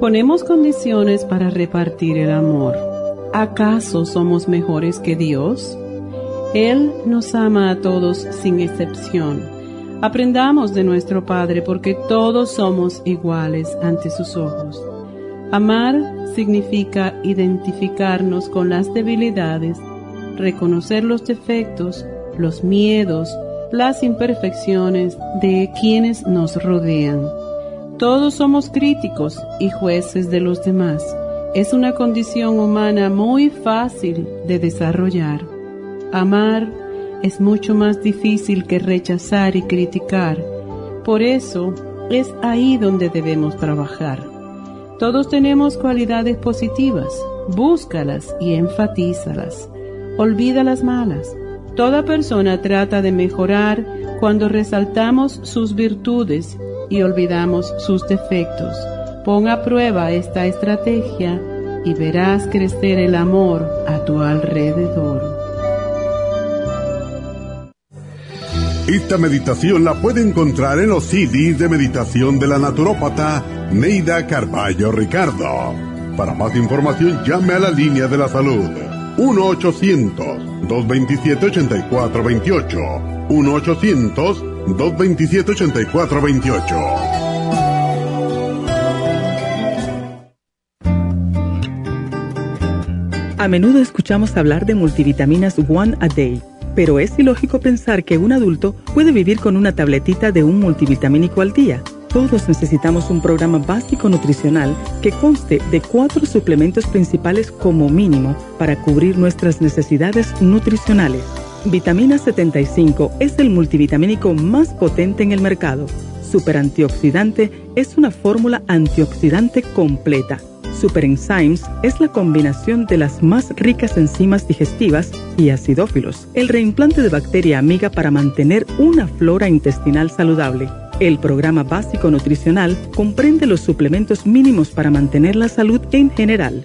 Ponemos condiciones para repartir el amor. ¿Acaso somos mejores que Dios? Él nos ama a todos sin excepción. Aprendamos de nuestro Padre porque todos somos iguales ante sus ojos. Amar significa identificarnos con las debilidades, reconocer los defectos, los miedos, las imperfecciones de quienes nos rodean. Todos somos críticos y jueces de los demás. Es una condición humana muy fácil de desarrollar. Amar es mucho más difícil que rechazar y criticar. Por eso es ahí donde debemos trabajar. Todos tenemos cualidades positivas. Búscalas y enfatízalas. Olvida las malas. Toda persona trata de mejorar cuando resaltamos sus virtudes y olvidamos sus defectos. Pon a prueba esta estrategia y verás crecer el amor a tu alrededor. Esta meditación la puede encontrar en los CDs de meditación de la naturópata Neida Carballo Ricardo. Para más información llame a la línea de la salud 1-800-227-8428. 1-800-227-8428. A menudo escuchamos hablar de multivitaminas One a Day, pero es ilógico pensar que un adulto puede vivir con una tabletita de un multivitamínico al día. Todos necesitamos un programa básico nutricional que conste de cuatro suplementos principales como mínimo para cubrir nuestras necesidades nutricionales. Vitamina 75 es el multivitamínico más potente en el mercado. Super antioxidante es una fórmula antioxidante completa Super Enzymes es la combinación de las más ricas enzimas digestivas y acidófilos, el reimplante de bacteria amiga para mantener una flora intestinal saludable. El programa básico nutricional comprende los suplementos mínimos para mantener la salud en general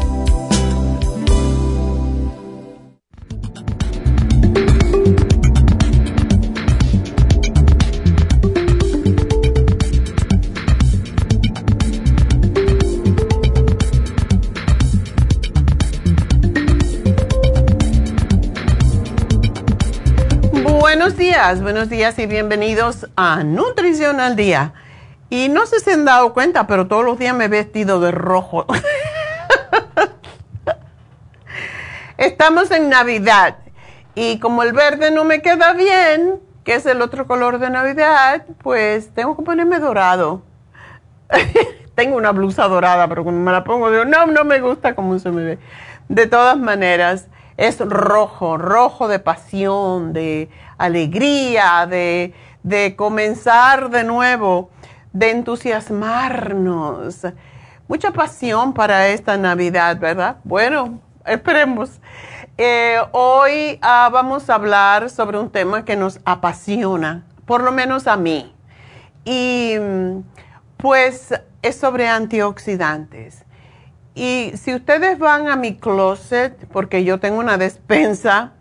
Buenos días y bienvenidos a Nutrición al Día. Y no sé si han dado cuenta, pero todos los días me he vestido de rojo. Estamos en Navidad y como el verde no me queda bien, que es el otro color de Navidad, pues tengo que ponerme dorado. tengo una blusa dorada, pero cuando me la pongo digo, no, no me gusta cómo se me ve. De todas maneras, es rojo, rojo de pasión, de alegría, de, de comenzar de nuevo, de entusiasmarnos. Mucha pasión para esta Navidad, ¿verdad? Bueno, esperemos. Eh, hoy ah, vamos a hablar sobre un tema que nos apasiona, por lo menos a mí. Y pues es sobre antioxidantes. Y si ustedes van a mi closet, porque yo tengo una despensa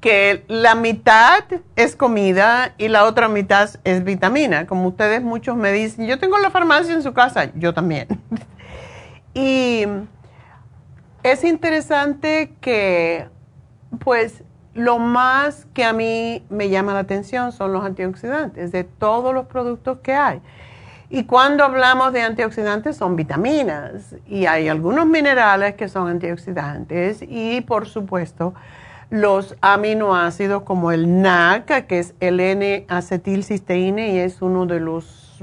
que la mitad es comida y la otra mitad es vitamina. Como ustedes muchos me dicen, yo tengo la farmacia en su casa, yo también. y es interesante que, pues, lo más que a mí me llama la atención son los antioxidantes de todos los productos que hay. Y cuando hablamos de antioxidantes son vitaminas. Y hay algunos minerales que son antioxidantes. Y por supuesto los aminoácidos como el NAC, que es el N-acetilcisteína y es uno de los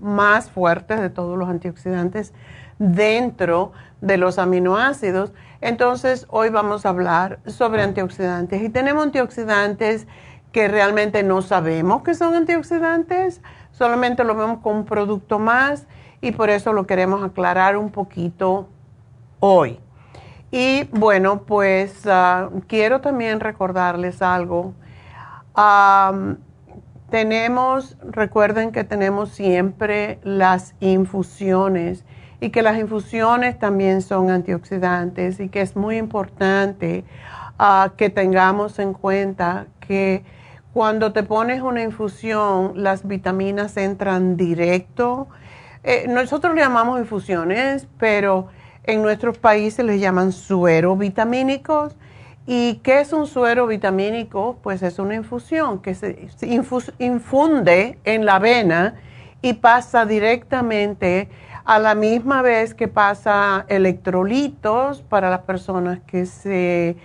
más fuertes de todos los antioxidantes dentro de los aminoácidos. Entonces, hoy vamos a hablar sobre antioxidantes. Y tenemos antioxidantes que realmente no sabemos que son antioxidantes, solamente lo vemos como un producto más y por eso lo queremos aclarar un poquito hoy. Y bueno, pues ah, quiero también recordarles algo. tenemos, recuerden que tenemos siempre las infusiones y que las infusiones también son antioxidantes y que es muy importante ah, que tengamos en cuenta que cuando te pones una infusión, las vitaminas entran directo. Eh, nosotros le llamamos infusiones, pero en nuestros países les llaman suero vitamínicos. ¿Y qué es un suero vitamínico? Pues es una infusión que se, infunde en la vena y pasa directamente a la misma vez que pasa electrolitos para las personas que se,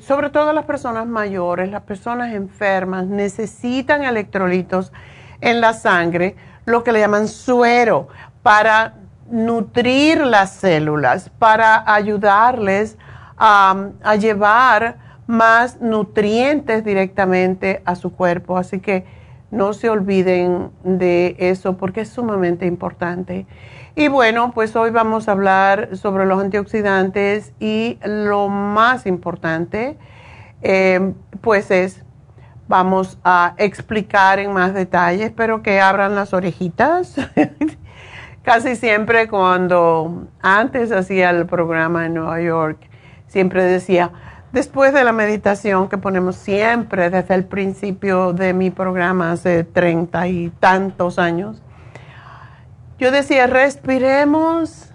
sobre todo las personas mayores, las personas enfermas, necesitan electrolitos en la sangre, lo que le llaman suero, para nutrir las células, para ayudarles a, llevar más nutrientes directamente a su cuerpo. Así que no se olviden de eso porque es sumamente importante. Y bueno, pues hoy vamos a hablar sobre los antioxidantes y lo más importante, eh, pues es, vamos a explicar en más detalle, espero que abran las orejitas. Casi siempre cuando antes hacía el programa en Nueva York, siempre decía, después de la meditación que ponemos siempre desde el principio de mi programa hace treinta y tantos años, yo decía, respiremos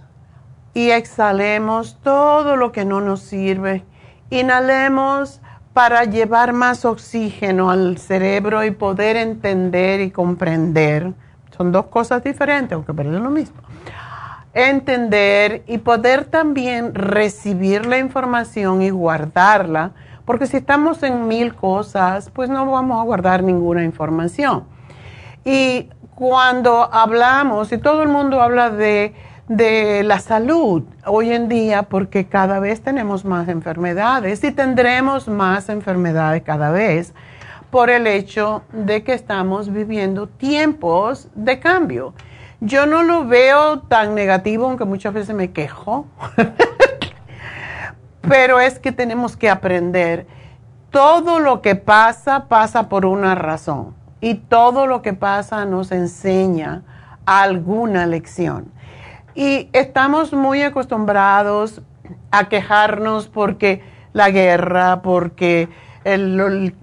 y exhalemos todo lo que no nos sirve. Inhalemos para llevar más oxígeno al cerebro y poder entender y comprender son dos cosas diferentes, aunque parecen lo mismo. Entender y poder también recibir la información y guardarla, porque si estamos en mil cosas, pues no vamos a guardar ninguna información. Y cuando hablamos, y todo el mundo habla de, de la salud hoy en día, porque cada vez tenemos más enfermedades y tendremos más enfermedades cada vez por el hecho de que estamos viviendo tiempos de cambio. Yo no lo veo tan negativo, aunque muchas veces me quejo, pero es que tenemos que aprender. Todo lo que pasa pasa por una razón y todo lo que pasa nos enseña alguna lección. Y estamos muy acostumbrados a quejarnos porque la guerra, porque el,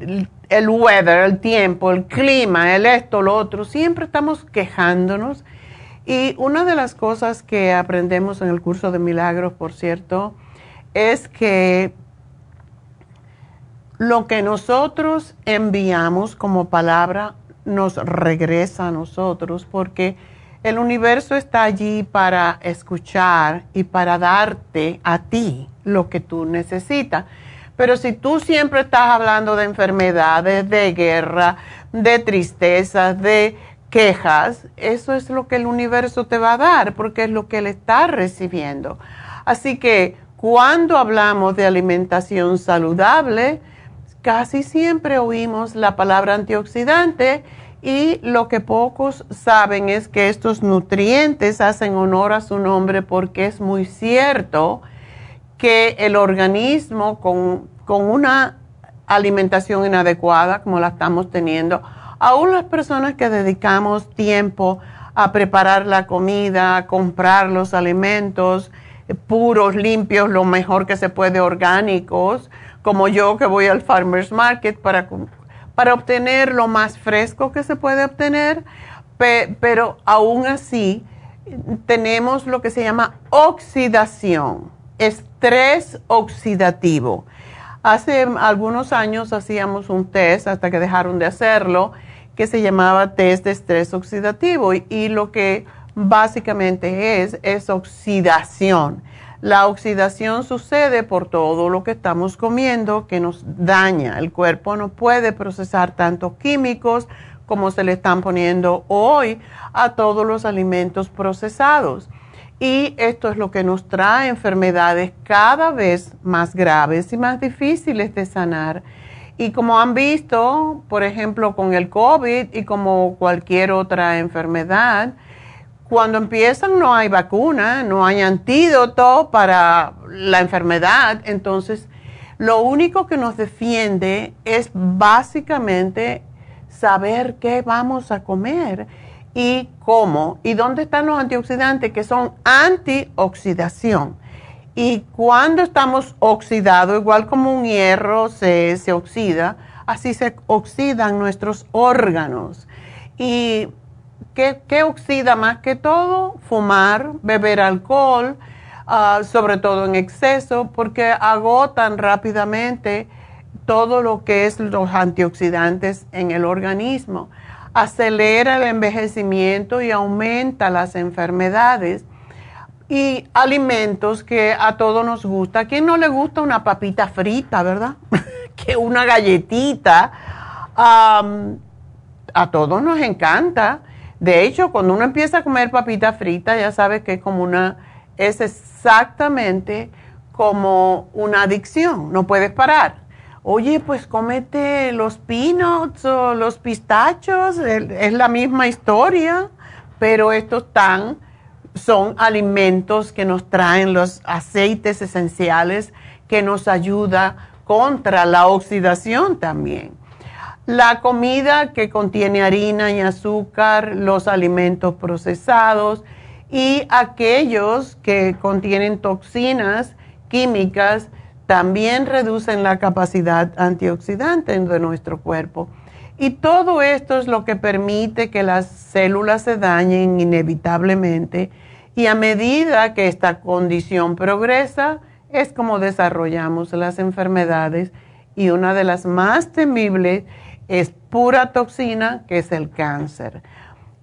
el weather, el tiempo, el clima, el esto, lo otro, siempre estamos quejándonos. Y una de las cosas que aprendemos en el curso de milagros, por cierto, es que lo que nosotros enviamos como palabra nos regresa a nosotros porque el universo está allí para escuchar y para darte a ti lo que tú necesitas. Pero si tú siempre estás hablando de enfermedades, de guerra, de tristezas, de quejas, eso es lo que el universo te va a dar porque es lo que él está recibiendo. Así que cuando hablamos de alimentación saludable, casi siempre oímos la palabra antioxidante y lo que pocos saben es que estos nutrientes hacen honor a su nombre porque es muy cierto que el organismo con, una alimentación inadecuada como la estamos teniendo, aún las personas que dedicamos tiempo a preparar la comida, a comprar los alimentos eh, puros, limpios, lo mejor que se puede, orgánicos, como yo que voy al farmer's market para, para obtener lo más fresco que se puede obtener, pero aún así tenemos lo que se llama oxidación estrés oxidativo. Hace algunos años hacíamos un test, hasta que dejaron de hacerlo, que se llamaba test de estrés oxidativo y, lo que básicamente es es oxidación. La oxidación sucede por todo lo que estamos comiendo que nos daña. El cuerpo no puede procesar tantos químicos como se le están poniendo hoy a todos los alimentos procesados. Y esto es lo que nos trae enfermedades cada vez más graves y más difíciles de sanar. Y como han visto, por ejemplo, con el COVID y como cualquier otra enfermedad, cuando empiezan no hay vacuna, no hay antídoto para la enfermedad, entonces lo único que nos defiende es básicamente saber qué vamos a comer y cómo y dónde están los antioxidantes que son antioxidación. Y cuando estamos oxidados, igual como un hierro se, se oxida, así se oxidan nuestros órganos. Y ¿Qué, oxida más que todo? Fumar, beber alcohol, ah, sobre todo en exceso, porque agotan rápidamente todo lo que es los antioxidantes en el organismo. Acelera el envejecimiento y aumenta las enfermedades. Y alimentos que a todos nos gusta. ¿A quién no le gusta una papita frita, verdad? que una galletita. a todos nos encanta de hecho, cuando uno empieza a comer papita frita, ya sabes que es como una, es exactamente como una adicción, no puedes parar. Oye, pues cómete los peanuts o los pistachos, es la misma historia, pero estos tan, son alimentos que nos traen los aceites esenciales que nos ayuda contra la oxidación también. La comida que contiene harina y azúcar, los alimentos procesados y aquellos que contienen toxinas químicas también reducen la capacidad antioxidante de nuestro cuerpo. Y todo esto es lo que permite que las células se dañen inevitablemente y a medida que esta condición progresa es como desarrollamos las enfermedades y una de las más temibles es pura toxina, que es el cáncer.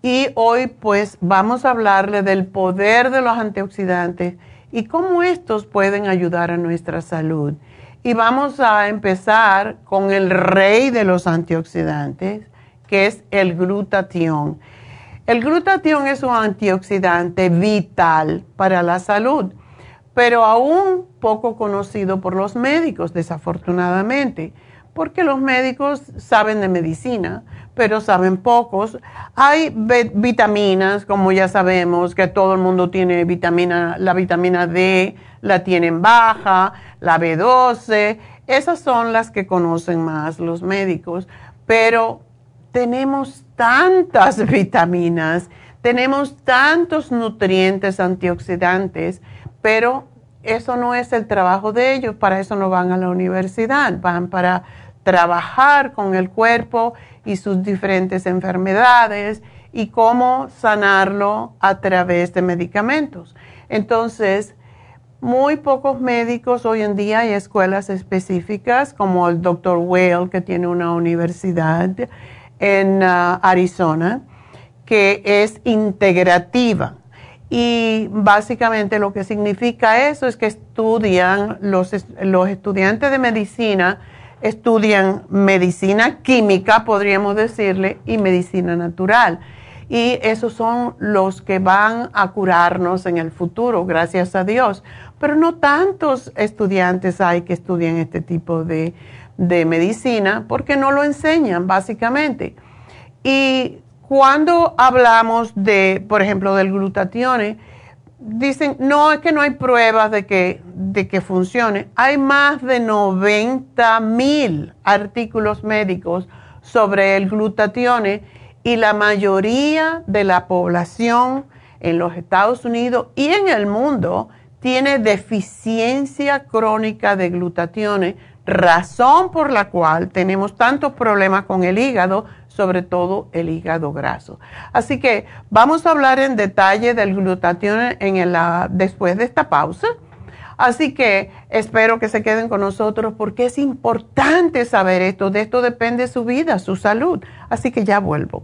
Y hoy pues vamos a hablarle del poder de los antioxidantes y cómo estos pueden ayudar a nuestra salud. Y vamos a empezar con el rey de los antioxidantes, que es el glutatión. El glutatión es un antioxidante vital para la salud, pero aún poco conocido por los médicos, desafortunadamente porque los médicos saben de medicina, pero saben pocos. Hay vitaminas, como ya sabemos, que todo el mundo tiene vitamina, la vitamina D la tienen baja, la B12, esas son las que conocen más los médicos, pero tenemos tantas vitaminas, tenemos tantos nutrientes antioxidantes, pero eso no es el trabajo de ellos, para eso no van a la universidad, van para trabajar con el cuerpo y sus diferentes enfermedades y cómo sanarlo a través de medicamentos. Entonces, muy pocos médicos hoy en día hay escuelas específicas como el Dr. Whale que tiene una universidad en uh, Arizona que es integrativa. Y básicamente lo que significa eso es que estudian los, los estudiantes de medicina, estudian medicina química, podríamos decirle, y medicina natural. Y esos son los que van a curarnos en el futuro, gracias a Dios. Pero no tantos estudiantes hay que estudian este tipo de, de medicina porque no lo enseñan, básicamente. Y cuando hablamos de, por ejemplo, del glutatión, dicen, no, es que no hay pruebas de que, de que funcione. Hay más de 90 mil artículos médicos sobre el glutatión y la mayoría de la población en los Estados Unidos y en el mundo tiene deficiencia crónica de glutatión, razón por la cual tenemos tantos problemas con el hígado, sobre todo el hígado graso. Así que vamos a hablar en detalle del glutatión en el, después de esta pausa. Así que espero que se queden con nosotros porque es importante saber esto. De esto depende su vida, su salud. Así que ya vuelvo.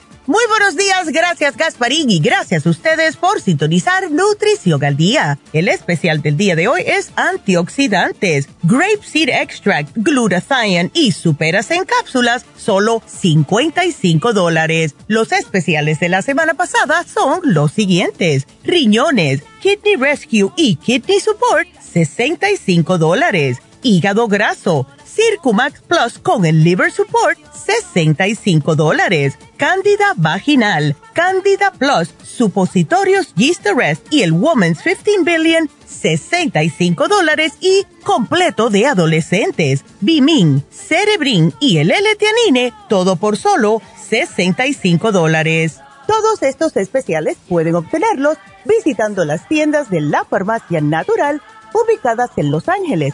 Muy buenos días, gracias Gasparín y gracias a ustedes por sintonizar Nutrición al Día. El especial del día de hoy es antioxidantes, grape seed extract, glutathione y superas en cápsulas, solo 55 dólares. Los especiales de la semana pasada son los siguientes, riñones, kidney rescue y kidney support, 65 dólares, hígado graso, Circumax Plus con el Liver Support, 65 dólares. Cándida Vaginal, Cándida Plus, Supositorios Yeast y el Woman's 15 Billion, 65 dólares y completo de adolescentes. Bimin, Cerebrin y el L-Tianine, todo por solo 65 dólares. Todos estos especiales pueden obtenerlos visitando las tiendas de la farmacia natural ubicadas en Los Ángeles,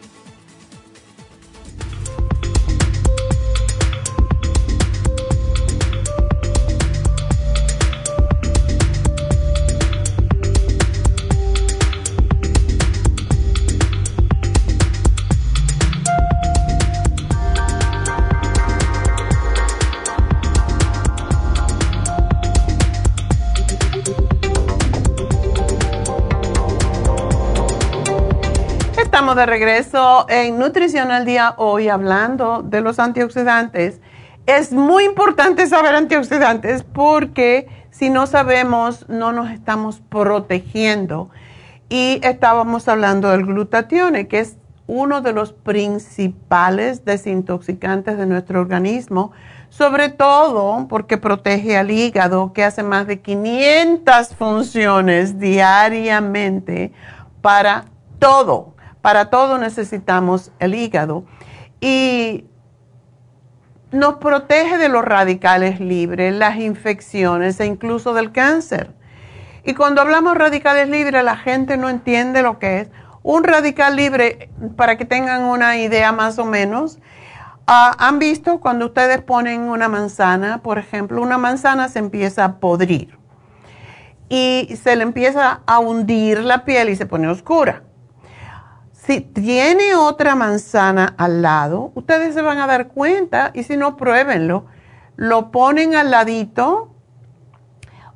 De regreso en Nutrición al Día hoy hablando de los antioxidantes. Es muy importante saber antioxidantes porque si no sabemos no nos estamos protegiendo. Y estábamos hablando del glutatión, que es uno de los principales desintoxicantes de nuestro organismo, sobre todo porque protege al hígado, que hace más de 500 funciones diariamente para todo para todo necesitamos el hígado. Y nos protege de los radicales libres, las infecciones e incluso del cáncer. Y cuando hablamos radicales libres, la gente no entiende lo que es. Un radical libre, para que tengan una idea más o menos, ah, han visto cuando ustedes ponen una manzana, por ejemplo, una manzana se empieza a podrir y se le empieza a hundir la piel y se pone oscura. Si tiene otra manzana al lado, ustedes se van a dar cuenta y si no, pruébenlo. Lo ponen al ladito,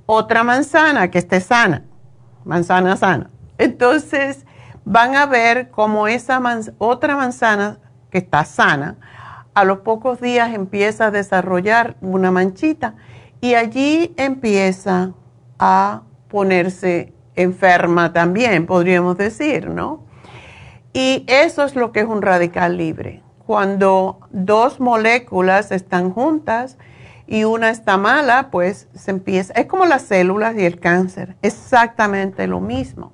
otra manzana que esté sana, manzana sana. Entonces van a ver cómo esa otra manzana que está sana, a los pocos días empieza a desarrollar una manchita y allí empieza a ponerse enferma también, podríamos decir, ¿no? Y eso es lo que es un radical libre. Cuando dos moléculas están juntas y una está mala, pues se empieza, es como las células y el cáncer, exactamente lo mismo.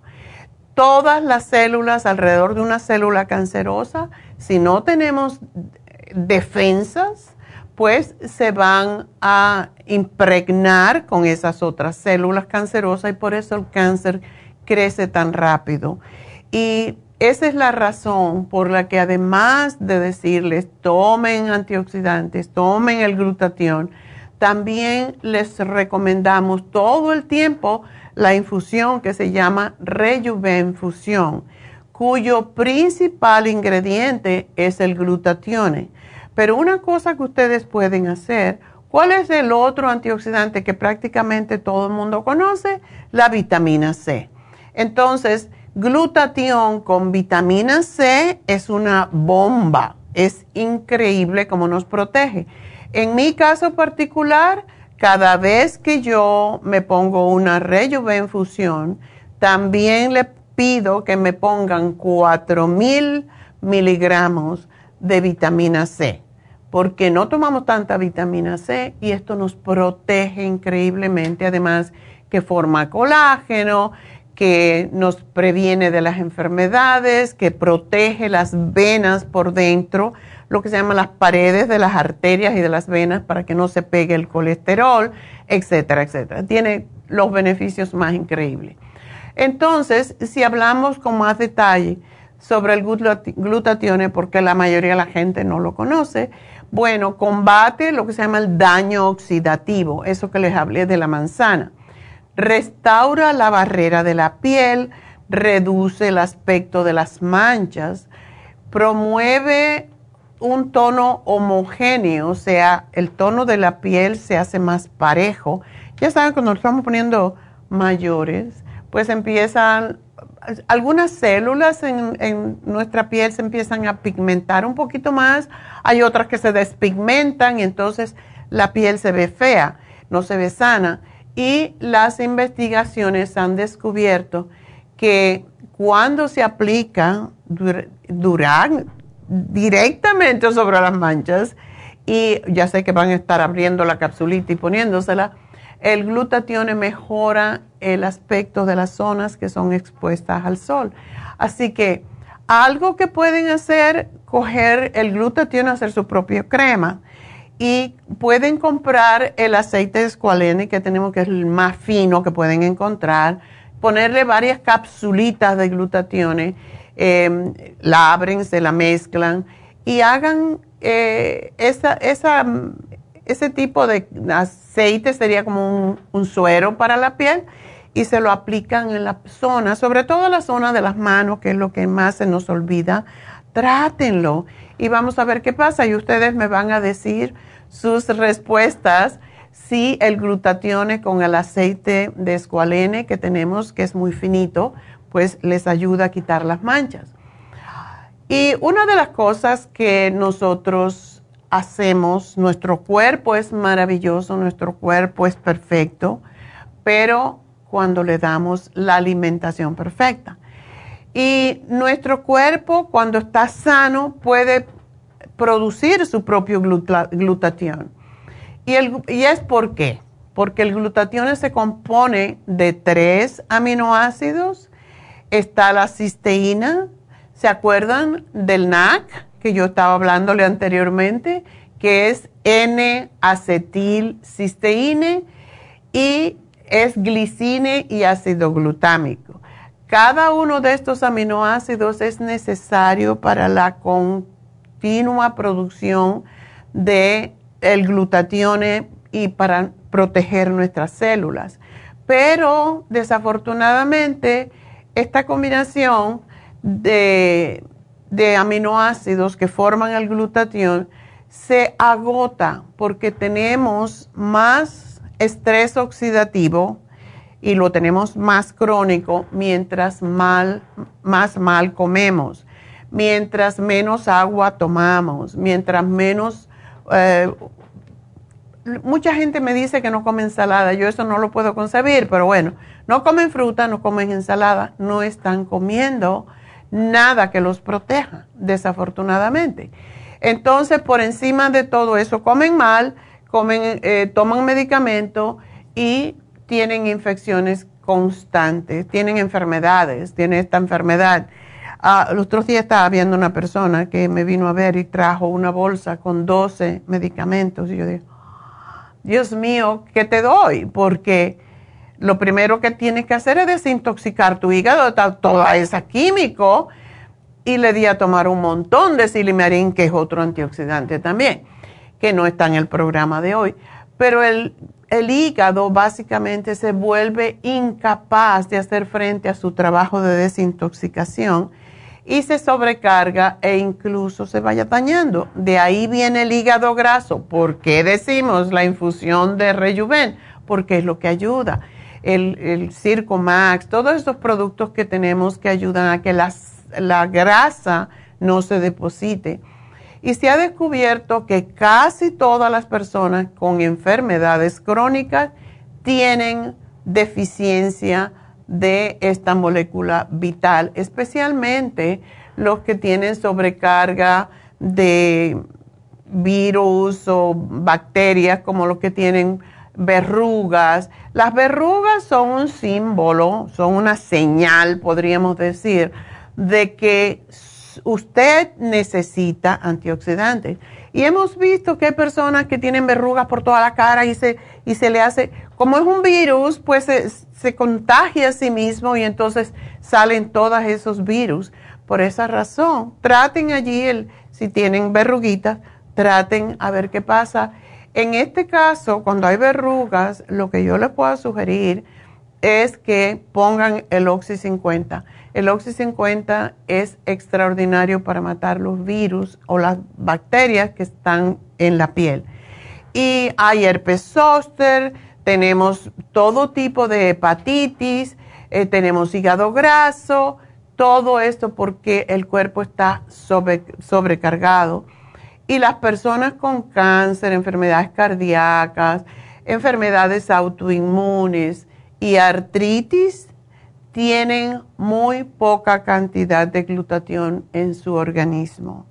Todas las células alrededor de una célula cancerosa, si no tenemos defensas, pues se van a impregnar con esas otras células cancerosas y por eso el cáncer crece tan rápido. Y esa es la razón por la que además de decirles tomen antioxidantes, tomen el glutatión, también les recomendamos todo el tiempo la infusión que se llama Rejuvenfusión, cuyo principal ingrediente es el glutatión. Pero una cosa que ustedes pueden hacer, ¿cuál es el otro antioxidante que prácticamente todo el mundo conoce? La vitamina C. Entonces, glutatión con vitamina C es una bomba. Es increíble cómo nos protege. En mi caso particular, cada vez que yo me pongo una infusión, también le pido que me pongan 4000 miligramos de vitamina C, porque no tomamos tanta vitamina C y esto nos protege increíblemente, además que forma colágeno, que nos previene de las enfermedades, que protege las venas por dentro, lo que se llaman las paredes de las arterias y de las venas para que no se pegue el colesterol, etcétera, etcétera. Tiene los beneficios más increíbles. Entonces, si hablamos con más detalle sobre el glutatión, porque la mayoría de la gente no lo conoce, bueno, combate lo que se llama el daño oxidativo, eso que les hablé de la manzana restaura la barrera de la piel, reduce el aspecto de las manchas, promueve un tono homogéneo, o sea, el tono de la piel se hace más parejo. Ya saben, cuando nos estamos poniendo mayores, pues empiezan, algunas células en, en, nuestra piel se empiezan a pigmentar un poquito más, hay otras que se despigmentan y entonces la piel se ve fea, no se ve sana y las investigaciones han descubierto que cuando se aplica duran directamente sobre las manchas, y ya sé que van a estar abriendo la capsulita y poniéndosela, el glutatión mejora el aspecto de las zonas que son expuestas al sol. Así que algo que pueden hacer, coger el glutatión, hacer su propia crema y pueden comprar el aceite de escualene que tenemos, que es el más fino que pueden encontrar, ponerle varias capsulitas de glutatión, em, la abren, se la mezclan y hagan eh, esa, ese tipo de aceite, sería como un, un suero para la piel y se lo aplican en la zona, sobre todo la zona de las manos, que es lo que más se nos olvida. Trátenlo y vamos a ver qué pasa y ustedes me van a decir sus respuestas si el glutatión con el aceite de escualene que tenemos, que es muy finito, pues les ayuda a quitar las manchas. Y una de las cosas que nosotros hacemos, nuestro cuerpo es maravilloso, nuestro cuerpo es perfecto, pero cuando le damos la alimentación perfecta. Y nuestro cuerpo, cuando está sano, puede producir su propio glutatión. Y, el, y es por qué. Porque el glutatión se compone de tres aminoácidos. Está la cisteína. ¿Se acuerdan del NAC que yo estaba hablándole anteriormente? Que es N-acetilcisteína y es glicine y ácido glutámico. Cada uno de estos aminoácidos es necesario para la continua producción de el y para proteger nuestras células. Pero desafortunadamente esta combinación de, de aminoácidos que forman el glutatión se agota porque tenemos más estrés oxidativo y lo tenemos más crónico mientras mal, más mal comemos mientras menos agua tomamos, mientras menos... Eh, mucha gente me dice que no come ensalada, yo eso no lo puedo concebir, pero bueno, no comen fruta, no comen ensalada, no están comiendo nada que los proteja, desafortunadamente. Entonces, por encima de todo eso, comen mal, comen, eh, toman medicamento y tienen infecciones constantes, tienen enfermedades, tienen esta enfermedad Ah, los otros días estaba viendo una persona que me vino a ver y trajo una bolsa con 12 medicamentos. Y yo digo, Dios mío, ¿qué te doy? Porque lo primero que tienes que hacer es desintoxicar tu hígado de toda esa químico. Y le di a tomar un montón de silimarín, que es otro antioxidante también, que no está en el programa de hoy. Pero el, el hígado básicamente se vuelve incapaz de hacer frente a su trabajo de desintoxicación y se sobrecarga e incluso se vaya dañando. De ahí viene el hígado graso. ¿Por qué decimos la infusión de Rejuven? Porque es lo que ayuda. El, el Circo Max, todos esos productos que tenemos que ayudan a que la grasa no se deposite. Y se ha descubierto que casi todas las personas con enfermedades crónicas tienen deficiencia de esta molécula vital, especialmente los que tienen sobrecarga de virus o bacterias como los que tienen verrugas. Las verrugas son un símbolo, son una señal, podríamos decir, de que usted necesita antioxidantes. Y hemos visto que hay personas que tienen verrugas por toda la cara y se, y se le hace, como es un virus, pues se, contagia a sí mismo y entonces salen todos esos virus. Por esa razón, traten allí, el, si tienen verruguitas, traten a ver qué pasa. En este caso, cuando hay verrugas, lo que yo les puedo sugerir es que pongan el Oxy 50 el Oxy 50 es extraordinario para matar los virus o las bacterias que están en la piel. Y hay herpes zóster, tenemos todo tipo de hepatitis, eh, tenemos hígado graso, todo esto porque el cuerpo está sobrecargado. Y las personas con cáncer, enfermedades cardíacas, enfermedades autoinmunes y artritis tienen muy poca cantidad de glutatión en su organismo.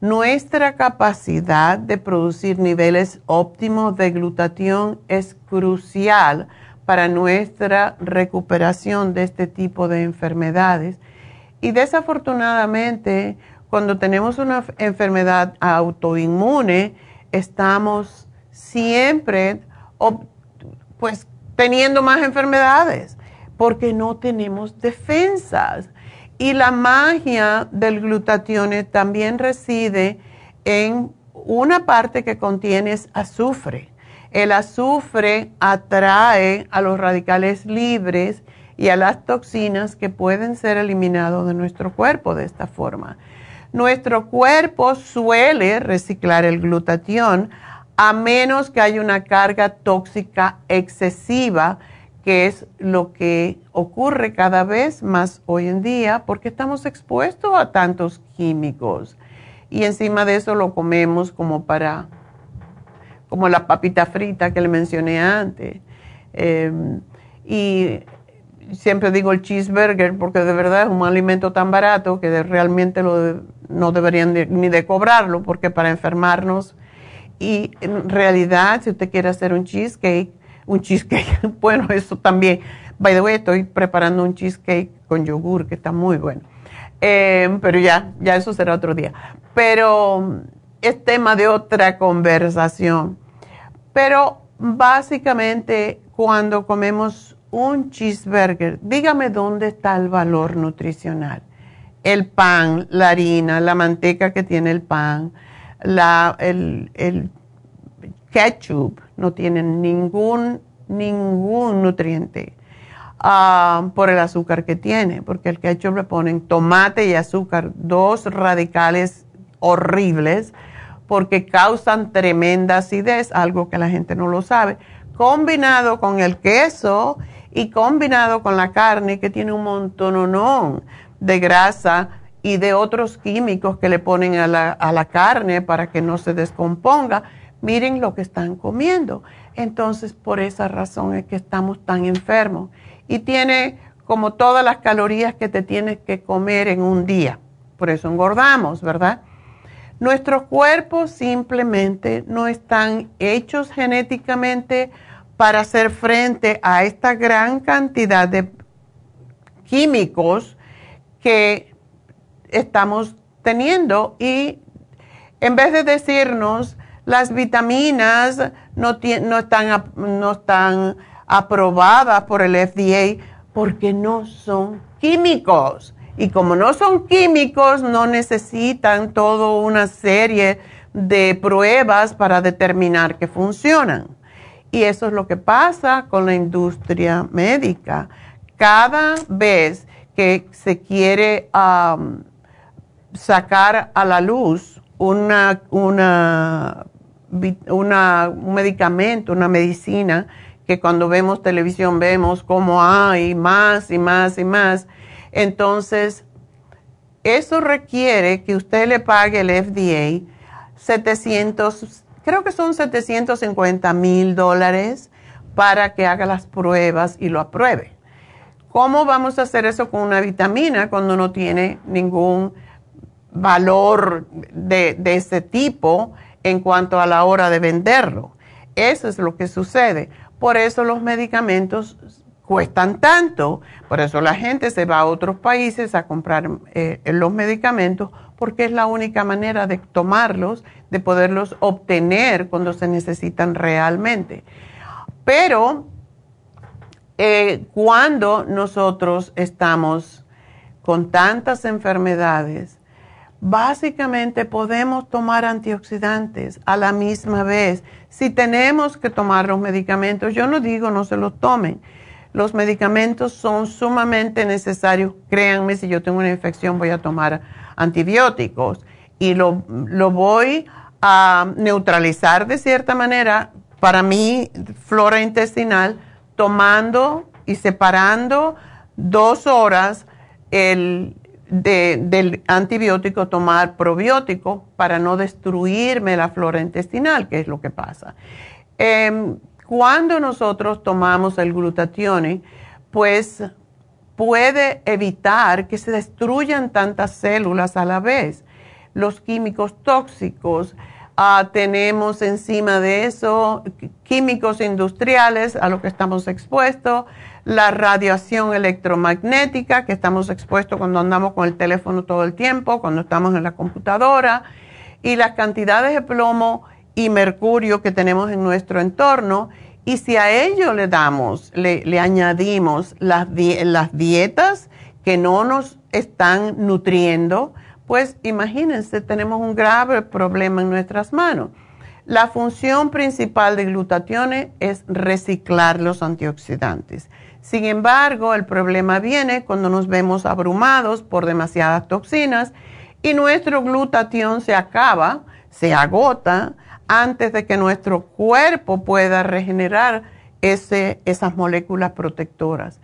Nuestra capacidad de producir niveles óptimos de glutatión es crucial para nuestra recuperación de este tipo de enfermedades. Y desafortunadamente, cuando tenemos una enfermedad autoinmune, estamos siempre pues teniendo más enfermedades porque no tenemos defensas. Y la magia del glutatión también reside en una parte que contiene azufre. El azufre atrae a los radicales libres y a las toxinas que pueden ser eliminados de nuestro cuerpo de esta forma. Nuestro cuerpo suele reciclar el glutatión a menos que haya una carga tóxica excesiva que es lo que ocurre cada vez más hoy en día porque estamos expuestos a tantos químicos y encima de eso lo comemos como para, como la papita frita que le mencioné antes. Em, y siempre digo el cheeseburger porque de verdad es un alimento tan barato que realmente lo no deberían ni de cobrarlo porque para enfermarnos y en realidad si usted quiere hacer un cheesecake un cheesecake. bueno, eso también. By the way, estoy preparando un cheesecake con yogur que está muy bueno. Eh, pero ya, ya eso será otro día. Pero es tema de otra conversación. Pero básicamente cuando comemos un cheeseburger, dígame dónde está el valor nutricional. El pan, la harina, la manteca que tiene el pan, la, el ketchup, no tienen ningún, ningún nutriente ah, por el azúcar que tiene, porque el ketchup le ponen tomate y azúcar, dos radicales horribles, porque causan tremenda acidez, algo que la gente no lo sabe, combinado con el queso y combinado con la carne que tiene un montón de grasa y de otros químicos que le ponen a la, a la carne para que no se descomponga miren lo que están comiendo. Entonces, por esa razón es que estamos tan enfermos. Y tiene como todas las calorías que te tienes que comer en un día. Por eso engordamos, ¿verdad? Nuestros cuerpos simplemente no están hechos genéticamente para hacer frente a esta gran cantidad de químicos que estamos teniendo y en vez de decirnos las vitaminas no, no, están, no están aprobadas por el FDA porque no son químicos. Y como no son químicos, no necesitan toda una serie de pruebas para determinar que funcionan. Y eso es lo que pasa con la industria médica. Cada vez que se quiere sacar a la luz una, una, un medicamento, una medicina, que cuando vemos televisión vemos como hay más y más y más. Entonces, eso requiere que usted le pague el FDA 700, creo que son 750 mil dólares para que haga las pruebas y lo apruebe. ¿Cómo vamos a hacer eso con una vitamina cuando no tiene ningún valor de, de ese tipo en cuanto a la hora de venderlo? Eso es lo que sucede. Por eso los medicamentos cuestan tanto, por eso la gente se va a otros países a comprar eh, los medicamentos porque es la única manera de tomarlos, de poderlos obtener cuando se necesitan realmente. Pero eh, cuando nosotros estamos con tantas enfermedades, básicamente podemos tomar antioxidantes a la misma vez. Si tenemos que tomar los medicamentos, yo no digo no se los tomen. Los medicamentos son sumamente necesarios. Créanme, si yo tengo una infección voy a tomar antibióticos y lo, lo voy a neutralizar de cierta manera para mi flora intestinal tomando y separando dos horas el, del antibiótico tomar probiótico para no destruirme la flora intestinal, que es lo que pasa. Em, cuando nosotros tomamos el glutatión, pues puede evitar que se destruyan tantas células a la vez. Los químicos tóxicos, ah, tenemos encima de eso químicos industriales a los que estamos expuestos, la radiación electromagnética que estamos expuestos cuando andamos con el teléfono todo el tiempo, cuando estamos en la computadora, y las cantidades de plomo y mercurio que tenemos en nuestro entorno. Y si a ello le damos, le, añadimos las, las dietas que no nos están nutriendo, pues imagínense, tenemos un grave problema en nuestras manos. La función principal de glutatión es reciclar los antioxidantes. Sin embargo, el problema viene cuando nos vemos abrumados por demasiadas toxinas y nuestro glutatión se acaba, se agota antes de que nuestro cuerpo pueda regenerar esas moléculas protectoras.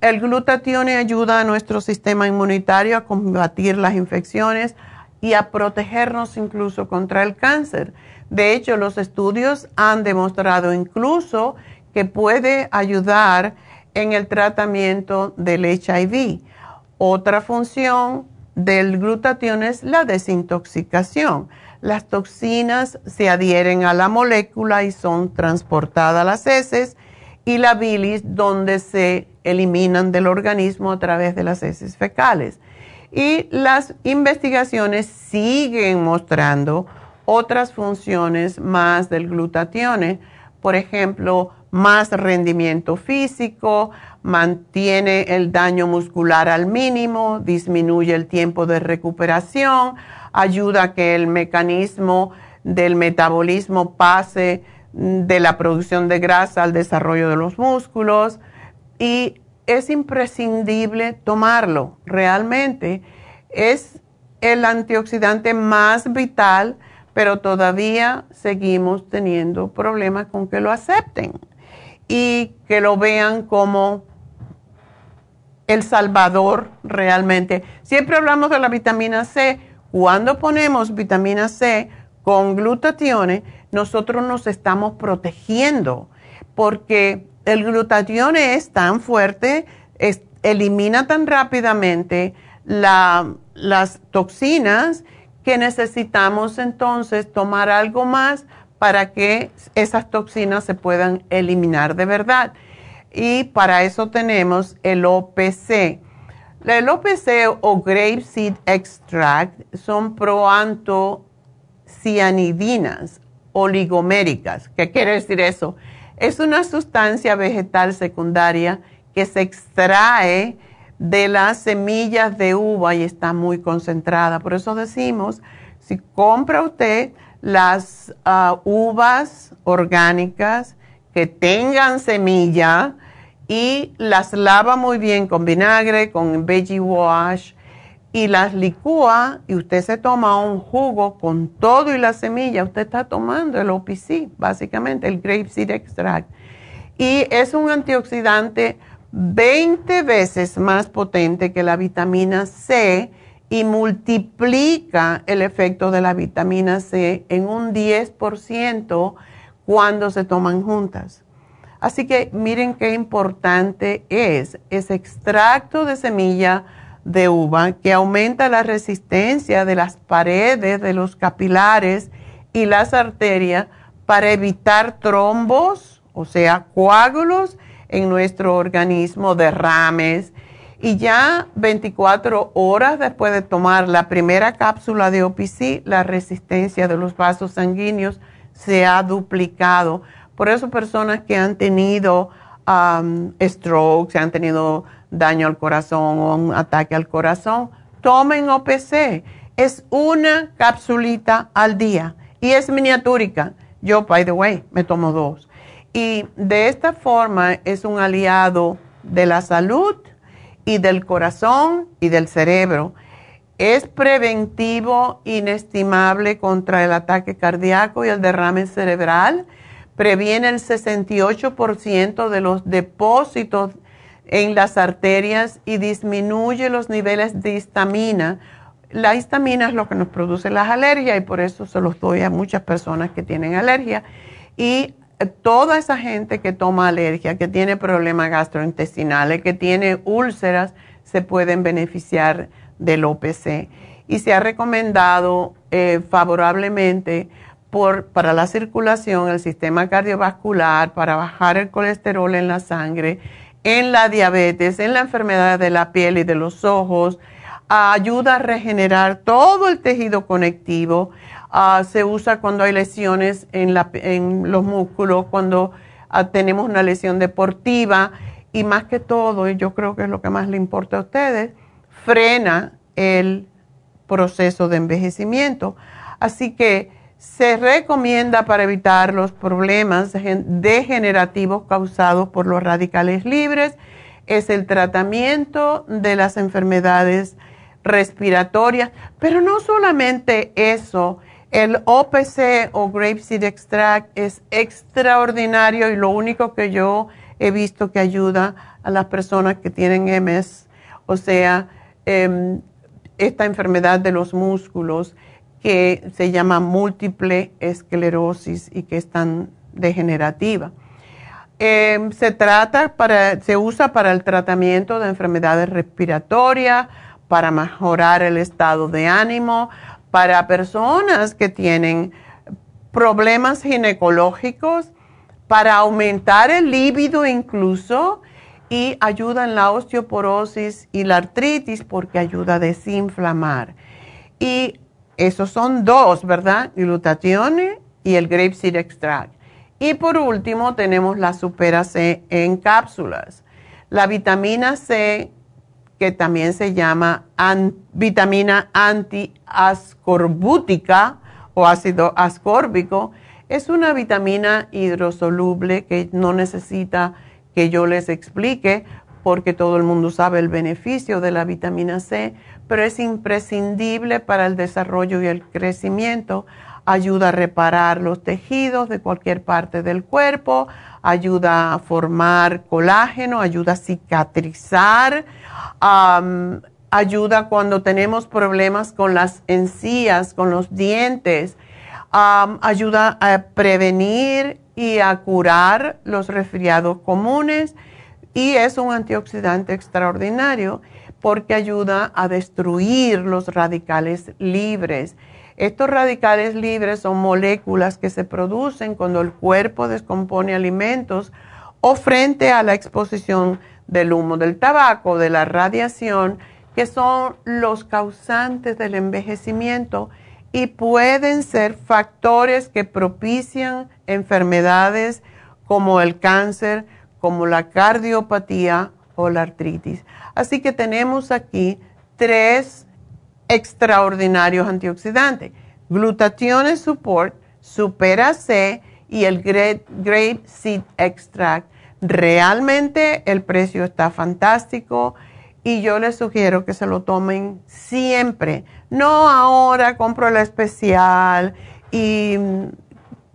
el glutatión ayuda a nuestro sistema inmunitario a combatir las infecciones y a protegernos incluso contra el cáncer. De hecho, los estudios han demostrado incluso que puede ayudar en el tratamiento del HIV. Otra función del glutatión es la desintoxicación. Las toxinas se adhieren a la molécula y son transportadas a las heces y la bilis donde se eliminan del organismo a través de las heces fecales. Y las investigaciones siguen mostrando otras funciones más del glutatión. Por ejemplo, más rendimiento físico, mantiene el daño muscular al mínimo, disminuye el tiempo de recuperación, ayuda a que el mecanismo del metabolismo pase de la producción de grasa al desarrollo de los músculos y es imprescindible tomarlo. Realmente es el antioxidante más vital, pero todavía seguimos teniendo problemas con que lo acepten y que lo vean como el salvador realmente. Siempre hablamos de la vitamina C. Cuando ponemos vitamina C con glutatión, nosotros nos estamos protegiendo porque el glutatión es tan fuerte, elimina tan rápidamente las toxinas que necesitamos entonces tomar algo más para que esas toxinas se puedan eliminar de verdad. Y para eso tenemos el OPC. El OPC o Grapeseed Extract son proantocianidinas oligoméricas. ¿Qué quiere decir eso? Es una sustancia vegetal secundaria que se extrae de las semillas de uva y está muy concentrada. Por eso decimos, si compra usted las ah, uvas orgánicas que tengan semilla y las lava muy bien con vinagre, con veggie wash y las licúa y usted se toma un jugo con todo y la semilla, usted está tomando el OPC, básicamente el grape seed extract. Y es un antioxidante 20 veces más potente que la vitamina C y multiplica el efecto de la vitamina C en un 10% cuando se toman juntas. Así que miren qué importante es ese extracto de semilla de uva que aumenta la resistencia de las paredes de los capilares y las arterias para evitar trombos, o sea, coágulos en nuestro organismo, derrames. Y ya 24 horas después de tomar la primera cápsula de OPC, la resistencia de los vasos sanguíneos se ha duplicado. Por eso personas que han tenido um, stroke, han tenido daño al corazón o un ataque al corazón, tomen OPC. Es una capsulita al día y es miniatúrica. Yo, by the way, me tomo dos. Y de esta forma es un aliado de la salud y del corazón y del cerebro. Es preventivo, inestimable contra el ataque cardíaco y el derrame cerebral. Previene el 68% de los depósitos en las arterias y disminuye los niveles de histamina. La histamina es lo que nos produce las alergias y por eso se los doy a muchas personas que tienen alergia. Y toda esa gente que toma alergia, que tiene problemas gastrointestinales, que tiene úlceras, se pueden beneficiar del OPC. Y se ha recomendado eh, favorablemente para la circulación, el sistema cardiovascular, para bajar el colesterol en la sangre, en la diabetes, en la enfermedad de la piel y de los ojos, ayuda a regenerar todo el tejido conectivo Ah, se usa cuando hay lesiones en, los músculos, cuando ah, tenemos una lesión deportiva y más que todo, y yo creo que es lo que más le importa a ustedes, frena el proceso de envejecimiento. Así que se recomienda para evitar los problemas degenerativos causados por los radicales libres, es el tratamiento de las enfermedades respiratorias, pero no solamente eso, el OPC o Grapeseed Extract es extraordinario y lo único que yo he visto que ayuda a las personas que tienen MS, o sea, em, esta enfermedad de los músculos que se llama múltiple esclerosis y que es tan degenerativa. Em, se trata para, se usa para el tratamiento de enfermedades respiratorias, para mejorar el estado de ánimo, para personas que tienen problemas ginecológicos, para aumentar el líbido incluso y ayuda en la osteoporosis y la artritis porque ayuda a desinflamar. Y esos son dos, ¿verdad? Glutatión y el grapeseed extract. Y por último tenemos la supera C en cápsulas. La vitamina C que también se llama vitamina antiascorbútica o ácido ascórbico. Es una vitamina hidrosoluble que no necesita que yo les explique porque todo el mundo sabe el beneficio de la vitamina C, pero es imprescindible para el desarrollo y el crecimiento. Ayuda a reparar los tejidos de cualquier parte del cuerpo, ayuda a formar colágeno, ayuda a cicatrizar ayuda cuando tenemos problemas con las encías, con los dientes, ayuda a prevenir y a curar los resfriados comunes y es un antioxidante extraordinario porque ayuda a destruir los radicales libres. Estos radicales libres son moléculas que se producen cuando el cuerpo descompone alimentos o frente a la exposición del humo del tabaco, de la radiación que son los causantes del envejecimiento y pueden ser factores que propician enfermedades como el cáncer, como la cardiopatía o la artritis. Así que tenemos aquí tres extraordinarios antioxidantes. Glutathione Support, Supera C y el Grape Seed Extract. Realmente el precio está fantástico y yo les sugiero que se lo tomen siempre. No ahora compro la especial y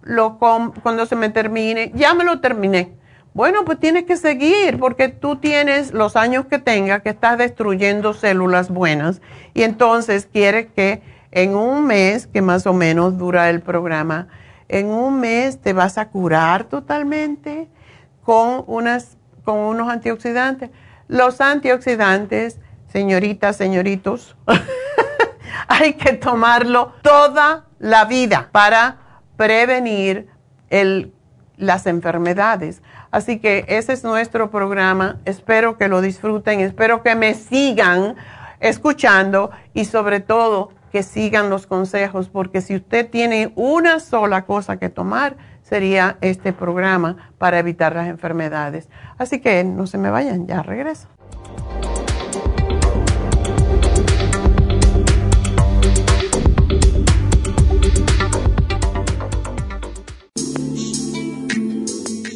lo cuando se me termine, ya me lo terminé. Bueno, pues tienes que seguir porque tú tienes los años que tengas que estás destruyendo células buenas y entonces quieres que en un mes, que más o menos dura el programa, en un mes te vas a curar totalmente con, unas, con unos antioxidantes. Los antioxidantes, señoritas, señoritos, hay que tomarlo toda la vida para prevenir el, las enfermedades. Así que ese es nuestro programa. Espero que lo disfruten, espero que me sigan escuchando y sobre todo que sigan los consejos, porque si usted tiene una sola cosa que tomar, sería este programa para evitar las enfermedades. Así que no se me vayan, ya regreso.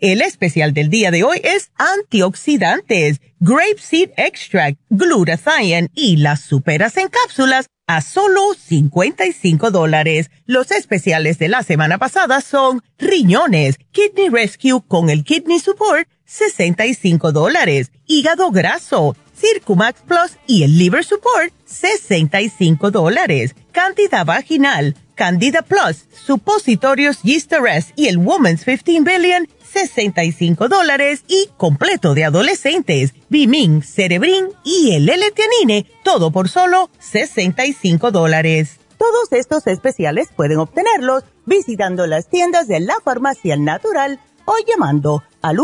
El especial del día de hoy es antioxidantes, grape seed extract, glutathione y las superas en cápsulas a solo 55 dólares. Los especiales de la semana pasada son riñones, kidney rescue con el kidney support, 65 dólares, hígado graso, Circumax Plus y el liver support, 65 dólares, candida vaginal, candida plus, supositorios Yeast y el Woman's 15 Billion, 65 dólares y completo de adolescentes, Bimin, Cerebrin y el l todo por solo 65 dólares. Todos estos especiales pueden obtenerlos visitando las tiendas de la farmacia natural o llamando al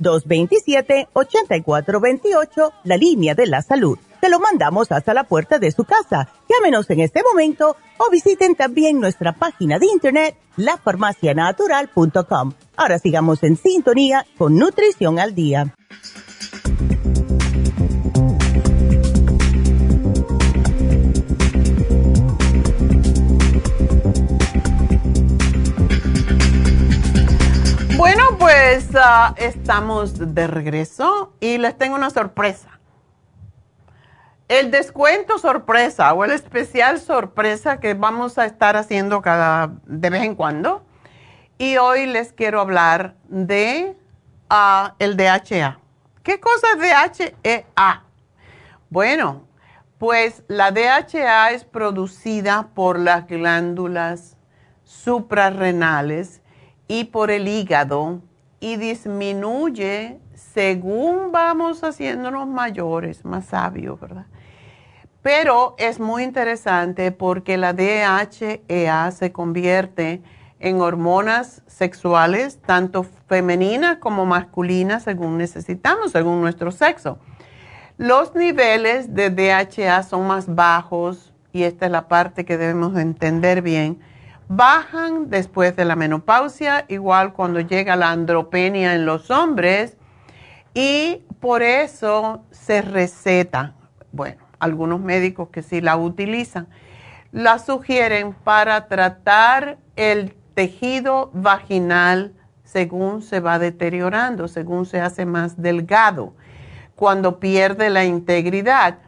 1-800-227-8428, la línea de la salud te lo mandamos hasta la puerta de su casa. Llámenos en este momento o visiten también nuestra página de internet lafarmacianatural.com. Ahora sigamos en sintonía con Nutrición al Día. Bueno, pues ah, estamos de regreso y les tengo una sorpresa. El descuento sorpresa o el especial sorpresa que vamos a estar haciendo cada de vez en cuando. Y hoy les quiero hablar de uh, el DHA. ¿Qué cosa es DHEA? Bueno, pues la DHA es producida por las glándulas suprarrenales y por el hígado y disminuye según vamos haciéndonos mayores, más sabios, ¿verdad? Pero es muy interesante porque la DHEA se convierte en hormonas sexuales, tanto femeninas como masculinas, según necesitamos, según nuestro sexo. Los niveles de DHA son más bajos, y esta es la parte que debemos entender bien, bajan después de la menopausia, igual cuando llega la andropenia en los hombres, y por eso se receta. Bueno, algunos médicos que sí la utilizan, la sugieren para tratar el tejido vaginal según se va deteriorando, según se hace más delgado, cuando pierde la integridad.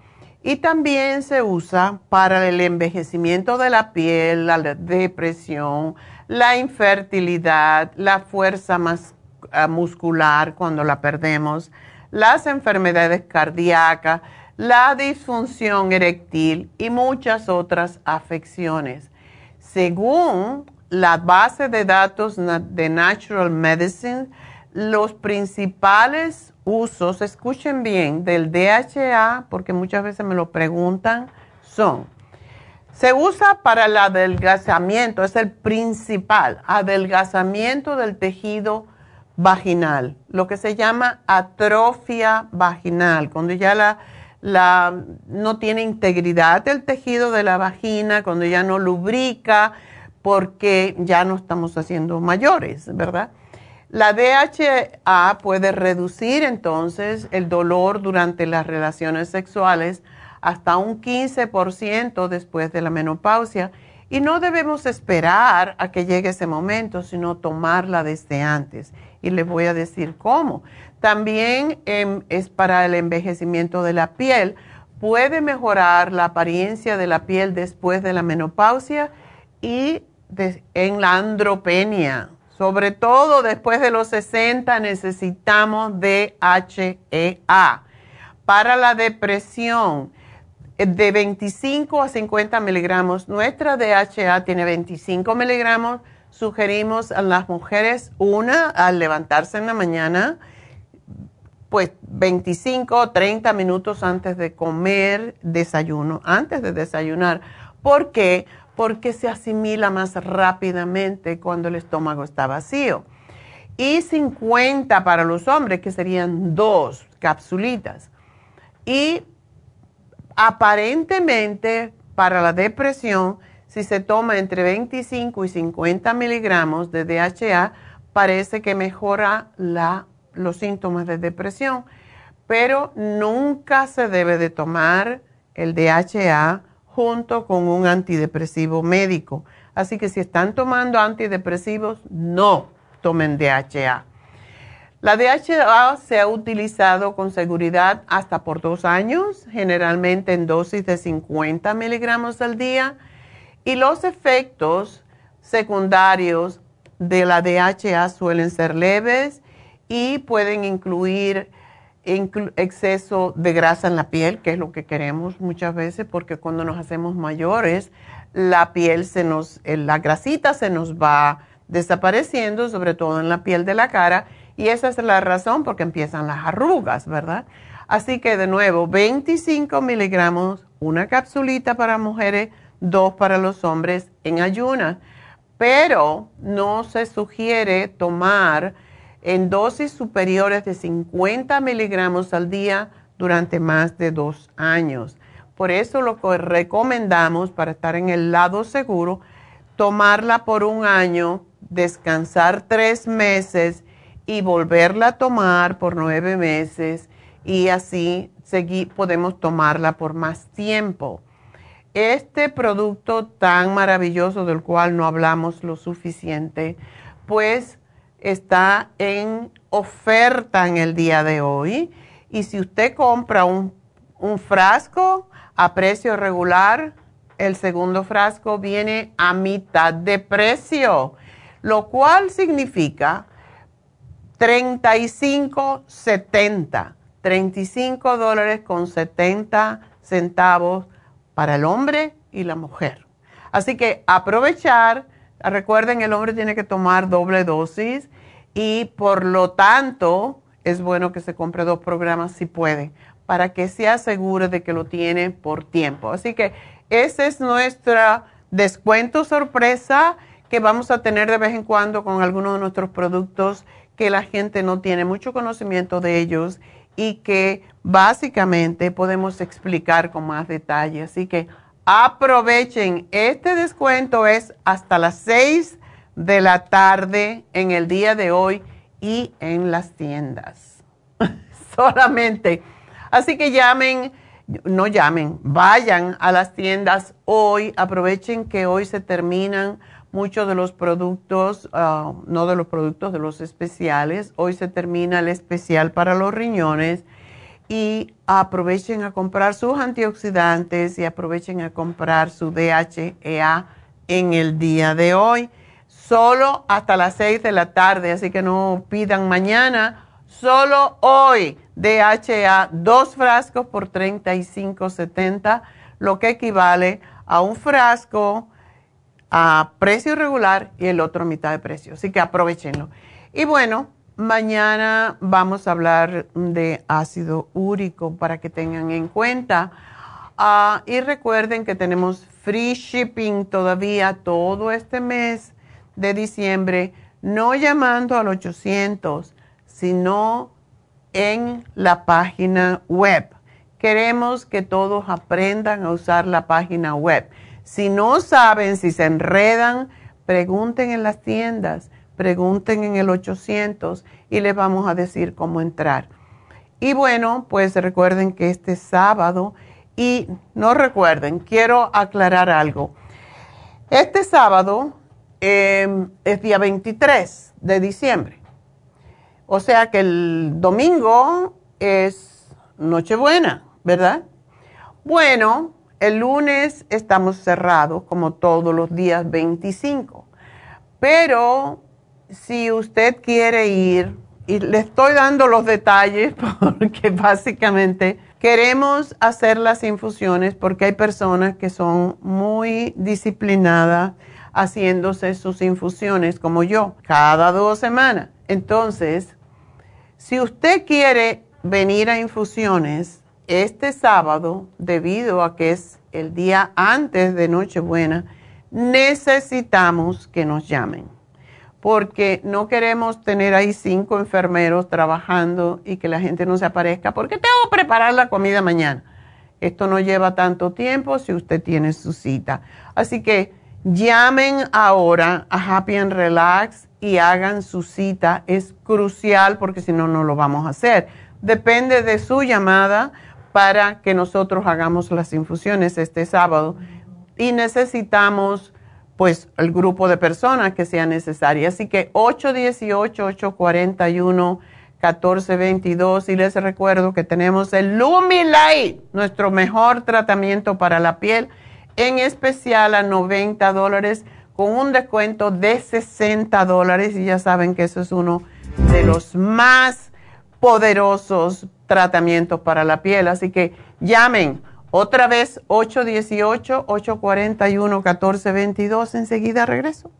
Y también se usa para el envejecimiento de la piel, la depresión, la infertilidad, la fuerza ah, muscular cuando la perdemos, las enfermedades cardíacas, la disfunción eréctil y muchas otras afecciones. Según la base de datos de Natural Medicine, los principales usos, escuchen bien, del DHA, porque muchas veces me lo preguntan, son, se usa para el adelgazamiento, es el principal, adelgazamiento del tejido vaginal, lo que se llama atrofia vaginal, cuando ya la, la, no tiene integridad el tejido de la vagina, cuando ya no lubrica, porque ya no estamos haciendo mayores, ¿verdad? La DHA puede reducir entonces el dolor durante las relaciones sexuales hasta un 15% después de la menopausia y no debemos esperar a que llegue ese momento, sino tomarla desde antes. Y les voy a decir cómo. También em, es para el envejecimiento de la piel. Puede mejorar la apariencia de la piel después de la menopausia y en la andropenia. Sobre todo después de los 60 necesitamos DHEA. Para la depresión, eh, de 25 a 50 miligramos. Nuestra DHA tiene 25 miligramos. Sugerimos a las mujeres una al levantarse en la mañana, pues 25 o 30 minutos antes de comer desayuno, antes de desayunar. ¿Por qué? porque se asimila más rápidamente cuando el estómago está vacío. Y 50 para los hombres, que serían dos capsulitas. Y aparentemente para la depresión, si se toma entre 25 y 50 miligramos de DHA, parece que mejora la, los síntomas de depresión. Pero nunca se debe de tomar el DHA junto con un antidepresivo médico. Así que si están tomando antidepresivos, no tomen DHA. La DHA se ha utilizado con seguridad hasta por dos años, generalmente en dosis de 50 miligramos al día, y los efectos secundarios de la DHA suelen ser leves y pueden incluir exceso de grasa en la piel, que es lo que queremos muchas veces, porque cuando nos hacemos mayores, la piel se nos, eh, la grasita se nos va desapareciendo, sobre todo en la piel de la cara, y esa es la razón porque empiezan las arrugas, ¿verdad? Así que de nuevo, 25 miligramos, una capsulita para mujeres, dos para los hombres en ayunas, pero no se sugiere tomar en dosis superiores de 50 miligramos al día durante más de dos años. Por eso lo que recomendamos para estar en el lado seguro, tomarla por un año, descansar tres meses y volverla a tomar por nueve meses y así podemos tomarla por más tiempo. Este producto tan maravilloso del cual no hablamos lo suficiente, pues está en oferta en el día de hoy. Y si usted compra un, frasco a precio regular, el segundo frasco viene a mitad de precio, lo cual significa 35.70, 35 dólares con 70 centavos para el hombre y la mujer. Así que aprovechar Recuerden, el hombre tiene que tomar doble dosis y por lo tanto es bueno que se compre dos programas si puede, para que se asegure de que lo tiene por tiempo. Así que ese es nuestro descuento sorpresa que vamos a tener de vez en cuando con algunos de nuestros productos que la gente no tiene mucho conocimiento de ellos y que básicamente podemos explicar con más detalle. Así que aprovechen, este descuento es hasta las 6 de la tarde en el día de hoy y en las tiendas. Solamente. Así que llamen, no llamen, vayan a las tiendas hoy, aprovechen que hoy se terminan muchos de los productos, ah, no de los productos, de los especiales. Hoy se termina el especial para los riñones y aprovechen a comprar sus antioxidantes y aprovechen a comprar su DHEA en el día de hoy. Solo hasta las 6 de la tarde, así que no pidan mañana. Solo hoy DHEA, dos frascos por 35.70, lo que equivale a un frasco a precio regular y el otro a mitad de precio. Así que aprovechenlo. Y bueno, mañana vamos a hablar de ácido úrico para que tengan en cuenta. Ah, y recuerden que tenemos free shipping todavía todo este mes de diciembre, no llamando al 800, sino en la página web. Queremos que todos aprendan a usar la página web. Si no saben, si se enredan, pregunten en las tiendas, pregunten en el 800 y les vamos a decir cómo entrar. Y bueno, pues recuerden que este sábado, y no recuerden, quiero aclarar algo. Este sábado em, es día 23 de diciembre. O sea que el domingo es Nochebuena, ¿verdad? Bueno, el lunes estamos cerrados como todos los días 25. Pero si usted quiere ir, y le estoy dando los detalles porque básicamente queremos hacer las infusiones porque hay personas que son muy disciplinadas haciéndose sus infusiones como yo, cada dos semanas. Entonces, si usted quiere venir a infusiones, este sábado, debido a que es el día antes de Nochebuena, necesitamos que nos llamen, porque no queremos tener ahí cinco enfermeros trabajando y que la gente no se aparezca, porque tengo que preparar la comida mañana. Esto no lleva tanto tiempo si usted tiene su cita. Así que llamen ahora a Happy and Relax y hagan su cita. Es crucial porque si no, no lo vamos a hacer. Depende de su llamada para que nosotros hagamos las infusiones este sábado y necesitamos pues el grupo de personas que sea necesario. Así que 818-841-1422 y les recuerdo que tenemos el Lumilight, nuestro mejor tratamiento para la piel, en especial a 90 dólares con un descuento de 60 dólares y ya saben que eso es uno de los más poderosos tratamientos para la piel. Así que llamen otra vez 818-841-1422. Enseguida regreso.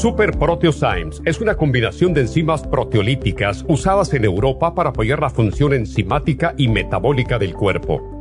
Super Proteosymes es una combinación de enzimas proteolíticas usadas en Europa para apoyar la función enzimática y metabólica del cuerpo.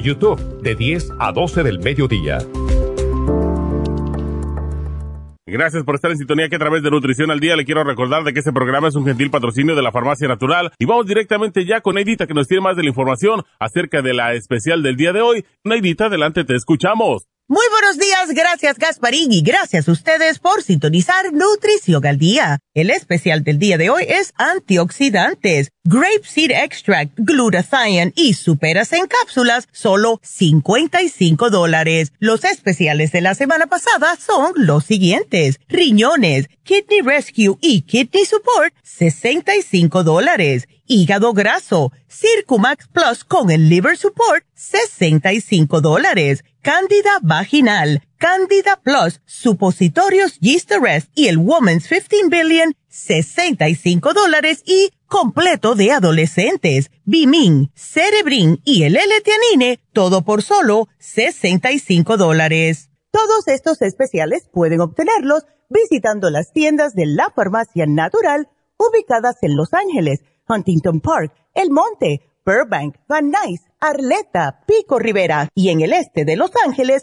YouTube de 10 a 12 del mediodía. Gracias por estar en sintonía que a través de Nutrición al Día le quiero recordar de que este programa es un gentil patrocinio de la Farmacia Natural y vamos directamente ya con Neidita que nos tiene más de la información acerca de la especial del día de hoy. Neidita, adelante, te escuchamos. Muy buenos días, gracias Gasparín y gracias a ustedes por sintonizar Nutrición al Día. El especial del día de hoy es antioxidantes, grape seed extract, glutathione y superas en cápsulas, solo 55 dólares. Los especiales de la semana pasada son los siguientes, riñones, kidney rescue y kidney support, 65 dólares hígado graso, Circumax Plus con el liver support, 65 dólares. Cándida vaginal, Cándida Plus, supositorios Yeast y el Woman's 15 Billion, 65 dólares y completo de adolescentes, Bimin, Cerebrin y el L-Tianine, todo por solo 65 dólares. Todos estos especiales pueden obtenerlos visitando las tiendas de la farmacia natural ubicadas en Los Ángeles, Huntington Park, El Monte, Burbank, Van Nuys, Arleta, Pico Rivera y en el este de Los Ángeles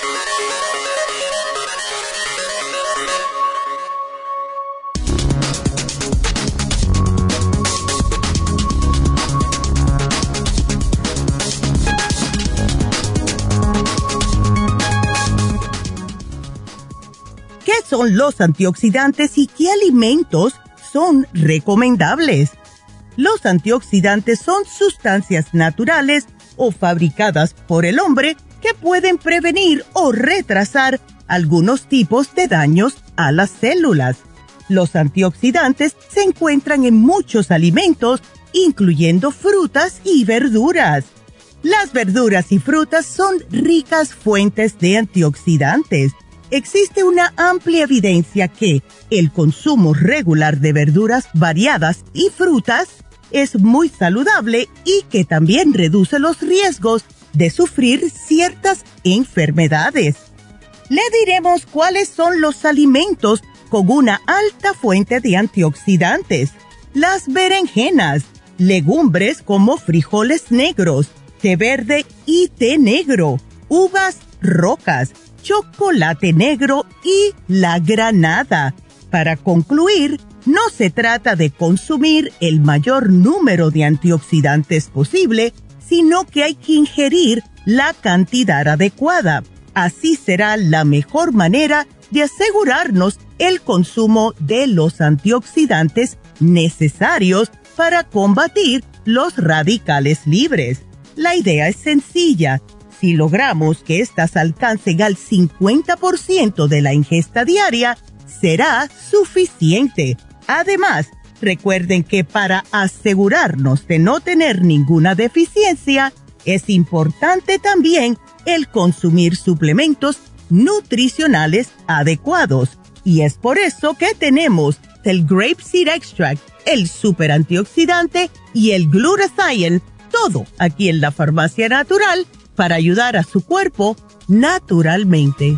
Son los antioxidantes y qué alimentos son recomendables? Los antioxidantes son sustancias naturales o fabricadas por el hombre que pueden prevenir o retrasar algunos tipos de daños a las células. Los antioxidantes se encuentran en muchos alimentos, incluyendo frutas y verduras. Las verduras y frutas son ricas fuentes de antioxidantes existe una amplia evidencia que el consumo regular de verduras variadas y frutas es muy saludable y que también reduce los riesgos de sufrir ciertas enfermedades. Le diremos cuáles son los alimentos con una alta fuente de antioxidantes. Las berenjenas, legumbres como frijoles negros, té verde y té negro, uvas rocas, chocolate negro y la granada. Para concluir, no se trata de consumir el mayor número de antioxidantes posible, sino que hay que ingerir la cantidad adecuada. Así será la mejor manera de asegurarnos el consumo de los antioxidantes necesarios para combatir los radicales libres. La idea es sencilla si logramos que éstas alcancen al 50% de la ingesta diaria, será suficiente. Además, recuerden que para asegurarnos de no tener ninguna deficiencia, es importante también el consumir suplementos nutricionales adecuados. Y es por eso que tenemos el Grape Seed Extract, el super antioxidante y el Glutathione, todo aquí en la farmacia natural para ayudar a su cuerpo naturalmente.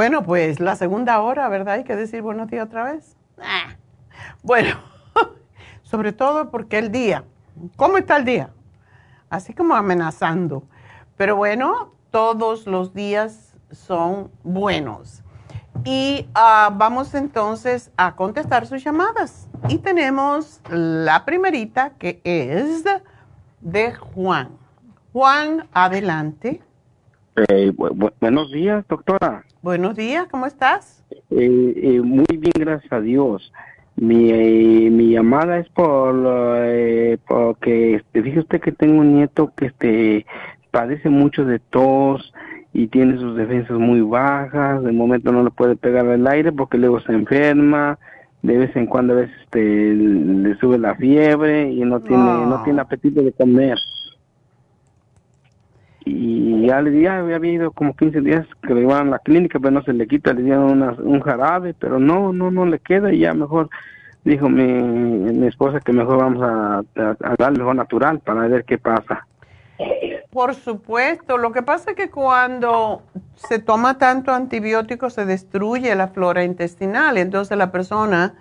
Bueno, pues la segunda hora, ¿verdad? Hay que decir buenos días otra vez. Ah. Bueno, sobre todo porque el día, ¿cómo está el día? Así como amenazando. Pero bueno, todos los días son buenos. Y ah, vamos entonces a contestar sus llamadas. Y tenemos la primerita que es de Juan. Juan, adelante. Eh, buenos días, doctora. Buenos días, ¿cómo estás? Eh, eh, muy bien, gracias a Dios. Mi, mi llamada es por porque este, fíjese usted que tengo un nieto que este padece mucho de tos y tiene sus defensas muy bajas, de momento no le puede pegar el aire porque luego se enferma, de vez en cuando a veces este, le sube la fiebre y no tiene no tiene apetito de comer y ya le dije, había habido como 15 días que le iban a la clínica, pero no se le quita, le dieron un jarabe, pero no, no, no le queda y ya mejor dijo mi, mi esposa que mejor vamos a, a, darle algo natural para ver qué pasa. Por supuesto, lo que pasa es que cuando se toma tanto antibiótico se destruye la flora intestinal, entonces la persona,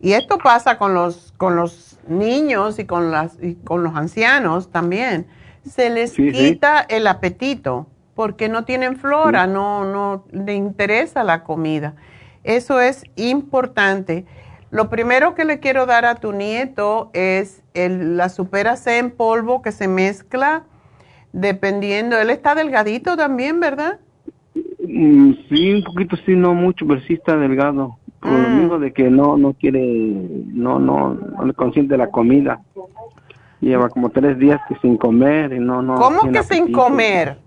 y esto pasa con los, con los niños y con, las, y con los ancianos también, se les quita el apetito porque no tienen flora, no, no le interesa la comida. Eso es importante. Lo primero que le quiero dar a tu nieto es el, la supera C en polvo que se mezcla dependiendo. Él está delgadito también, ¿verdad? Mm, sí, un poquito, sí, no mucho, pero sí está delgado. Por lo mm. mismo de que no, no quiere, no, no, no le consiente la comida. Lleva como tres días que sin comer y no, no. ¿Cómo que sin comer?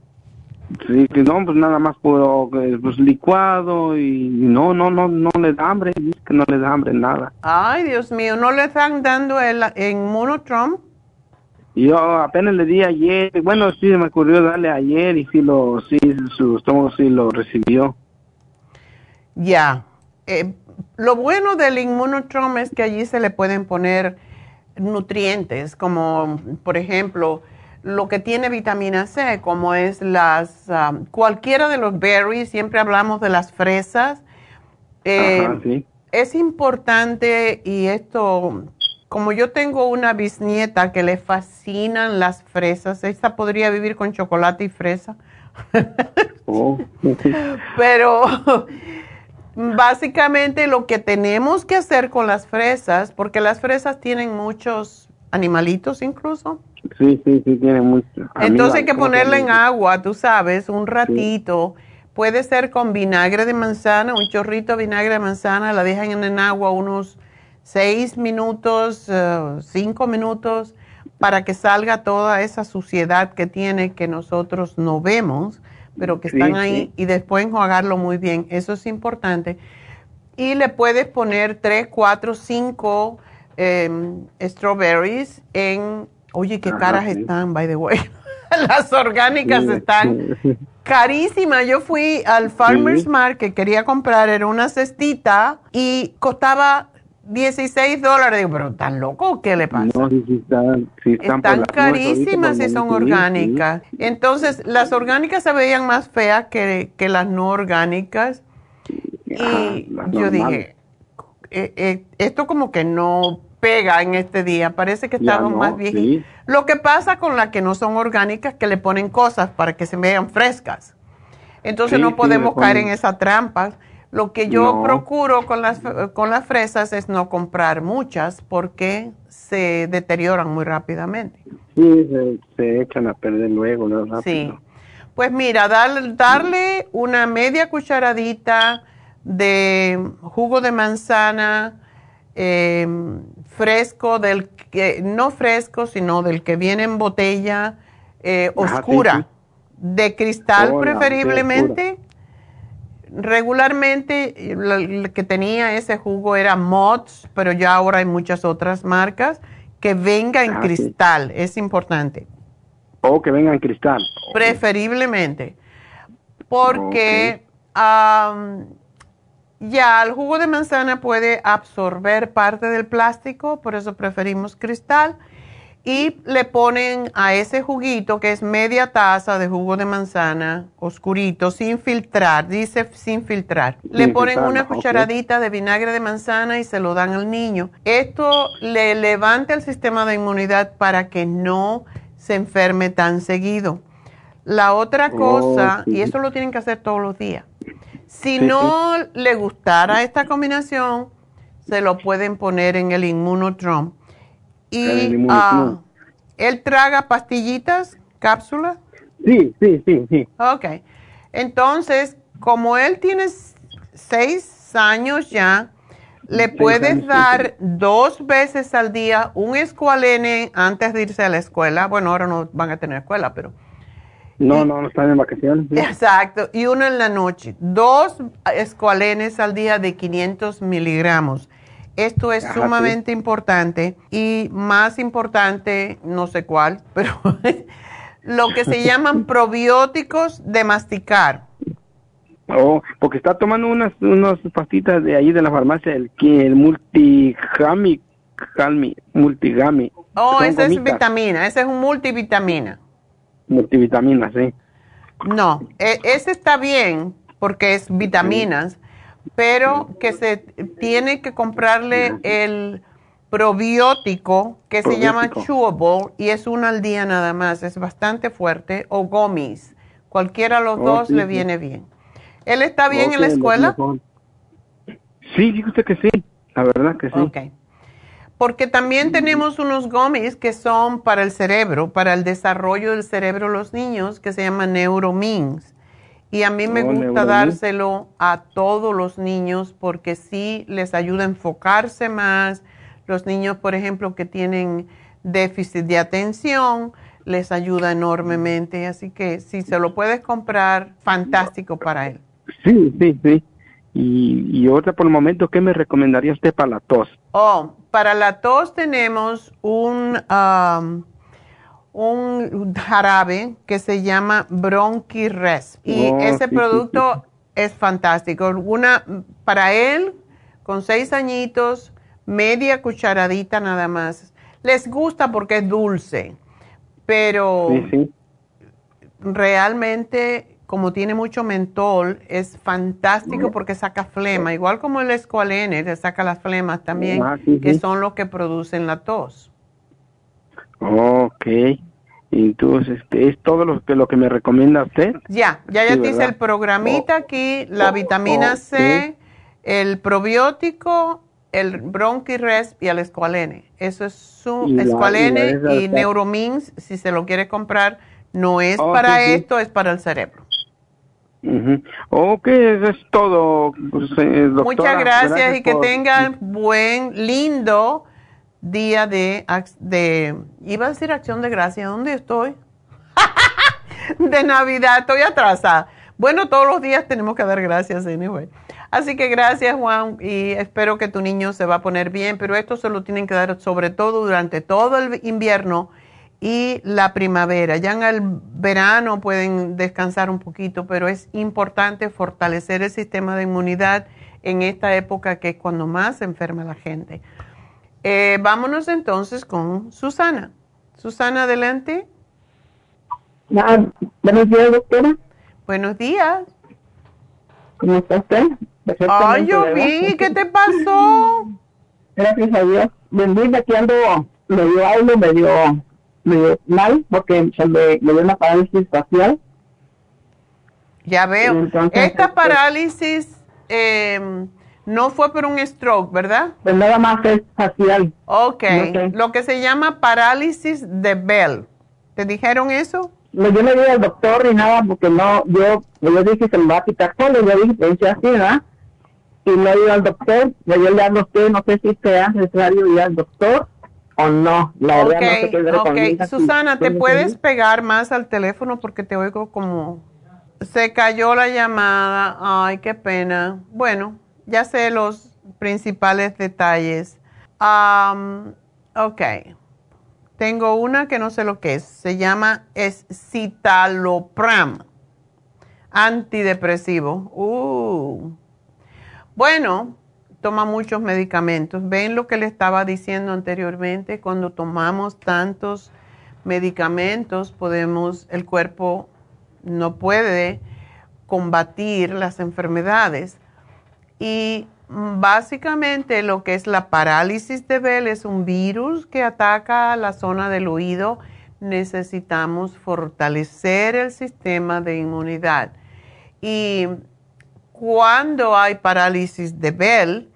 Sí, que no, pues nada más puro, pues licuado y no, no, no, no le da hambre, dice que no le da hambre nada. Ay, Dios mío, ¿no le están dando el inmunotrom? Yo apenas le di ayer, bueno, sí, me ocurrió darle ayer y sí lo, sí, su estómago sí lo recibió. Ya, eh, lo bueno del inmunotrom es que allí se le pueden poner nutrientes, como por ejemplo lo que tiene vitamina C, como es las, um, cualquiera de los berries, siempre hablamos de las fresas. Eh, es importante y esto, como yo tengo una bisnieta que le fascinan las fresas, esta podría vivir con chocolate y fresa. Oh, Pero Básicamente lo que tenemos que hacer con las fresas, porque las fresas tienen muchos animalitos incluso. Sí, sí, sí, tienen muchos. Entonces hay que ponerla en agua, tú sabes, un ratito. Puede ser con vinagre de manzana, un chorrito de vinagre de manzana, la dejan en agua unos seis minutos, eh, cinco minutos, para que salga toda esa suciedad que tiene que nosotros no vemos pero que están ahí y después enjuagarlo muy bien. Eso es importante. Y le puedes poner 3, 4, 5 strawberries en... Oye, qué caras están, by the way. Las orgánicas están carísimas. Yo fui al Farmer's Market, quería comprar, era una cestita y costaba 16 dólares. Digo, pero tan loco, ¿qué le pasa? No, están, están, carísimas y son orgánicas. Entonces, las orgánicas se veían más feas que, las no orgánicas. Y yo dije, eh, eh, esto como que no pega en este día, parece que estaban más viejitas. Lo que pasa con las que no son orgánicas, que le ponen cosas para que se vean frescas. Entonces no podemos caer en esa trampa. Lo que yo procuro con las, con las fresas es no comprar muchas porque se deterioran muy rápidamente. Sí, se, echan a perder luego, ¿no? Sí. Pues mira, darle una media cucharadita de jugo de manzana em, fresco, del que, no fresco, sino del que viene en botella eh, oscura, de cristal preferiblemente regularmente el que tenía ese jugo era Mott's, pero ya ahora hay muchas otras marcas. Que venga en ah, cristal, es importante. O que venga en cristal. Preferiblemente. Porque ya el jugo de manzana puede absorber parte del plástico, por eso preferimos cristal. Y le ponen a ese juguito, que es media taza de jugo de manzana oscurito, sin filtrar, dice sin filtrar. le ponen una cucharadita de vinagre de manzana y se lo dan al niño. Esto le levanta el sistema de inmunidad para que no se enferme tan seguido. La otra cosa, y eso lo tienen que hacer todos los días, si no le gustara esta combinación, se lo pueden poner en el Immunotron y uh, él traga pastillitas, cápsulas. Sí, sí, sí, sí. Ok. Entonces, como él tiene seis años ya, le puedes dar dos veces al día un escualene antes de irse a la escuela. Bueno, ahora no van a tener escuela, pero... No, no, no están en vacaciones. Exacto. Y uno en la noche. Dos escualenes al día de 500 miligramos. Esto es sumamente importante y más importante, no sé cuál, pero lo que se llaman probióticos de masticar. Oh, porque está tomando unas, unas pastitas de ahí de la farmacia, el, el multigami, multigami. Oh, esa es vitamina, ese es un multivitamina. Multivitamina, sí. No, e, ese está bien porque es vitaminas, pero que se tiene que comprarle el probiótico que se llama chewable y es uno al día nada más, es bastante fuerte, o gomis. Cualquiera de los oh, dos le viene bien. ¿Él está bien en la escuela? Sí, dice que sí, la verdad que sí. Okay. Porque también tenemos unos gomis que son para el cerebro, para el desarrollo del cerebro de los niños, que se llaman Neuromins. Y a mí me gusta dárselo a todos los niños porque sí les ayuda a enfocarse más. Los niños, por ejemplo, que tienen déficit de atención, les ayuda enormemente. Así que si se lo puedes comprar, fantástico para él. Sí, sí, sí. Y, y otra por el momento, ¿qué me recomendaría usted para la tos? Oh, para la tos tenemos un... Um, un jarabe que se llama Bronchires y oh, ese producto es fantástico. Una para él con seis añitos, media cucharadita nada más. Les gusta porque es dulce, pero realmente como tiene mucho mentol, es fantástico porque saca flema, igual como el escualene, le saca las flemas también, ah, que son los que producen la tos. Ok. Entonces, este, ¿es todo lo que, lo que me recomienda usted? Ya, ya ya te hice el programita oh. aquí, la vitamina C, el probiótico, el bronquiresp y el escualene. Eso es su escualene y, Neuromins, si se lo quiere comprar, no es oh, para esto, es para el cerebro. Ok, eso es todo. Pues, eh, Muchas gracias, y que tengan buen, lindo día de, de, iba a decir acción de gracia, ¿dónde estoy? de Navidad, estoy atrasada. Bueno, todos los días tenemos que dar gracias, anyway. Así que gracias, Juan, y espero que tu niño se va a poner bien, pero esto se lo tienen que dar sobre todo durante todo el invierno y la primavera. Ya en el verano pueden descansar un poquito, pero es importante fortalecer el sistema de inmunidad en esta época que es cuando más se enferma la gente. Eh, vámonos entonces con Susana. Susana, adelante. buenos días, doctora. Buenos días. ¿Cómo está usted? Ay, yo vi, ¿qué te pasó? Gracias a Dios. Bendita aquí ando medio algo, medio, medio mal, porque se me, dio una parálisis facial. Ya veo. Esta este, parálisis... Eh, no fue por un stroke, ¿verdad? Pues nada más es facial. Ok. Lo que se llama parálisis de Bell. ¿Te dijeron eso? No, yo no vi al doctor ni nada porque no, yo, yo dije que me va a quitar solo, yo dije, pensé así, ¿verdad? Y no he ido al doctor, yo le hablo a usted, no sé si sea necesario ir al doctor o no. La verdad no sé qué Susana, ¿te puedes pegar más al teléfono porque te oigo como... Se cayó la llamada, ay, qué pena. Bueno, ya sé los principales detalles. ok. Tengo una que no sé lo que es. Se llama escitalopram. Antidepresivo. Uh. Bueno, toma muchos medicamentos. ¿Ven lo que le estaba diciendo anteriormente? Cuando tomamos tantos medicamentos, podemos, el cuerpo no puede combatir las enfermedades. Y básicamente lo que es la parálisis de Bell es un virus que ataca la zona del oído. Necesitamos fortalecer el sistema de inmunidad. Y cuando hay parálisis de Bell,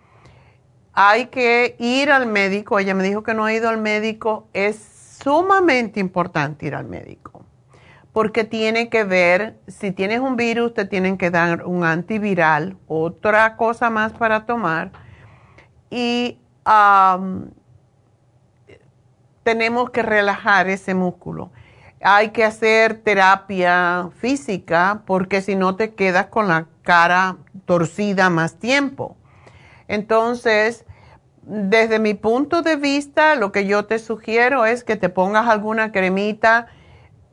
hay que ir al médico. Ella me dijo que no ha ido al médico. Es sumamente importante ir al médico porque tiene que ver, si tienes un virus, te tienen que dar un antiviral, otra cosa más para tomar. Y tenemos que relajar ese músculo. Hay que hacer terapia física porque si no te quedas con la cara torcida más tiempo. Entonces, desde mi punto de vista, lo que yo te sugiero es que te pongas alguna cremita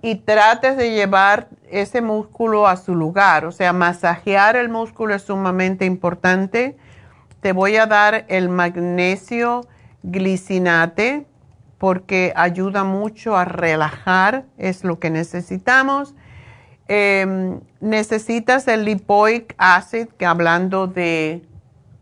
y trates de llevar ese músculo a su lugar. O sea, masajear el músculo es sumamente importante. Te voy a dar el magnesio glicinate porque ayuda mucho a relajar, es lo que necesitamos. Em, necesitas el lipoic acid, que hablando de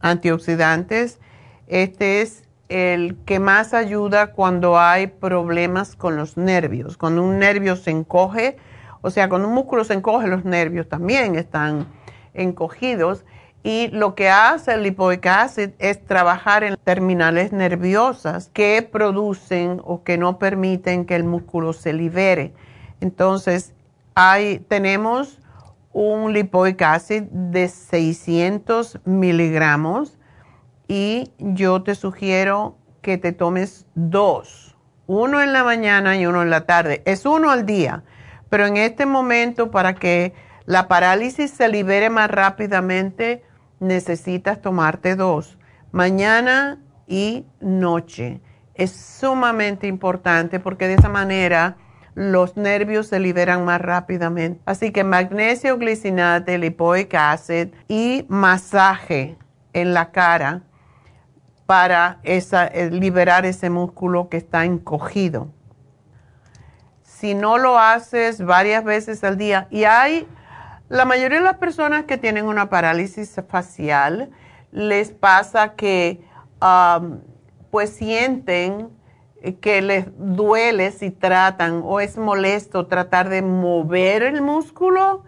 antioxidantes, este es el que más ayuda cuando hay problemas con los nervios. Cuando un nervio se encoge, o sea, cuando un músculo se encoge, los nervios también están encogidos. Y lo que hace el lipoic acid es trabajar en terminales nerviosas que producen o que no permiten que el músculo se libere. Entonces, hay, tenemos un lipoic acid de 600 miligramos y yo te sugiero que te tomes dos, uno en la mañana y uno en la tarde. Es uno al día, pero en este momento para que la parálisis se libere más rápidamente, necesitas tomarte dos, mañana y noche. Es sumamente importante porque de esa manera los nervios se liberan más rápidamente. Así que magnesio glicinate, lipoic acid y masaje en la cara para eh, liberar ese músculo que está encogido. Si no lo haces varias veces al día, y hay, la mayoría de las personas que tienen una parálisis facial, les pasa que pues sienten que les duele si tratan o es molesto tratar de mover el músculo,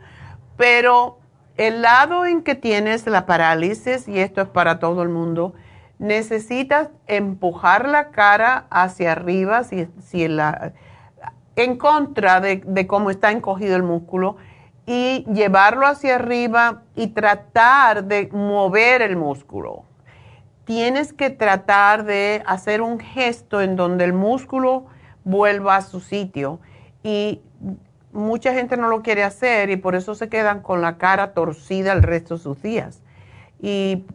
pero el lado en que tienes la parálisis, y esto es para todo el mundo, necesitas empujar la cara hacia arriba, si, si la, en contra de, de cómo está encogido el músculo, y llevarlo hacia arriba y tratar de mover el músculo. Tienes que tratar de hacer un gesto en donde el músculo vuelva a su sitio. Y mucha gente no lo quiere hacer y por eso se quedan con la cara torcida el resto de sus días. Y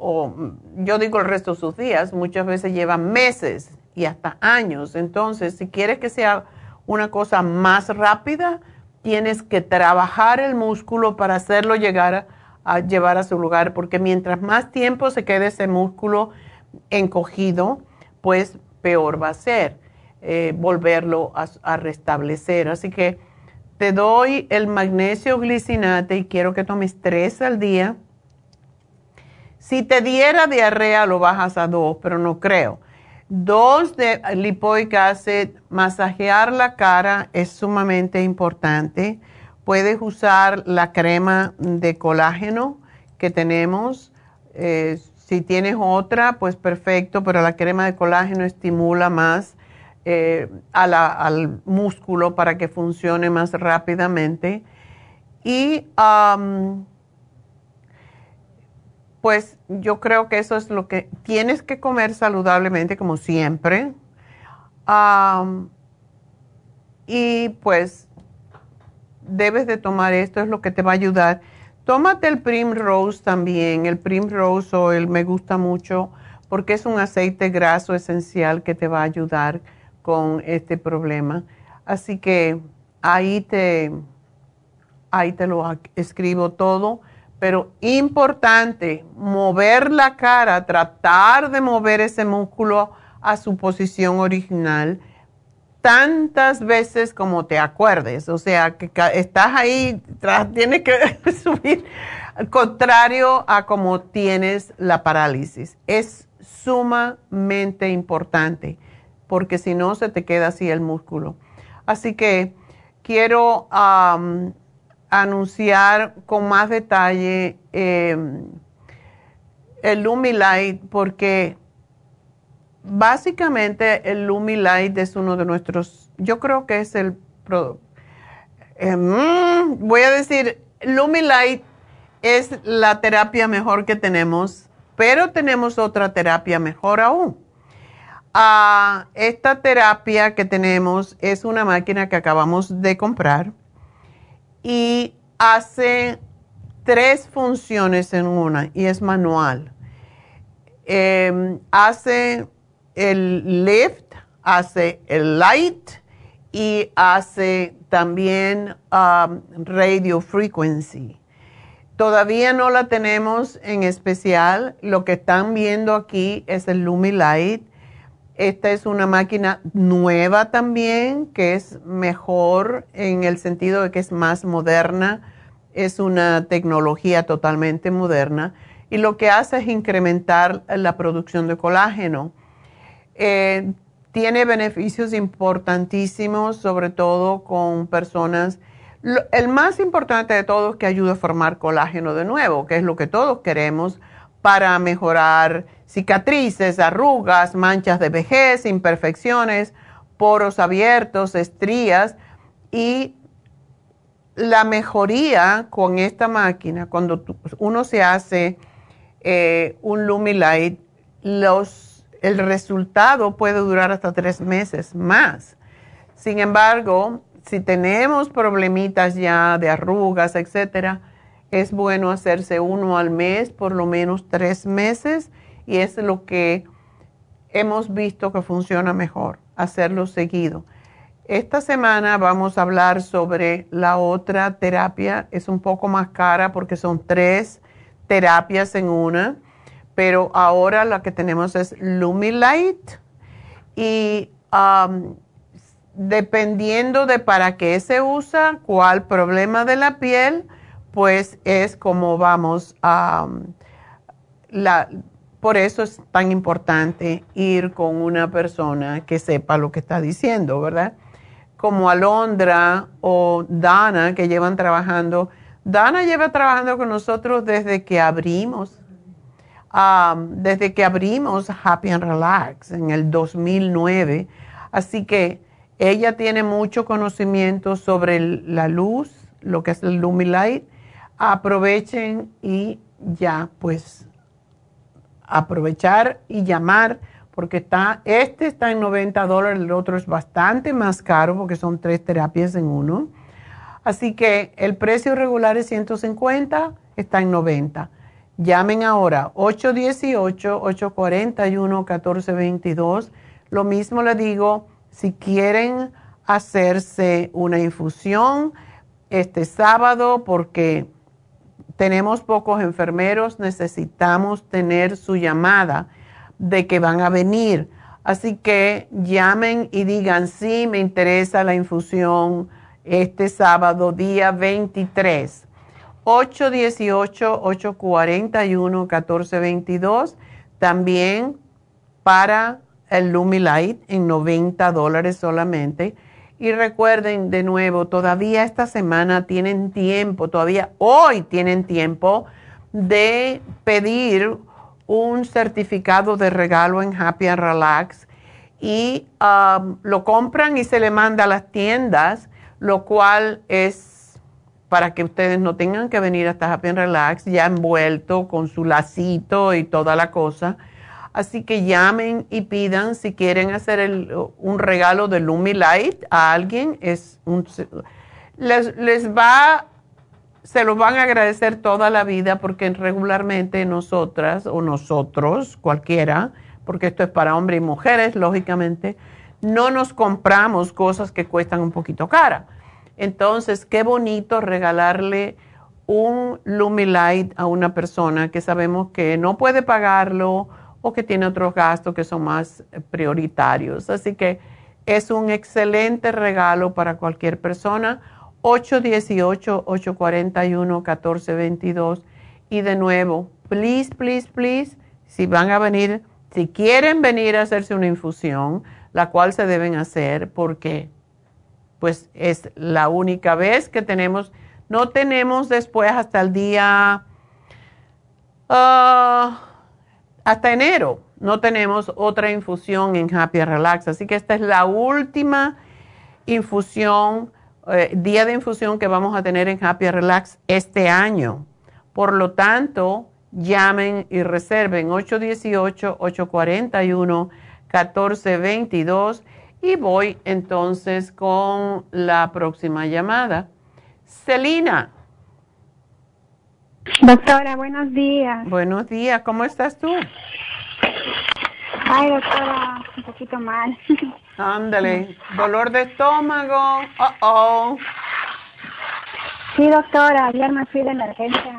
o yo digo el resto de sus días, muchas veces llevan meses y hasta años. Entonces, si quieres que sea una cosa más rápida, tienes que trabajar el músculo para hacerlo llegar a, llevar a su lugar, porque mientras más tiempo se quede ese músculo encogido, pues peor va a ser eh, volverlo a, a restablecer. Así que te doy el magnesio glicinate y quiero que tomes tres al día si te diera diarrea, lo bajas a dos, pero no creo. Dos de lipoic acid, masajear la cara es sumamente importante. Puedes usar la crema de colágeno que tenemos. Eh, si tienes otra, pues perfecto, pero la crema de colágeno estimula más eh, al músculo para que funcione más rápidamente. Y pues yo creo que eso es lo que tienes que comer saludablemente como siempre. y pues debes de tomar esto, es lo que te va a ayudar. Tómate el Primrose también, el Primrose Oil me gusta mucho porque es un aceite graso esencial que te va a ayudar con este problema. Así que ahí te, ahí te lo escribo todo pero importante, mover la cara, tratar de mover ese músculo a su posición original tantas veces como te acuerdes. O sea, que estás ahí, tienes que subir, contrario a como tienes la parálisis. Es sumamente importante, porque si no se te queda así el músculo. Así que quiero anunciar con más detalle em, el Lumilight, porque básicamente el Lumilight es uno de nuestros, yo creo que es el, em, voy a decir, Lumilight es la terapia mejor que tenemos, pero tenemos otra terapia mejor aún. Ah, esta terapia que tenemos es una máquina que acabamos de comprar y hace tres funciones en una y es manual. Em, hace el lift, hace el light y hace también um, radio frequency. Todavía no la tenemos en especial. Lo que están viendo aquí es el Lumilight. Esta es una máquina nueva también, que es mejor en el sentido de que es más moderna. Es una tecnología totalmente moderna. Y lo que hace es incrementar la producción de colágeno. Eh, tiene beneficios importantísimos, sobre todo con personas. el más importante de todo es que ayuda a formar colágeno de nuevo, que es lo que todos queremos para mejorar cicatrices, arrugas, manchas de vejez, imperfecciones, poros abiertos, estrías y la mejoría con esta máquina, cuando uno se hace eh, un Lumilight, los el resultado puede durar hasta tres meses más. Sin embargo, si tenemos problemitas ya de arrugas, etcétera, es bueno hacerse uno al mes, por lo menos tres meses, y es lo que hemos visto que funciona mejor, hacerlo seguido. Esta semana vamos a hablar sobre la otra terapia, es un poco más cara porque son tres terapias en una pero ahora la que tenemos es Lumilight y um, dependiendo de para qué se usa, cuál problema de la piel, pues es como vamos a... Um, la, por eso es tan importante ir con una persona que sepa lo que está diciendo, ¿verdad? Como Alondra o Dana, que llevan trabajando. Dana lleva trabajando con nosotros desde que abrimos desde que abrimos Happy and Relax en el 2009. Así que ella tiene mucho conocimiento sobre la luz, lo que es el Lumilight. Aprovechen y ya, pues, aprovechar y llamar porque está, este está en 90 dólares, el otro es bastante más caro porque son tres terapias en uno. Así que el precio regular es 150, está en 90. Llamen ahora 818-841-1422. Lo mismo le digo, si quieren hacerse una infusión este sábado porque tenemos pocos enfermeros, necesitamos tener su llamada de que van a venir. Así que llamen y digan, sí, me interesa la infusión este sábado, día 23. 818-841-1422. También para el Lumilight en 90 dólares solamente. Y recuerden de nuevo, todavía esta semana tienen tiempo, todavía hoy tienen tiempo de pedir un certificado de regalo en Happy and Relax y um, lo compran y se le manda a las tiendas, lo cual es para que ustedes no tengan que venir hasta Happy and Relax ya envuelto con su lacito y toda la cosa. Así que llamen y pidan si quieren hacer un regalo de Lumi Light a alguien. Es les, les va, se lo van a agradecer toda la vida porque regularmente nosotras o nosotros, cualquiera, porque esto es para hombres y mujeres, lógicamente, no nos compramos cosas que cuestan un poquito cara entonces, qué bonito regalarle un Lumilight a una persona que sabemos que no puede pagarlo o que tiene otros gastos que son más prioritarios. Así que es un excelente regalo para cualquier persona. 818-841-1422. Y de nuevo, please, please, please, si van a venir, si quieren venir a hacerse una infusión, la cual se deben hacer porque pues es la única vez que tenemos no tenemos después hasta el día, ah, hasta enero, no tenemos otra infusión en Happy Relax. Así que esta es la última infusión, eh, día de infusión que vamos a tener en Happy Relax este año. Por lo tanto, llamen y reserven 818-841-1422 y voy entonces con la próxima llamada. Celina. Doctora, buenos días. Buenos días, ¿cómo estás tú? Ay, doctora, un poquito mal. Ándale, dolor de estómago, oh, oh. Sí, doctora, ayer me fui de emergencia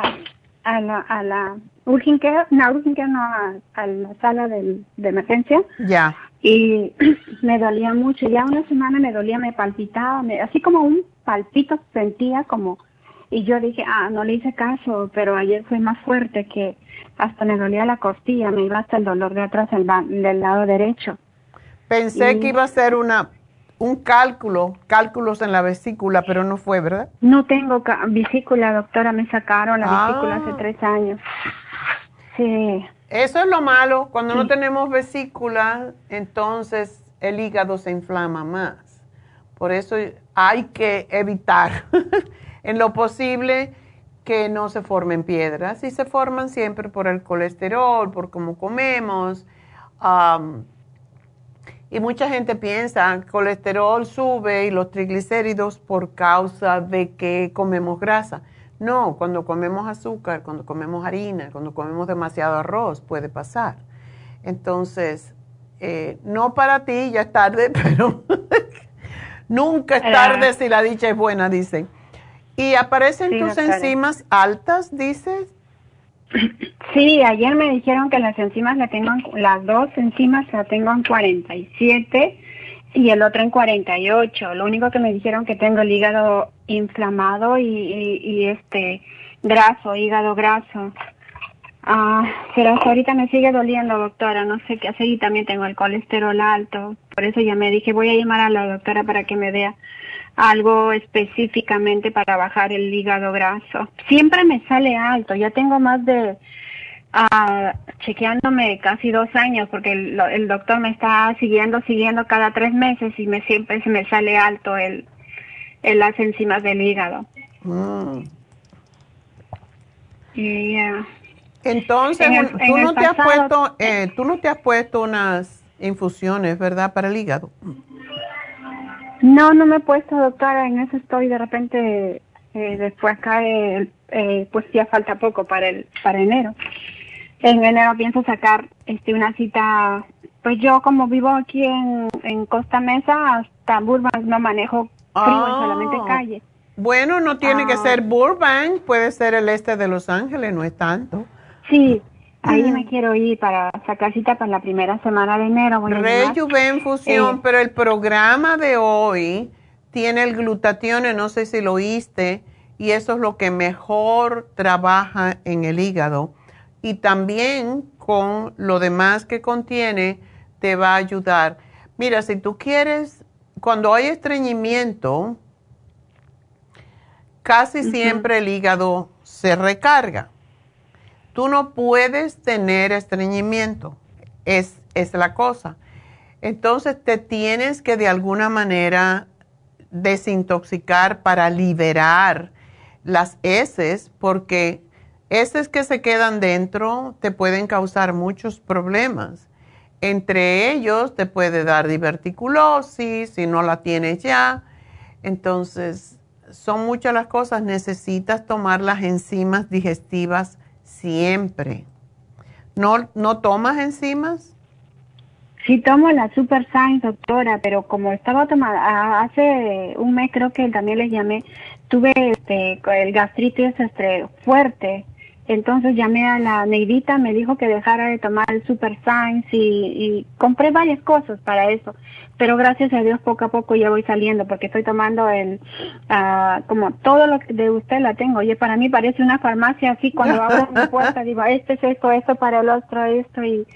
a la, a la urgent care, no, urgent care no, a, la sala de, de emergencia. Ya. Y me dolía mucho, ya una semana me dolía, me palpitaba, me, así como un palpito sentía como, y yo dije, ah, no le hice caso, pero ayer fue más fuerte que hasta me dolía la costilla, me iba hasta el dolor de atrás del, del lado derecho. Pensé que iba a ser una un cálculo, cálculos en la vesícula, pero no fue, ¿verdad? No tengo vesícula, doctora, me sacaron la vesícula hace ah. tres años. Sí. Eso es lo malo, cuando no tenemos vesícula, entonces el hígado se inflama más. Por eso hay que evitar en lo posible que no se formen piedras y se forman siempre por el colesterol, por cómo comemos. y mucha gente piensa que el colesterol sube y los triglicéridos por causa de que comemos grasa. No, cuando comemos azúcar, cuando comemos harina, cuando comemos demasiado arroz, puede pasar. Entonces, eh, no para ti, ya es tarde, pero Nunca es tarde si la dicha es buena, dicen. ¿Y aparecen tus enzimas altas, dices? Sí, ayer me dijeron que las enzimas la tengo, las dos enzimas la tengo en 47 y el otro en 48. Lo único que me dijeron que tengo el hígado inflamado y, y este graso, hígado graso. Ah, pero hasta ahorita me sigue doliendo, doctora. No sé qué hacer y también tengo el colesterol alto. Por eso ya me dije, voy a llamar a la doctora para que me dé algo específicamente para bajar el hígado graso. Siempre me sale alto. Ya tengo más de ah, chequeándome casi dos años porque el, doctor me está siguiendo, siguiendo cada tres meses y me siempre se me sale alto el, el las enzimas del hígado. Mm. Y entonces, tú, no te has puesto, eh, tú no te has puesto unas infusiones, ¿verdad, para el hígado? No, no me he puesto, doctora, en eso estoy de repente, eh, después acá, eh, pues ya falta poco para el para enero. En enero pienso sacar este una cita, pues yo como vivo aquí en, en Costa Mesa, hasta Burbank no manejo frío, solamente calle. Bueno, no tiene que ah. ser Burbank, puede ser el este de Los Ángeles, no es tanto. Sí, ahí me quiero ir para sacar cita para la primera semana de enero. Rejuven Fusión, eh, pero el programa de hoy tiene el glutatión, no sé si lo oíste, y eso es lo que mejor trabaja en el hígado. Y también con lo demás que contiene te va a ayudar. Mira, si tú quieres, cuando hay estreñimiento, casi siempre el hígado se recarga. Tú no puedes tener estreñimiento, es, la cosa. Entonces te tienes que de alguna manera desintoxicar para liberar las heces, porque heces que se quedan dentro te pueden causar muchos problemas. Entre ellos te puede dar diverticulosis si no la tienes ya. Entonces, son muchas las cosas. Necesitas tomar las enzimas digestivas siempre. ¿No, no tomas enzimas? Sí tomo la Super Science, doctora, pero como estaba tomando, hace un mes creo que también les llamé, tuve este, el gastritis este, fuerte entonces llamé a la Neidita, me dijo que dejara de tomar el Super Science y, compré varias cosas para eso. Pero gracias a Dios poco a poco ya voy saliendo porque estoy tomando el, uh, como todo lo de usted la tengo. Oye, para mí parece una farmacia así cuando abro mi puerta digo, este es esto, esto para el otro, esto y,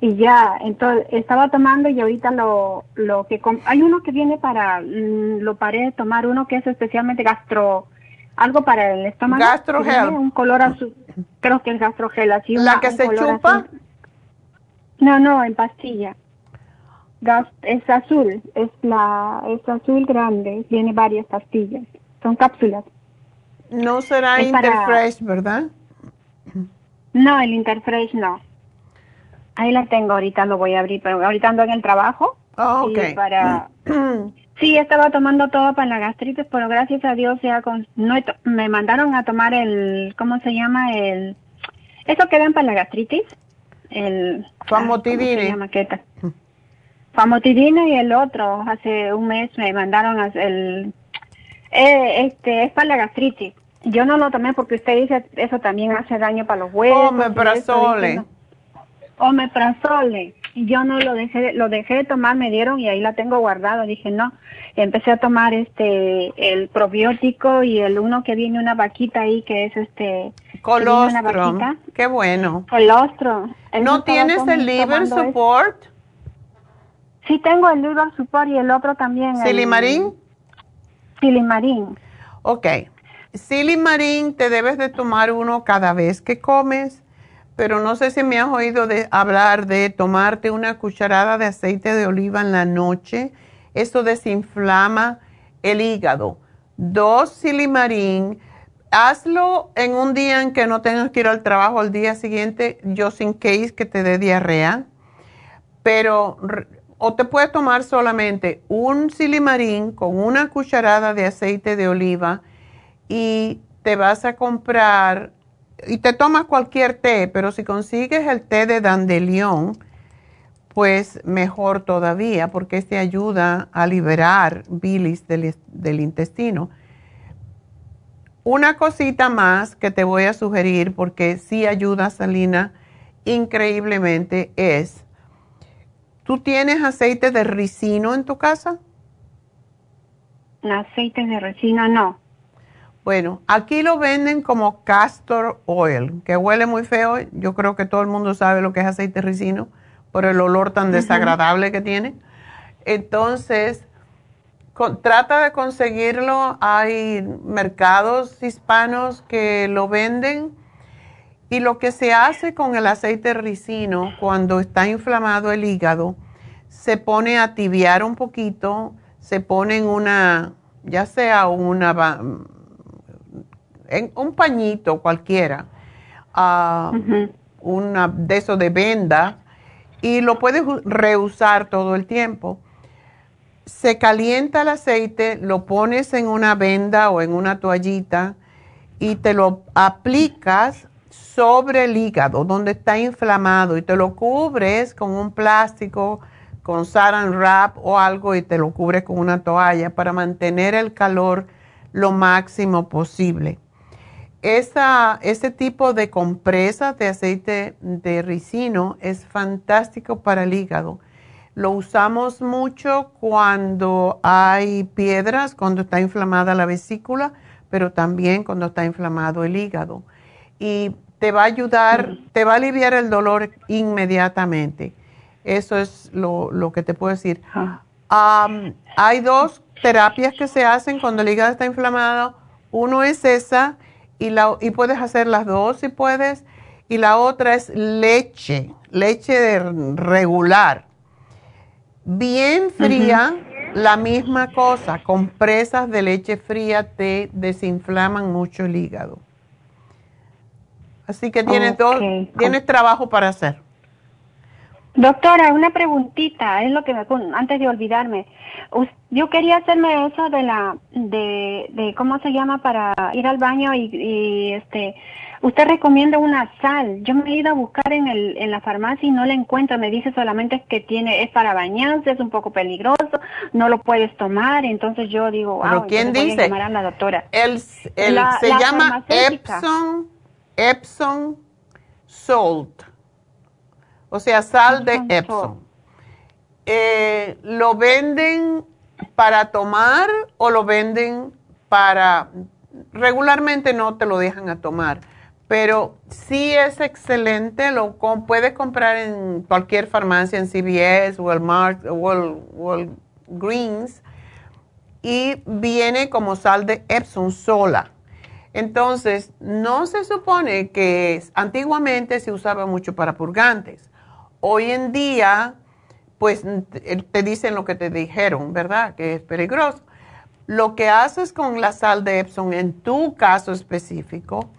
y ya. Entonces estaba tomando y ahorita lo, lo que, hay uno que viene para, mm, lo paré de tomar, uno que es especialmente gastro, algo para el estómago. Gastrogel. Un color azul. Creo que es gastrogel. Así ¿La que se chupa? No, no, en pastilla. Gas, es azul, es la es azul grande, tiene varias pastillas, son cápsulas. No será Interfresh, ¿verdad? No, el Interfresh no. Ahí la tengo, ahorita lo voy a abrir, pero ahorita ando en el trabajo. Oh, okay. Y para Sí, estaba tomando todo para la gastritis, pero gracias a Dios ya con, no me mandaron a tomar el, ¿cómo se llama? El, eso que dan para la gastritis, el famotidine. Ah, famotidine y el otro, hace un mes me mandaron a el, eh, este, es para la gastritis. Yo no lo tomé porque usted dice eso también hace daño para los huesos. Omeprazole. Omeprazole yo no lo dejé, lo dejé de tomar, me dieron y ahí la tengo guardado. Dije, no, empecé a tomar este, el probiótico y el uno que viene una vaquita ahí que es este. Colostrum. Qué bueno. Colostrum. ¿No tienes el liver support? Sí tengo el liver support y el otro también. ¿Silimarín? Silimarín. Ok. Silimarín te debes de tomar uno cada vez que comes pero no sé si me has oído de hablar de tomarte una cucharada de aceite de oliva en la noche. Esto desinflama el hígado. Dos silimarín. Hazlo en un día en que no tengas que ir al trabajo al día siguiente, yo sin case que te dé diarrea. Pero, o te puedes tomar solamente un silimarín con una cucharada de aceite de oliva y te vas a comprar y te tomas cualquier té, pero si consigues el té de dandelión, pues mejor todavía, porque este ayuda a liberar bilis del, del, intestino. Una cosita más que te voy a sugerir, porque sí ayuda, Salina, increíblemente, es, ¿tú tienes aceite de ricino en tu casa? Aceite de ricino no. Bueno, aquí lo venden como castor oil, que huele muy feo. Yo creo que todo el mundo sabe lo que es aceite ricino por el olor tan desagradable que tiene. Entonces, trata de conseguirlo. Hay mercados hispanos que lo venden. Y lo que se hace con el aceite ricino cuando está inflamado el hígado, se pone a tibiar un poquito, se pone en una, ya sea una en un pañito cualquiera, uh, una de eso de venda, y lo puedes reusar todo el tiempo. Se calienta el aceite, lo pones en una venda o en una toallita y te lo aplicas sobre el hígado donde está inflamado y te lo cubres con un plástico, con saran wrap o algo y te lo cubres con una toalla para mantener el calor lo máximo posible esa, ese tipo de compresas de aceite de ricino es fantástico para el hígado. Lo usamos mucho cuando hay piedras, cuando está inflamada la vesícula, pero también cuando está inflamado el hígado. Y te va a ayudar, te va a aliviar el dolor inmediatamente. Eso es lo, que te puedo decir. hay dos terapias que se hacen cuando el hígado está inflamado. Uno es esa y, la, y puedes hacer las dos si puedes. Y la otra es leche, leche regular. Bien fría, la misma cosa. Compresas de leche fría te desinflaman mucho el hígado. Así que tienes, dos, tienes trabajo para hacer. Doctora, una preguntita, es lo que me antes de olvidarme. Yo quería hacerme eso de la de, de cómo se llama para ir al baño y, y este usted recomienda una sal. Yo me he ido a buscar en el en la farmacia y no la encuentro. Me dice solamente que tiene es para bañarse, es un poco peligroso, no lo puedes tomar. Entonces yo digo, wow, ¿quién dice? Voy a la doctora. El, el se llama Epsom Epsom Salt o sea, sal de Epsom. Eh, ¿Lo venden para tomar o lo venden para... Regularmente no te lo dejan a tomar, pero sí es excelente, lo puedes comprar en cualquier farmacia, en CVS, Walmart, Walgreens, y viene como sal de Epsom sola. Entonces, no se supone que antiguamente se usaba mucho para purgantes hoy en día, pues te dicen lo que te dijeron, ¿verdad? Que es peligroso. Lo que haces con la sal de Epsom en tu caso específico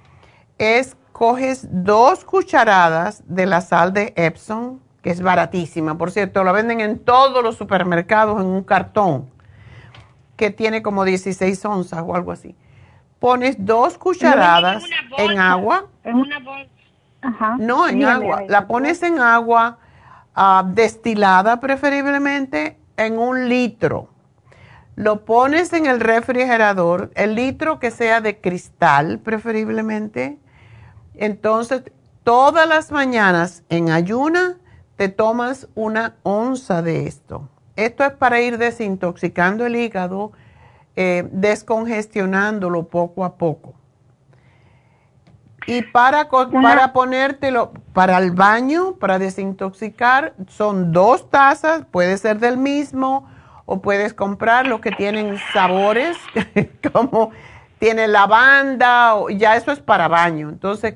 es coges dos cucharadas de la sal de Epsom, que es baratísima, por cierto, la venden en todos los supermercados en un cartón que tiene como 16 onzas o algo así. Pones dos cucharadas en agua. En una bolsa no, en agua. La pones en agua ah, destilada preferiblemente en un litro. Lo pones en el refrigerador, el litro que sea de cristal preferiblemente. Entonces, todas las mañanas en ayuna te tomas una onza de esto. Esto es para ir desintoxicando el hígado, eh, descongestionándolo poco a poco. Y para, para ponértelo para el baño, para desintoxicar, son dos tazas, puede ser del mismo o puedes comprar los que tienen sabores, como tiene lavanda, o, ya eso es para baño. Entonces,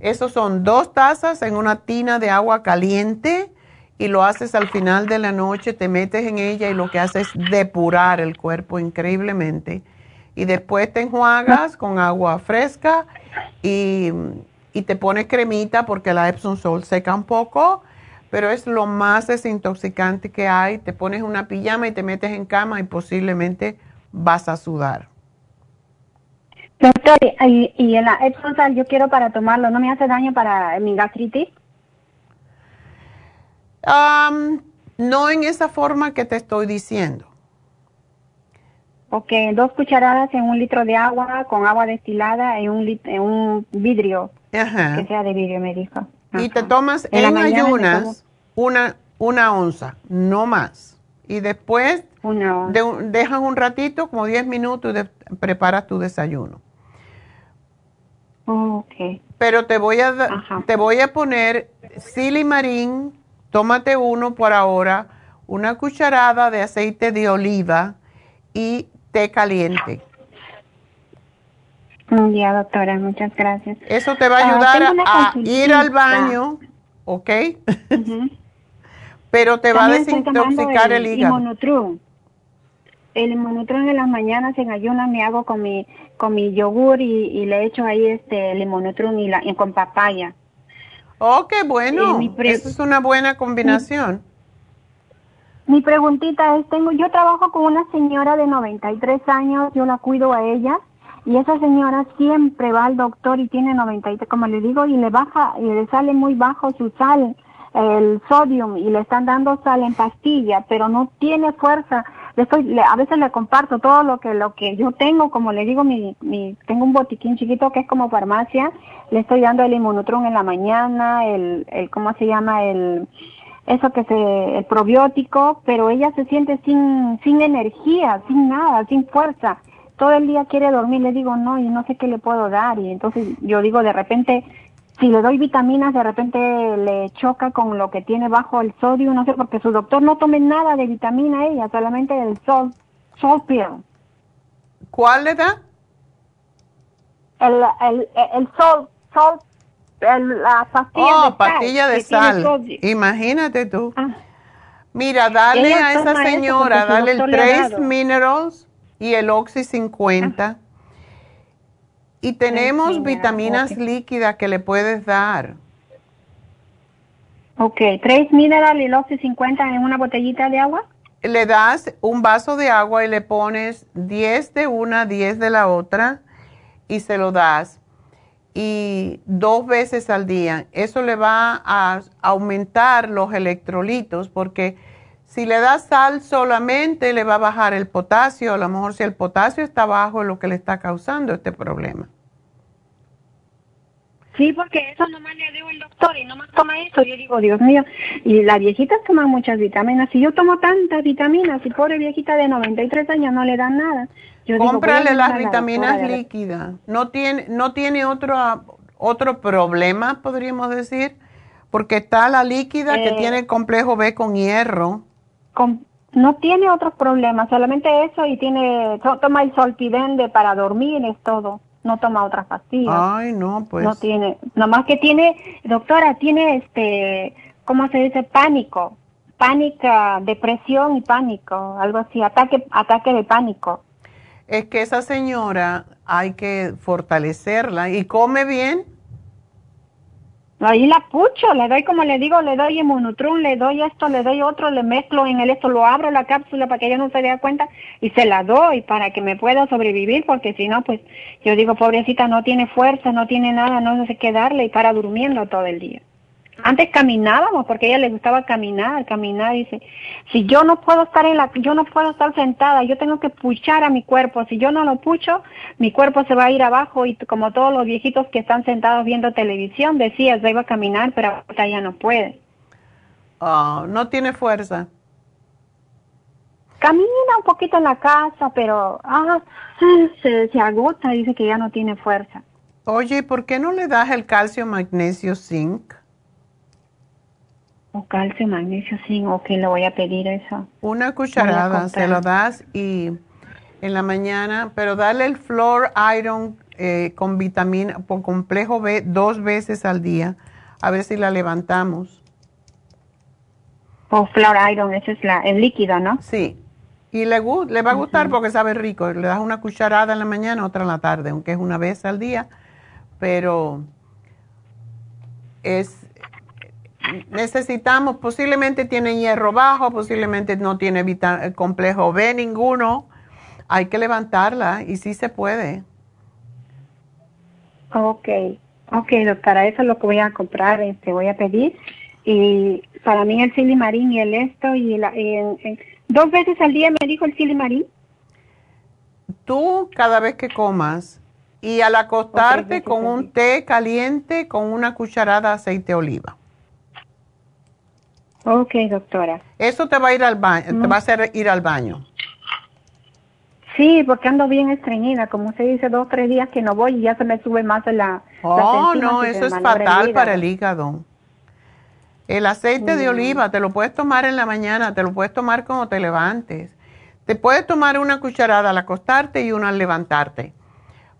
esos son dos tazas en una tina de agua caliente y lo haces al final de la noche, te metes en ella y lo que hace es depurar el cuerpo increíblemente y después te enjuagas con agua fresca y, te pones cremita porque la Epsom Salt seca un poco, pero es lo más desintoxicante que hay. Te pones una pijama y te metes en cama y posiblemente vas a sudar. Doctor, y, y la Epsom Salt yo quiero para tomarlo, ¿no me hace daño para mi gastritis? no en esa forma que te estoy diciendo. Ok, dos cucharadas en un litro de agua con agua destilada en un, en un vidrio. Ajá. Que sea de vidrio, me dijo. Y te tomas en, ayunas una, una onza, no más. Y después dejan un ratito, como 10 minutos, y preparas tu desayuno. ok. Pero te voy a, te voy a poner silimarín, tómate uno por ahora, una cucharada de aceite de oliva y caliente. Ya, doctora, muchas gracias. Eso te va a ah, ayudar a ir al baño, ¿ok? Pero te va a desintoxicar el, hígado. El limonutrum en las mañanas en ayunas me hago con mi con mi yogur y, le echo ahí este limonutrum y, la, y con papaya. Oh, qué bueno. Eso es una buena combinación. Mi preguntita es, tengo, yo trabajo con una señora de 93 años, yo la cuido a ella y esa señora siempre va al doctor y tiene 93, como le digo, y le baja y le sale muy bajo su sal, el sodio y le están dando sal en pastilla, pero no tiene fuerza. Le estoy, a veces le comparto todo lo que lo que yo tengo, como le digo, mi, mi tengo un botiquín chiquito que es como farmacia, le estoy dando el inmunotron en la mañana, el, el ¿cómo se llama? el eso que se, el probiótico, pero ella se siente sin, sin energía, sin nada, sin fuerza. Todo el día quiere dormir, le digo no, y no sé qué le puedo dar. Y entonces yo digo, de repente, si le doy vitaminas, de repente le choca con lo que tiene bajo el sodio, no sé, porque su doctor no tome nada de vitamina ella, solamente el sol, sol pill. ¿Cuál le da? El, el, el sol, sol la pastilla oh, de pastilla de sal. Imagínate tú. Ah. Mira, dale a esa señora, dale el Trace Minerals y el Oxy 50. Y tenemos vitaminas líquidas que le puedes dar. Ok, tres mineral y Oxy 50 en una botellita de agua. Le das un vaso de agua y le pones 10 de una, 10 de la otra y se lo das. Y dos veces al día. Eso le va a aumentar los electrolitos porque si le das sal solamente le va a bajar el potasio. A lo mejor si el potasio está bajo es lo que le está causando este problema. Sí, porque eso nomás le digo el doctor y nomás toma eso. Yo digo, Dios mío, y las viejitas toman muchas vitaminas. Si yo tomo tantas vitaminas y pobre viejita de 93 años no le dan nada. Yo Cómprale las vitaminas líquidas. No tiene, no tiene otro, otro problema, podríamos decir, porque está la líquida que eh, tiene el complejo B con hierro. no tiene otros problemas, solamente eso y tiene, toma el solpidende para dormir, es todo no toma otras pastillas. Ay, no, pues. No tiene, nomás que tiene, doctora, tiene este, ¿cómo se dice? Pánico, pánica, depresión y pánico, algo así, ataque, ataque de pánico. Es que esa señora hay que fortalecerla y come bien. Ahí la pucho, le doy como le digo, le doy inmunotrum, le doy esto, le doy otro, le mezclo en el esto, lo abro la cápsula para que ella no se dé cuenta y se la doy para que me pueda sobrevivir, porque si no, pues yo digo, pobrecita, no tiene fuerza, no tiene nada, no sé qué darle y para durmiendo todo el día. Antes caminábamos porque a ella le gustaba caminar, caminar. Dice, si yo no puedo estar en la, yo no puedo estar sentada, yo tengo que puchar a mi cuerpo. Si yo no lo pucho, mi cuerpo se va a ir abajo y como todos los viejitos que están sentados viendo televisión, decía, se iba a caminar, pero ahora ya no puede. Oh, no tiene fuerza. Camina un poquito en la casa, pero ah, se, se agota, dice que ya no tiene fuerza. Oye, ¿por qué no le das el calcio, magnesio, zinc? O calcio, magnesio, zinc, ok, le voy a pedir eso. Una cucharada, se lo das y en la mañana, pero dale el Flor Iron eh, con vitamina, por complejo B, dos veces al día, a ver si la levantamos. O oh, Flor Iron, ese es la, el líquido, ¿no? Sí. Y le, le va a gustar porque sabe rico. Le das una cucharada en la mañana, otra en la tarde, aunque es una vez al día, pero es necesitamos, posiblemente tiene hierro bajo, posiblemente no tiene complejo B ninguno. Hay que levantarla y sí se puede. Ok, ok, doctora, eso es lo que voy a comprar, este, voy a pedir. Y para mí el silimarín y el esto, y, la, dos veces al día me dijo el silimarín. Tú cada vez que comas y al acostarte con un té caliente con una cucharada de aceite de oliva. Ok, doctora. Eso te va a ir al baño, te va a hacer ir al baño. Sí, porque ando bien estreñida, como se dice, dos o tres días que no voy y ya se me sube más la... Oh, no, eso es fatal para el hígado. El aceite de oliva te lo puedes tomar en la mañana, te lo puedes tomar cuando te levantes. Te puedes tomar una cucharada al acostarte y una al levantarte,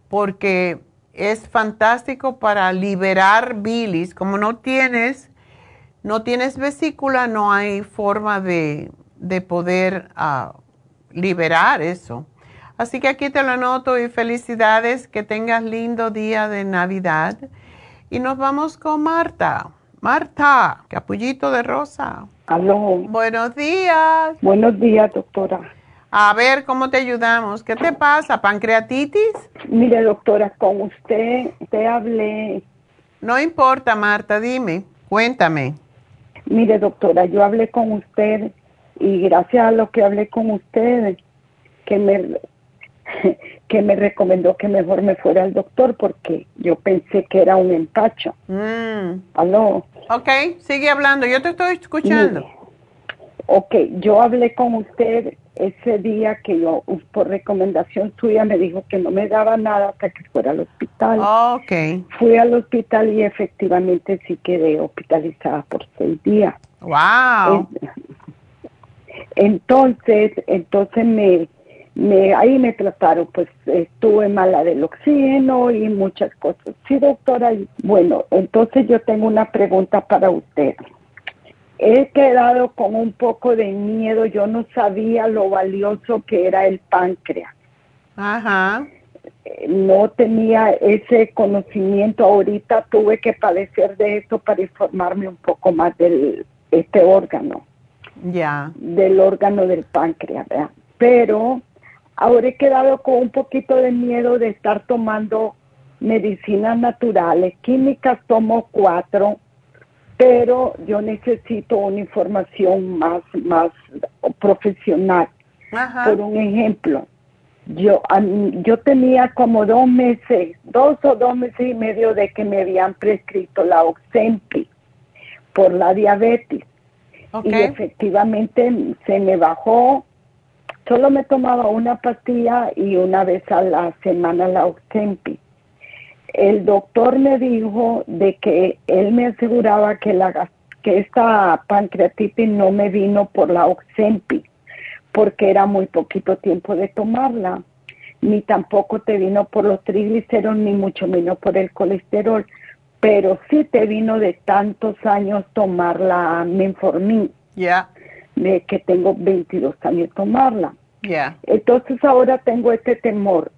porque es fantástico para liberar bilis. Como no tienes no tienes vesícula, no hay forma de, poder ah, liberar eso. Así que aquí te lo anoto y felicidades, que tengas lindo día de Navidad. Y nos vamos con Marta. Marta, capullito de rosa. Aló. Buenos días. Buenos días, doctora. A ver, ¿cómo te ayudamos? ¿Qué te pasa? ¿Pancreatitis? Mire, doctora, con usted te hablé. No importa, Marta, dime, cuéntame. Mire, doctora, yo hablé con usted y gracias a lo que hablé con usted, que me, que me recomendó que mejor me fuera al doctor porque yo pensé que era un empacho. Mm. ¿Aló? Ok, sigue hablando, yo te estoy escuchando. ok, yo hablé con usted ese día que yo, por recomendación suya, me dijo que no me daba nada hasta que fuera al hospital. Ok. Fui al hospital y efectivamente sí quedé hospitalizada por seis días. Wow. Entonces, entonces me, me, ahí me trataron, pues estuve mala del oxígeno y muchas cosas. Sí, doctora. Bueno, entonces yo tengo una pregunta para usted he quedado con un poco de miedo, yo no sabía lo valioso que era el páncreas. Ajá. eh, no tenía ese conocimiento. Ahorita tuve que padecer de eso para informarme un poco más del este órgano. Ya. Del órgano del páncreas, ¿verdad? Pero ahora he quedado con un poquito de miedo de estar tomando medicinas naturales. Químicas tomo cuatro, pero yo necesito una información más, más profesional. Por un ejemplo, yo, yo tenía como dos meses, dos o dos meses y medio de que me habían prescrito la Oxempi por la diabetes. Y efectivamente se me bajó. Solo me tomaba una pastilla y una vez a la semana la Oxempi. El doctor me dijo de que él me aseguraba que la que esta pancreatitis no me vino por la Oxempi porque era muy poquito tiempo de tomarla, ni tampoco te vino por los triglicéridos, ni mucho menos por el colesterol, pero sí te vino de tantos años tomar la menformin. Ya. De que tengo 22 años tomarla. Ya. Entonces ahora tengo este temor,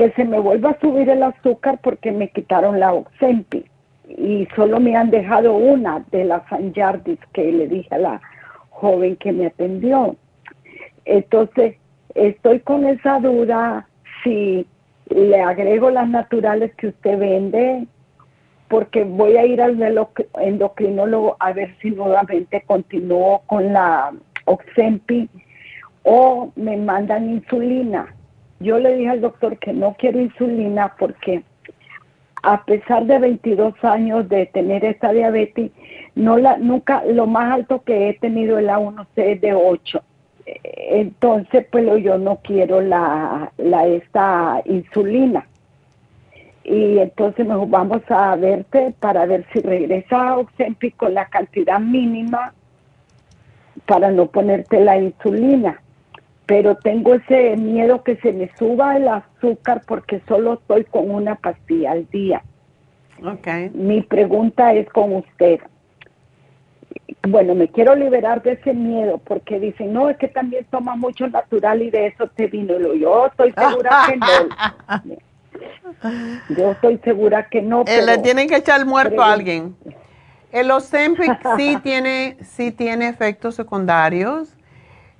que se me vuelva a subir el azúcar porque me quitaron la Oxempi y solo me han dejado una de las Sanjardis que le dije a la joven que me atendió. Entonces, estoy con esa duda si le agrego las naturales que usted vende, porque voy a ir al endocrinólogo a ver si nuevamente continúo con la Oxempi o me mandan insulina. Yo le dije al doctor que no quiero insulina porque a pesar de 22 años de tener esta diabetes, no la, nunca, lo más alto que he tenido es la 1C de 8 entonces pues yo no quiero la, la esta insulina. Y entonces nos vamos a verte para ver si regresa a Oxempi con la cantidad mínima para no ponerte la insulina pero tengo ese miedo que se me suba el azúcar porque solo estoy con una pastilla al día. Okay. Mi pregunta es con usted bueno, me quiero liberar de ese miedo porque dicen, no, es que también toma mucho natural y de eso te vino. Yo estoy segura que no. Yo estoy segura que no. Eh, le tienen que echar el muerto a alguien. El Ozempic sí tiene, sí tiene efectos secundarios.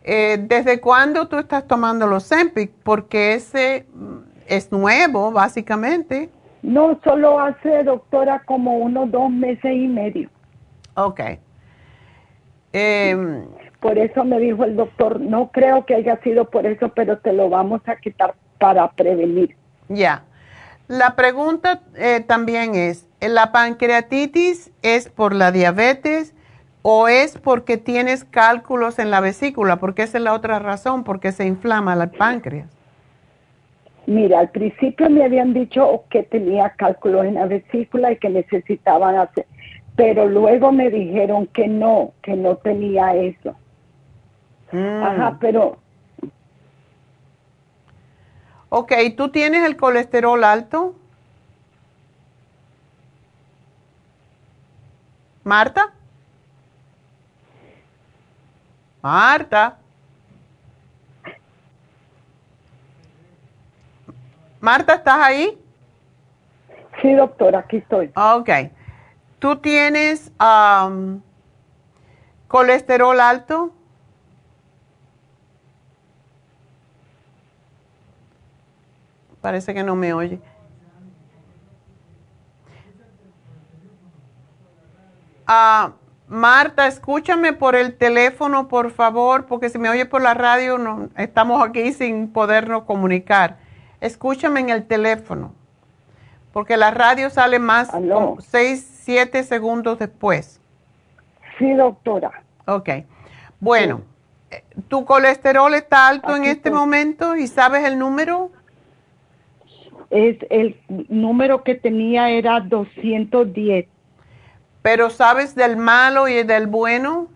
Eh, ¿Desde cuándo tú estás tomando el Ozempic? Porque ese mm, es nuevo, básicamente. No, solo hace, doctora, como unos dos meses y medio. Ok. Eh, por eso me dijo el doctor, no creo que haya sido por eso, pero te lo vamos a quitar para prevenir. Ya. La pregunta eh, también es, ¿la pancreatitis es por la diabetes o es porque tienes cálculos en la vesícula? Porque esa es la otra razón, porque se inflama el páncreas. Mira, al principio me habían dicho que tenía cálculos en la vesícula y que necesitaban hacer pero luego me dijeron que no, que no tenía eso. Mm. Ajá, pero... Ok, ¿tú tienes el colesterol alto? Marta? Marta. Marta, ¿estás ahí? Sí, doctora, aquí estoy. Ok. ¿Tú tienes colesterol alto? Parece que no me oye. Ah, Marta, escúchame por el teléfono, por favor, porque si me oye por la radio, no, estamos aquí sin podernos comunicar. Escúchame en el teléfono, porque la radio sale más seis, siete segundos después. Sí, doctora. Ok. Bueno, ¿tu colesterol está alto en este momento y sabes el número? Es el número que tenía era 210. ¿Pero sabes del malo y del bueno?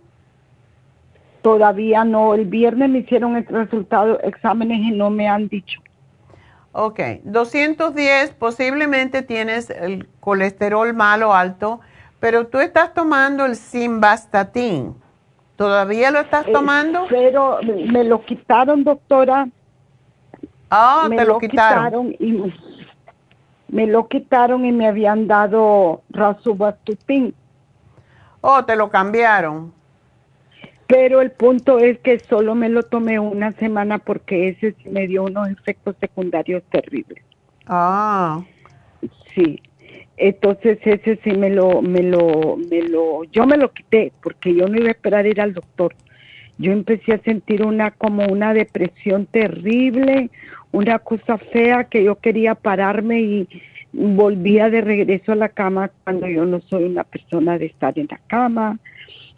Todavía no. El viernes me hicieron el resultado, exámenes y no me han dicho. Ok, 210, posiblemente tienes el colesterol malo alto, pero tú estás tomando el simvastatin. ¿Todavía lo estás eh, tomando? Pero me lo quitaron, doctora, Ah, me te lo quitaron. y me, lo quitaron y me habían dado Rasubastupin. Oh, te lo cambiaron. Pero el punto es que solo me lo tomé una semana porque ese sí me dio unos efectos secundarios terribles. Ah. Sí. Entonces ese sí me lo, me lo, me lo, yo me lo quité porque yo no iba a esperar ir al doctor. Yo empecé a sentir una como una depresión terrible, una cosa fea que yo quería pararme y volvía de regreso a la cama cuando yo no soy una persona de estar en la cama.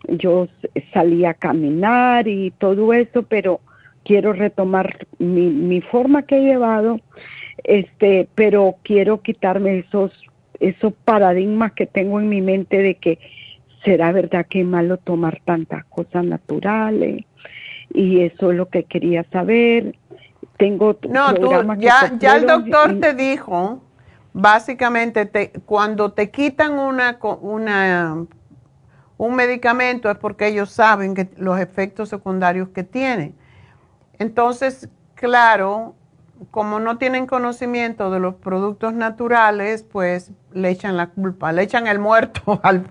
Yo salía a caminar y todo eso, pero quiero retomar mi, mi forma que he llevado, este, pero quiero quitarme esos esos paradigmas que tengo en mi mente de que será verdad que es malo tomar tantas cosas naturales y eso es lo que quería saber. Tengo no, tú, ya, ya el doctor te dijo, básicamente, te, cuando te quitan una, una, un medicamento es porque ellos saben que los efectos secundarios que tiene. Entonces, claro, como no tienen conocimiento de los productos naturales, pues le echan la culpa, le echan el muerto al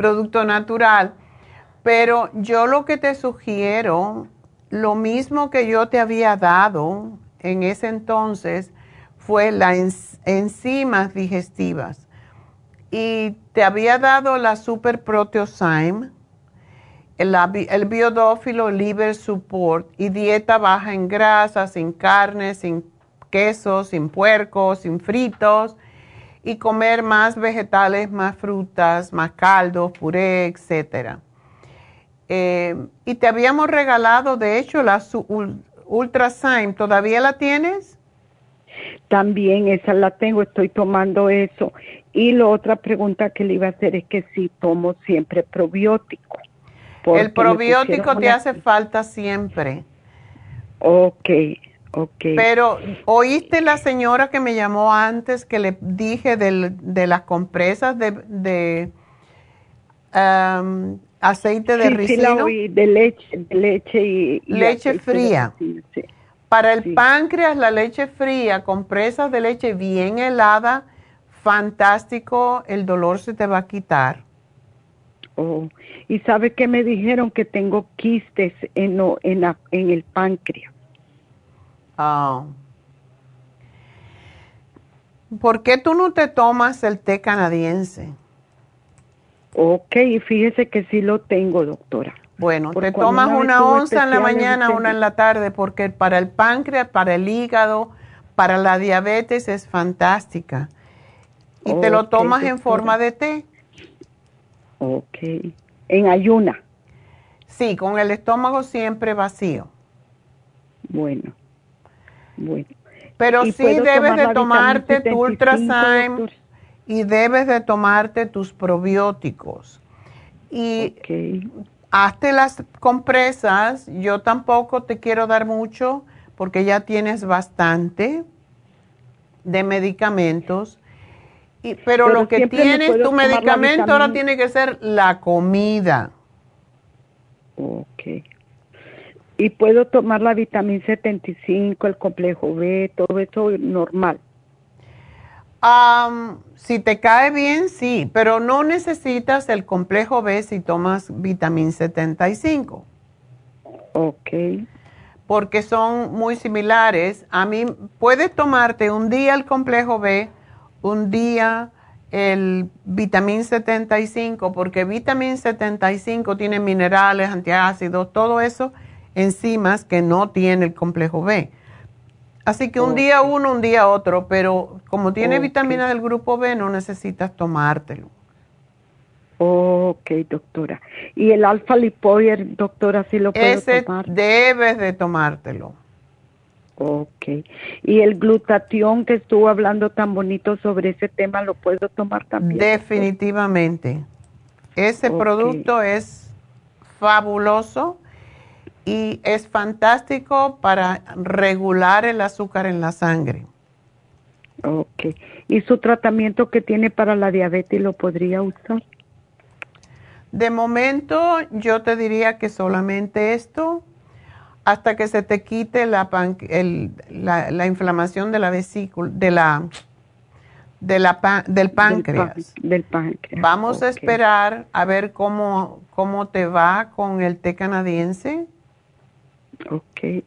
producto natural. Pero yo lo que te sugiero, lo mismo que yo te había dado en ese entonces, fue las enzimas digestivas. Y te había dado la Super Proteosyme, el, el biodófilo Liver Support y dieta baja en grasa, sin carne, sin queso, sin puerco, sin fritos y comer más vegetales, más frutas, más caldos, puré, etcétera. Eh, y te habíamos regalado, de hecho, la Ultrasign. ¿Todavía la tienes? También esa la tengo, estoy tomando eso. Y la otra pregunta que le iba a hacer es que si tomo siempre probiótico. El probiótico te hace falta siempre. Ok, ok. Pero, ¿oíste la señora que me llamó antes que le dije de las compresas de, de um, aceite de ricino? Sí, de leche, leche y... leche fría. Para el páncreas, la leche fría, compresas de leche bien helada, fantástico, el dolor se te va a quitar. Oh, y sabe que me dijeron que tengo quistes en, en, en el páncreas. Ah. ¿Por qué tú no te tomas el té canadiense? Ok, fíjese que sí lo tengo, doctora. Bueno, te tomas una onza en la mañana, una en la tarde, porque para el páncreas, para el hígado, para la diabetes es fantástica. Y te lo tomas en forma de té. Ok. En ayuna. Sí, con el estómago siempre vacío. Bueno. Bueno. Pero sí debes de tomarte tu Ultrazyme y debes de tomarte tus probióticos. Y hazte las compresas. Yo tampoco te quiero dar mucho porque ya tienes bastante de medicamentos pero, lo que tienes, tu medicamento ahora tiene que ser la comida. Ok. Y puedo tomar la vitamina 75, el complejo B, todo eso normal. si te cae bien, sí, pero no necesitas el complejo B si tomas vitamina 75. Ok. Porque son muy similares. A mí, puedes tomarte un día el complejo B un día el vitamín 75, porque vitamín 75 tiene minerales, antiácidos, todo eso, enzimas que no tiene el complejo B. Así que un día uno, un día otro, pero como tiene vitamina del grupo B, no necesitas tomártelo. Ok, doctora. ¿Y el alfa lipoider, doctora, sí lo puedo Ese tomar? debes de tomártelo. Ok. ¿Y el glutatión que estuvo hablando tan bonito sobre ese tema, lo puedo tomar también? Definitivamente. Ese producto es fabuloso y es fantástico para regular el azúcar en la sangre. Ok. ¿Y su tratamiento que tiene para la diabetes lo podría usar? De momento yo te diría que solamente esto hasta que se te quite la, la, inflamación de la vesícula, de la, de la del páncreas. Del, páncreas. Vamos a esperar a ver cómo, cómo te va con el té canadiense. Ok.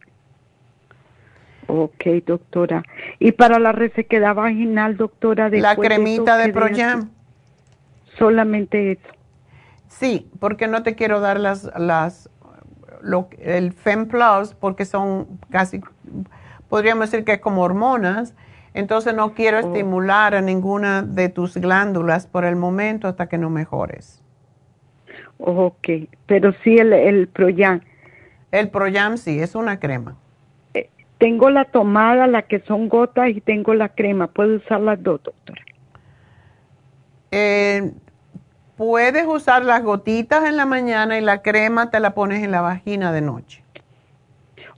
Ok, doctora. ¿Y para la resequedad vaginal, doctora? La cremita de, Proyam. Solamente eso. Sí, porque no te quiero dar las, las lo, el FemPlus porque son casi, podríamos decir que es como hormonas, entonces no quiero oh. estimular a ninguna de tus glándulas por el momento hasta que no mejores. Ok, pero sí el, el Proyam. El Proyam sí, es una crema. Eh, tengo la tomada, la que son gotas, y tengo la crema. ¿Puedo usar las dos, doctora? Eh, Puedes usar las gotitas en la mañana y la crema te la pones en la vagina de noche.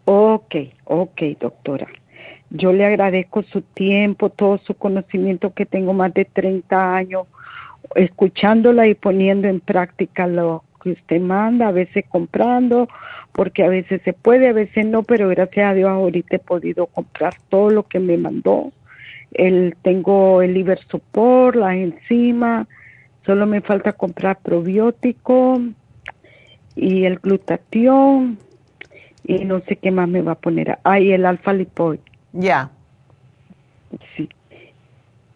Ok, ok, doctora. Yo le agradezco su tiempo, todo su conocimiento que tengo más de 30 años escuchándola y poniendo en práctica lo que usted manda, a veces comprando, porque a veces se puede, a veces no, pero gracias a Dios ahorita he podido comprar todo lo que me mandó. El, tengo el liver support, las enzimas, Solo me falta comprar probiótico y el glutatión y no sé qué más me va a poner. Ah, y el alfa lipoid. Ya. Sí.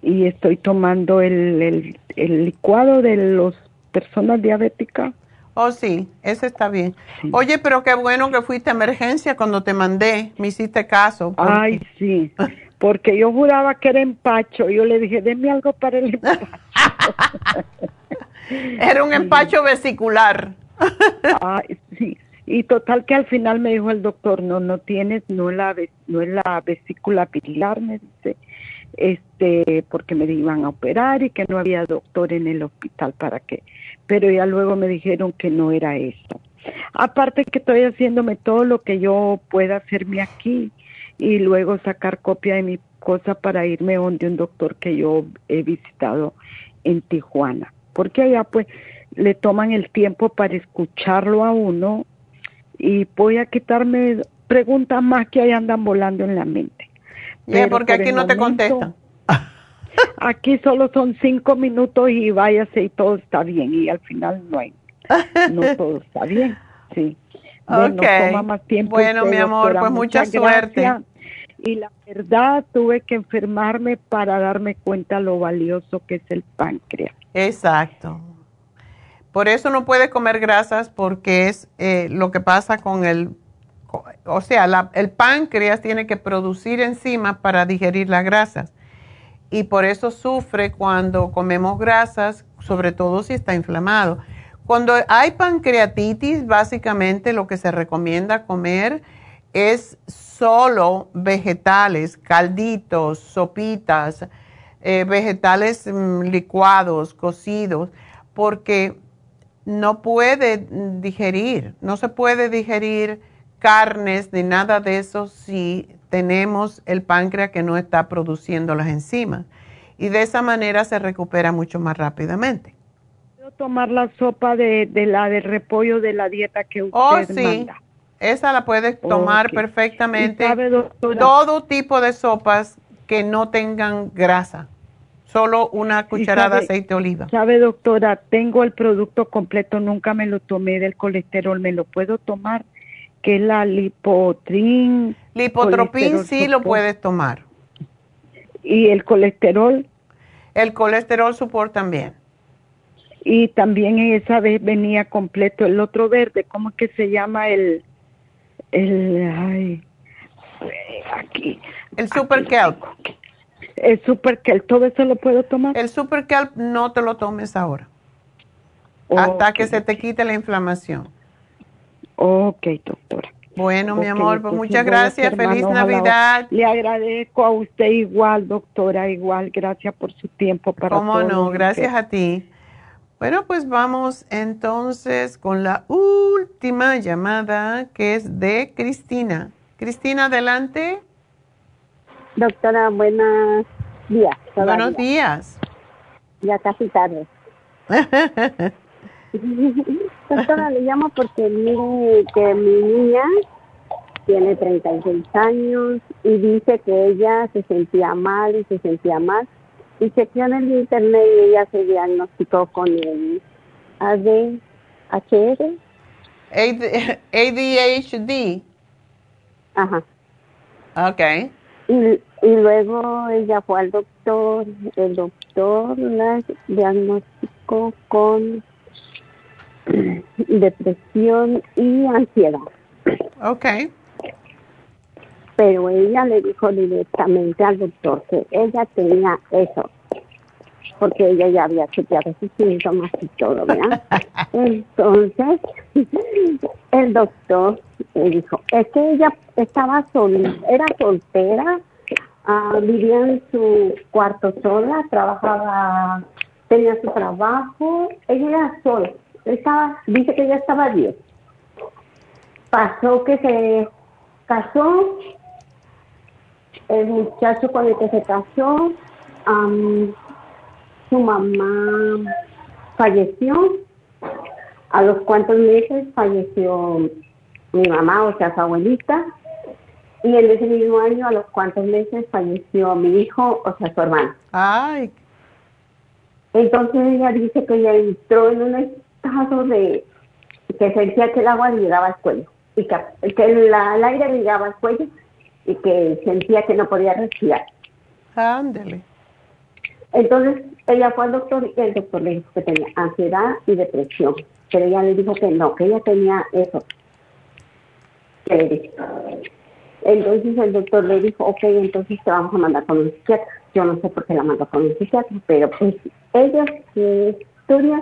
Y estoy tomando el, el, licuado de las personas diabéticas. Oh, sí, ese está bien. Oye, pero qué bueno que fuiste a emergencia cuando te mandé, me hiciste caso. Ay, sí, porque yo juraba que era empacho. Yo le dije, denme algo para el empacho. Era un empacho vesicular. sí. Y total que al final me dijo el doctor, no, no tienes, no es la, no es la vesícula pilar, me dice, este, porque me iban a operar y que no había doctor en el hospital para qué. Pero ya luego me dijeron que no era eso. Aparte que estoy haciéndome todo lo que yo pueda hacerme aquí y luego sacar copia de mi cosa para irme donde un doctor que yo he visitado en Tijuana, porque allá pues le toman el tiempo para escucharlo a uno y voy a quitarme preguntas más que ahí andan volando en la mente. porque aquí no te contestan. Aquí solo son cinco minutos y váyase y todo está bien y al final no hay, no todo está bien, sí. Bueno, toma más tiempo. Bueno, mi amor, pues mucha suerte. Y la verdad, tuve que enfermarme para darme cuenta lo valioso que es el páncreas. Exacto. Por eso no puedes comer grasas porque es eh, lo que pasa con el, o sea, el páncreas tiene que producir enzimas para digerir las grasas. Y por eso sufre cuando comemos grasas, sobre todo si está inflamado. Cuando hay pancreatitis, básicamente lo que se recomienda comer es solo vegetales, calditos, sopitas, eh, vegetales mm, licuados, cocidos, porque no puede digerir, no se puede digerir carnes ni nada de eso si tenemos el páncreas que no está produciendo las enzimas. Y de esa manera se recupera mucho más rápidamente. ¿Puedo tomar la sopa de, la de repollo de la dieta que usted oh, sí. Esa la puedes tomar perfectamente. Todo tipo de sopas que no tengan grasa. Solo una cucharada de aceite de oliva. Sabe, doctora, tengo el producto completo, nunca me lo tomé del colesterol, ¿me lo puedo tomar? Que es la lipotrin. Lipotropin sí lo puedes tomar. ¿Y el colesterol? El colesterol support también. Y también esa vez venía completo el otro verde, ¿cómo es que se llama el el ay, aquí el super kelp el super kelp todo eso lo puedo tomar el super kelp no te lo tomes ahora hasta que se te quite la inflamación ok doctora bueno, mi amor, pues muchas gracias. Feliz Navidad. Le agradezco a usted igual, doctora, igual. Gracias por su tiempo para ¿Cómo no? Gracias a ti. Bueno, pues vamos entonces con la última llamada que es de Cristina. Cristina, adelante. Doctora, buenos días. Buenos días. Ya casi tarde. Doctora, le llamo porque mire que mi niña tiene 36 años y dice que ella se sentía mal y se sentía mal. Y chequeó en el internet y ella se diagnosticó con el ADHD. ADHD. Ajá. Ok. Y, y luego ella fue al doctor, el doctor la diagnosticó con depresión y ansiedad. Ok. Pero ella le dijo directamente al doctor que ella tenía eso, porque ella ya había chequeado sus síntomas y todo, ¿verdad? Entonces, el doctor le dijo, es que ella estaba sol, era soltera, ah, vivía en su cuarto sola, trabajaba, tenía su trabajo, ella era sola, estaba, dice que ella estaba bien. Pasó que se casó, el muchacho con el que se casó, am, su mamá falleció, a los cuantos meses falleció mi mamá, o sea, su abuelita, y en ese mismo año, a los cuantos meses, falleció mi hijo, o sea, su hermano. Ay. Entonces ella dice que ella entró en un estado de que sentía que el agua le llegaba al cuello, y que, que el aire le llegaba al cuello, y que sentía que no podía respirar. Ándele. Entonces ella fue al doctor y el doctor le dijo que tenía ansiedad y depresión, pero ella le dijo que no, que ella tenía eso. Que le dijo. Entonces el doctor le dijo, ok, entonces te vamos a mandar con un psiquiatra. Yo no sé por qué la mandó con un psiquiatra, pero pues ella que estudia,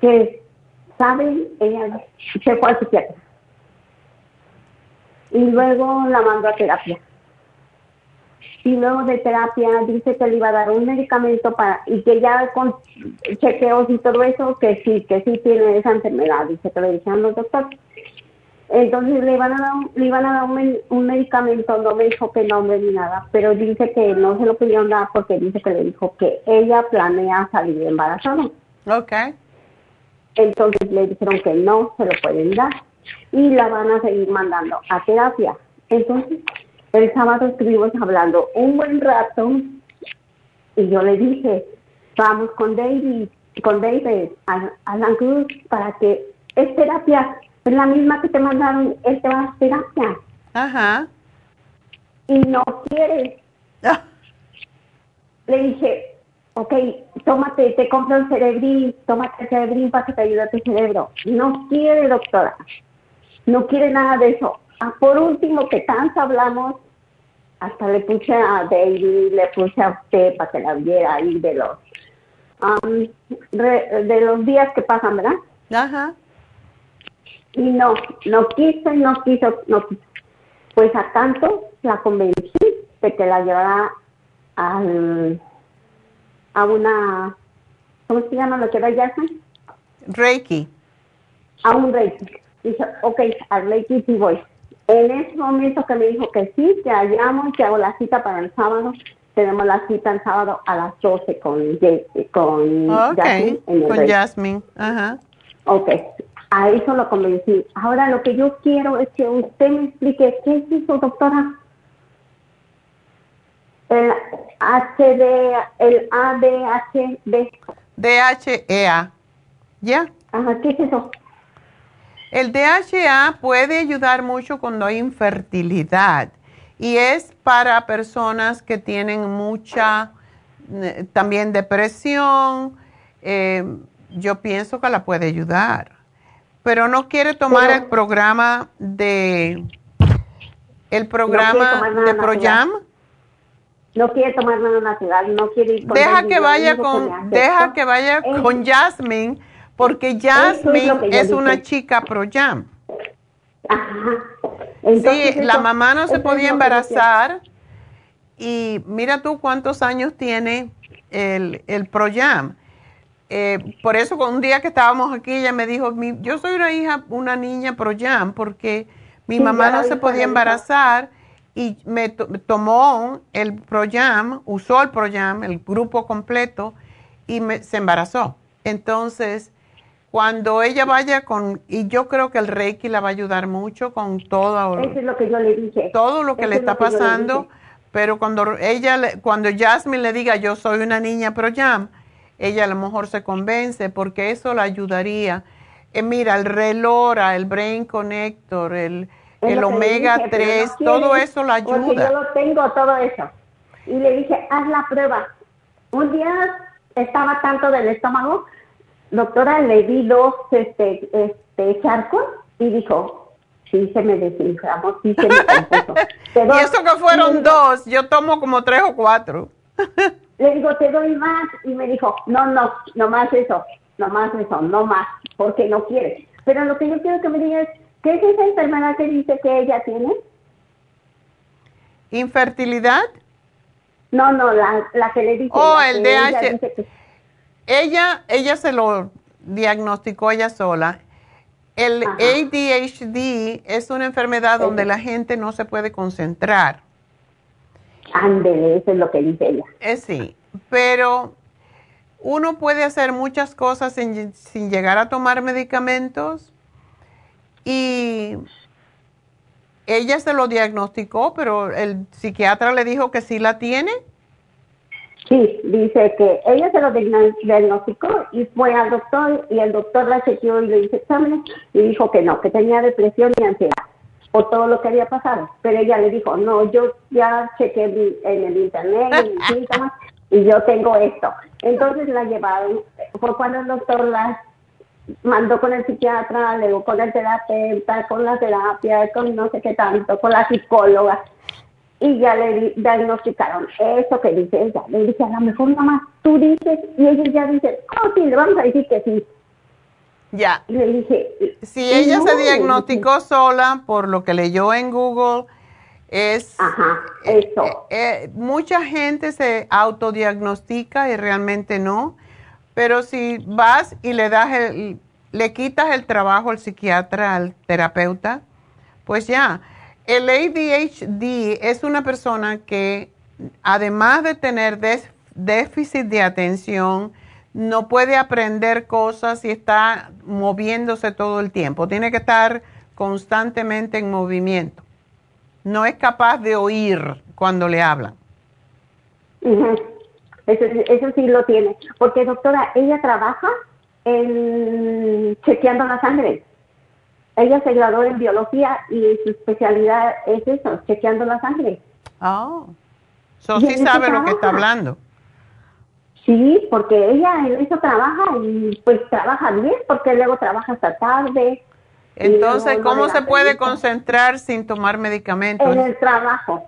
que sabe, ella se fue al psiquiatra. Y luego la mandó a terapia y luego de terapia dice que le iba a dar un medicamento para y que ya con chequeos y todo eso que sí que sí tiene esa enfermedad dice que le dijeron los doctores entonces le iban a dar un, le iban a dar un, men- un medicamento no me dijo que nombre ni nada pero dice que no se lo pudieron dar porque dice que le dijo que ella planea salir embarazada Ok. Entonces le dijeron que no se lo pueden dar y la van a seguir mandando a terapia. Entonces, el sábado estuvimos hablando un buen rato y yo le dije, vamos con David, con David a, a la cruz para que es terapia, es la misma que te mandaron, él te va a dar terapia. Ajá. Y no quiere. Le dije, ok, tómate, te compro el cerebrín, tómate el cerebrín para que te ayude a tu cerebro. No quiere, doctora. No quiere nada de eso. Ah, por último, que tanto hablamos, hasta le puse a David, le puse a usted para que la viera ahí de los, am, re- de los días que pasan, ¿verdad? Ajá. Y no, no quiso, y no quiso, no quiso. Pues a tanto la convencí de que la llevara al, a una, ¿cómo se llama lo que va ya? Reiki. A un Reiki. Dije, ok, al Reiki sí voy. En ese momento que me dijo que sí, que hallamos, que hago la cita para el sábado, tenemos la cita el sábado a las 12 con, con. Jasmine en el Con Reiki. Jasmine. Ajá. Ok, a eso lo convencí. Ahora lo que yo quiero es que usted me explique qué es eso, doctora. El HD, el ADHD. DHEA. ¿Ya? Ajá, ¿qué es eso? El DHA puede ayudar mucho cuando hay infertilidad y es para personas que tienen mucha eh, también depresión. eh, yo pienso que la puede ayudar, pero no quiere tomar Pero- el programa de el programa de. Proyam. No quiere tomar nada natural, no quiere ir con Deja que vaya que con deja que vaya con Jasmine porque Jasmine es una chica Proyam. Entonces, sí, la mamá no se podía embarazar y mira tú cuántos años tiene el, el Proyam. Eh, por eso un día que estábamos aquí ella me dijo, "Mi- yo soy una hija, una niña Proyam porque mi Sí, mamá no se podía embarazar y me to- tomó el Proyam, usó el Proyam, el grupo completo y me, se embarazó. Entonces, cuando ella vaya con, y yo creo que el Reiki la va a ayudar mucho con todo, Eso es lo que yo le dije. todo lo que Eso le es está lo que yo le pasando, pero cuando ella, cuando Jasmine le diga yo soy una niña pro jam, ella a lo mejor se convence porque eso la ayudaría. Eh, mira, el Relora, el Brain Connector, el, el Omega dije, pero 3, no quiere, todo eso la Porque ayuda. yo lo tengo todo eso. Y le dije, haz la prueba. Un día estaba tanto del estómago, doctora, le di dos este, este, charcos y dijo, sí se me desinflamó, sí se me compuso. Y eso que fueron dos, yo tomo como tres o cuatro. Le digo, te doy más. Y me dijo, no, no, no más eso, no más eso, no más, porque no quiere. Pero lo que yo quiero que me digas, ¿qué es esa enfermedad que dice que ella tiene? ¿Infertilidad? No, no, la, la que le dice. Oh, el ella DH. que- Ella, ella se lo diagnosticó ella sola. El ADHD es una enfermedad donde la gente no se puede concentrar. Ándele, eso es lo que dice ella. Eh, sí, pero uno puede hacer muchas cosas sin, sin llegar a tomar medicamentos y ella se lo diagnosticó, pero el psiquiatra le dijo que sí la tiene. Sí, dice que ella se lo diagno- diagnosticó y fue al doctor y el doctor la chequeó y le hizo exámenes y dijo que no, que tenía depresión y ansiedad por todo lo que había pasado. Pero ella le dijo, no, yo ya chequeé mi- en el internet, en mis síntomas y yo tengo esto. Entonces la llevaron, fue cuando el doctor la mandó con el psiquiatra, luego con el terapeuta, con la terapia, con no sé qué tanto, con la psicóloga y ya le di- diagnosticaron eso que dice ella. Le dije, a lo mejor nomás tú dices, y ellos ya dicen, oh, sí, le vamos a decir que sí. Ya. Y le dije, Si ella no, se diagnosticó sola por lo que leyó en Google, es... eh, eh, mucha gente se autodiagnostica y realmente no, pero si vas y le das el, le quitas el trabajo al psiquiatra, al terapeuta, pues ya. El ADHD es una persona que, además de tener déficit de atención, no puede aprender cosas y está moviéndose todo el tiempo. Tiene que estar constantemente en movimiento. No es capaz de oír cuando le hablan. Eso, eso sí lo tiene. Porque, doctora, ella trabaja en chequeando la sangre. Ella se graduó en biología y su especialidad es eso, chequeando la sangre. Oh. So, sí sabe lo que está hablando. Sí, porque ella en eso trabaja y pues trabaja bien, porque luego trabaja hasta tarde. Entonces, ¿cómo se puede concentrar sin tomar medicamentos? En el trabajo.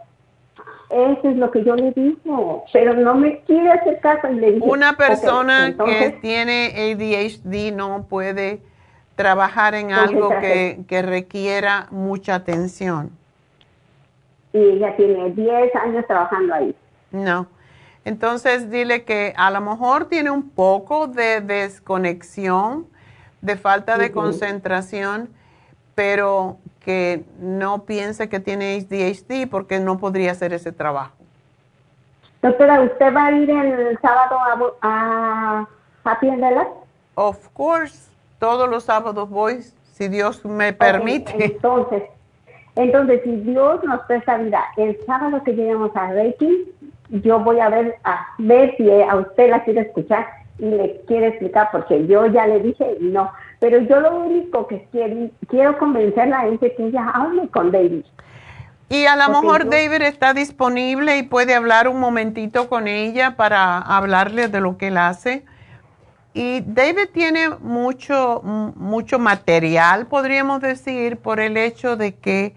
Eso es lo que yo le digo, pero no me quiere hacer caso y le dije. Una "Ok, persona entonces, que tiene ADHD no puede trabajar en algo que, requiera mucha atención. Y ella tiene 10 años trabajando ahí. No. Entonces dile que a lo mejor tiene un poco de desconexión, de falta de concentración, pero que no piense que tiene ADHD porque no podría hacer ese trabajo. Doctora, ¿usted va a ir el sábado a, a Happy? Of course, todos los sábados voy, si Dios me permite. Entonces, entonces, si Dios nos presta vida, el sábado que lleguemos a Reiki, yo voy a ver, a ver si a usted la quiere escuchar y le quiere explicar, porque yo ya le dije no. Pero yo lo único que quiero, quiero convencerla es de que ella hable con David. Y a lo Porque mejor yo- David está disponible y puede hablar un momentito con ella para hablarle de lo que él hace. Y David tiene mucho, mucho material, podríamos decir, por el hecho de que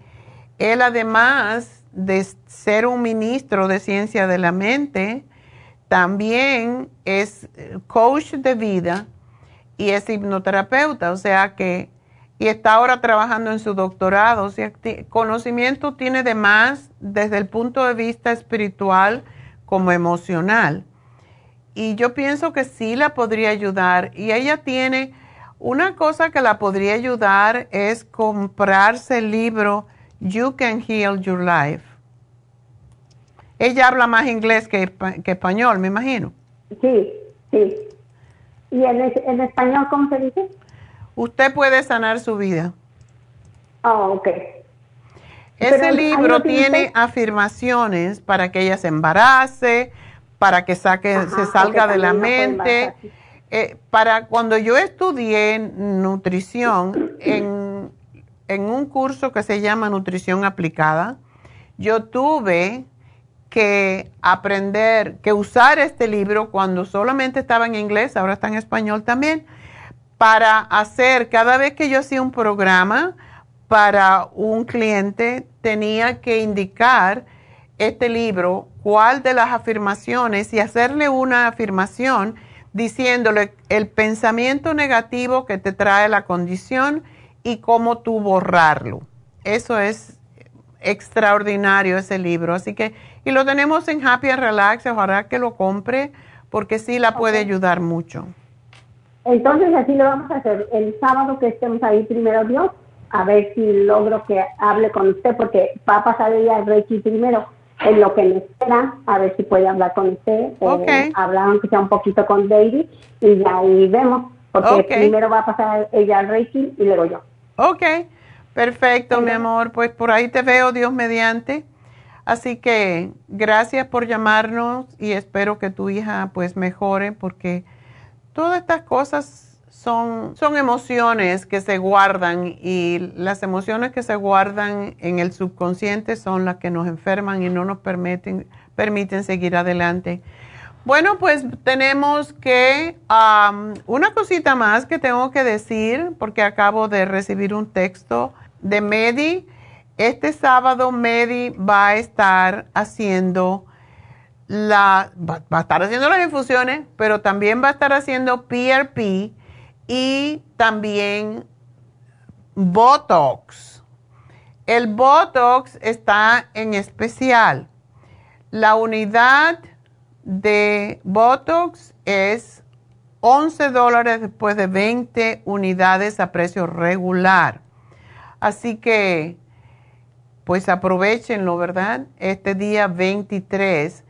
él además de ser un ministro de ciencia de la mente, también es eh, coach de vida y es hipnoterapeuta, o sea que, y está ahora trabajando en su doctorado, o sea, conocimiento tiene de más desde el punto de vista espiritual como emocional. Y yo pienso que sí la podría ayudar. Y ella tiene, una cosa que la podría ayudar es comprarse el libro You Can Heal Your Life. Ella habla más inglés que, que español, me imagino. Sí, sí. ¿Y en, en español cómo se dice? usted puede sanar su vida. Ah, ok. Ese libro tiene afirmaciones para que ella se embarace, para que saque, se salga de la mente. Eh, para cuando yo estudié nutrición en, en un curso que se llama Nutrición Aplicada, yo tuve que aprender, que usar este libro cuando solamente estaba en inglés, ahora está en español también, para hacer, cada vez que yo hacía un programa para un cliente, tenía que indicar este libro, cuál de las afirmaciones y hacerle una afirmación diciéndole el pensamiento negativo que te trae la condición y cómo tú borrarlo. Eso es extraordinario ese libro. Así que, y lo tenemos en Happy and Relax, ojalá que lo compre porque sí la puede ayudar mucho. Entonces así lo vamos a hacer. El sábado que estemos ahí, primero Dios, a ver si logro que hable con usted, porque va a pasar ella el Reiki primero. En lo que me espera, a ver si puede hablar con usted. Eh, hablar aunque sea un poquito con David y ya ahí vemos. Porque primero va a pasar ella al Reiki y luego yo. Ok. Perfecto, mi amor. Pues por ahí te veo, Dios mediante. Así que gracias por llamarnos y espero que tu hija pues mejore porque todas estas cosas son, son emociones que se guardan y las emociones que se guardan en el subconsciente son las que nos enferman y no nos permiten, permiten seguir adelante. Bueno, pues tenemos que, una cosita más que tengo que decir, porque acabo de recibir un texto de Medi. Este sábado Medi va a estar haciendo la, va, a estar haciendo las infusiones, pero también va a estar haciendo PRP y también Botox. El Botox está en especial. La unidad de Botox es 11 dólares después de 20 unidades a precio regular. Así que, pues aprovechenlo, ¿verdad? Este día 23.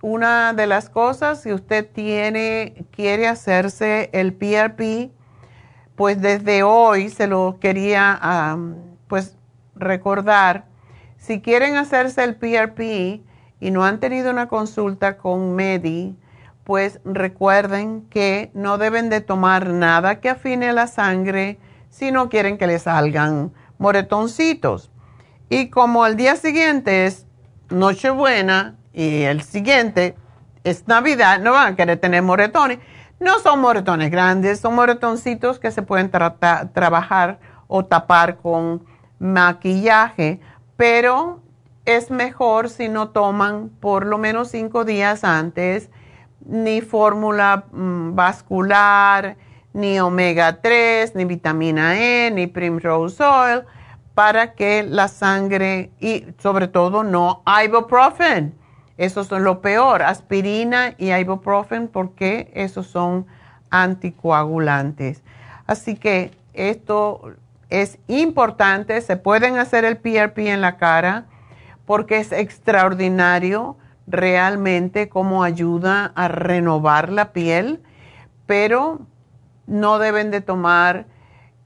Una de las cosas, si usted tiene, quiere hacerse el PRP, pues desde hoy se lo quería, pues recordar. Si quieren hacerse el PRP y no han tenido una consulta con Medi, pues recuerden que no deben de tomar nada que afine la sangre si no quieren que le salgan moretoncitos. Y como el día siguiente es Nochebuena y el siguiente es Navidad, no van a querer tener moretones. No son moretones grandes, son moretoncitos que se pueden trabajar o tapar con maquillaje, pero es mejor si no toman por lo menos cinco días antes ni fórmula mm, vascular, ni omega 3, ni vitamina E, ni primrose oil, para que la sangre y sobre todo no ibuprofen. Esos son lo peor, aspirina y ibuprofen, porque esos son anticoagulantes. Así que esto es importante, se pueden hacer el PRP en la cara porque es extraordinario realmente cómo ayuda a renovar la piel, pero no deben de tomar,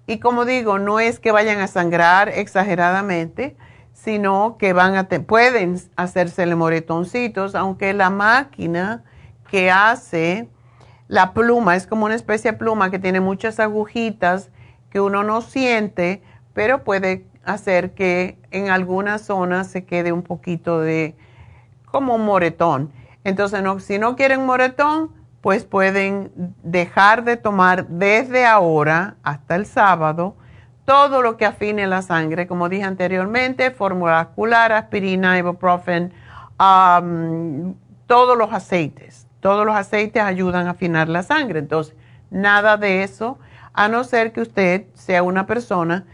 y como digo, no es que vayan a sangrar exageradamente, sino que van a pueden hacérsele moretoncitos, aunque la máquina que hace la pluma es como una especie de pluma que tiene muchas agujitas que uno no siente, pero puede hacer que en algunas zonas se quede un poquito de como un moretón. Entonces, no, si no quieren moretón, pues pueden dejar de tomar desde ahora hasta el sábado todo lo que afine la sangre, como dije anteriormente, fórmula vascular, aspirina, ibuprofen, todos los aceites. Todos los aceites ayudan a afinar la sangre. Entonces, nada de eso, a no ser que usted sea una persona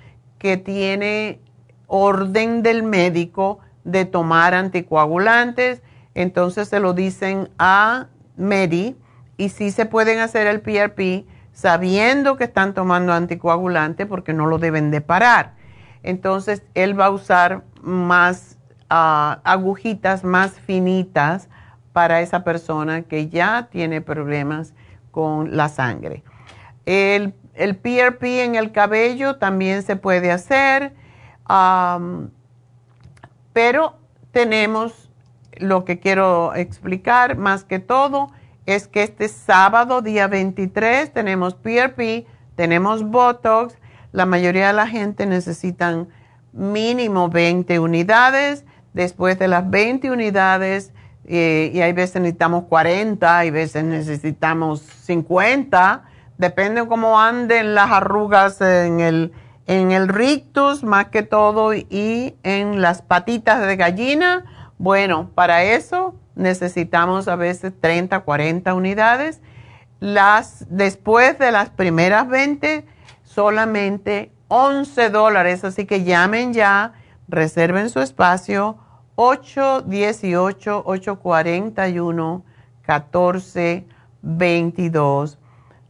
que tiene orden del médico de tomar anticoagulantes, entonces se lo dicen a Medi y sí se pueden hacer el PRP sabiendo que están tomando anticoagulante porque no lo deben de parar. Entonces, él va a usar más ah, agujitas más finitas para esa persona que ya tiene problemas con la sangre. El el PRP en el cabello también se puede hacer, pero tenemos lo que quiero explicar más que todo es que este sábado, día 23, tenemos PRP, tenemos Botox. La mayoría de la gente necesitan mínimo 20 unidades. Después de las 20 unidades, eh, y hay veces necesitamos 40, hay veces necesitamos 50, depende de cómo anden las arrugas en el, en rictus más que todo y en las patitas de gallina. Bueno, para eso necesitamos a veces 30, 40 unidades. Las, después de las primeras 20, solamente 11 dólares, así que llamen ya, reserven su espacio 818-841-1422.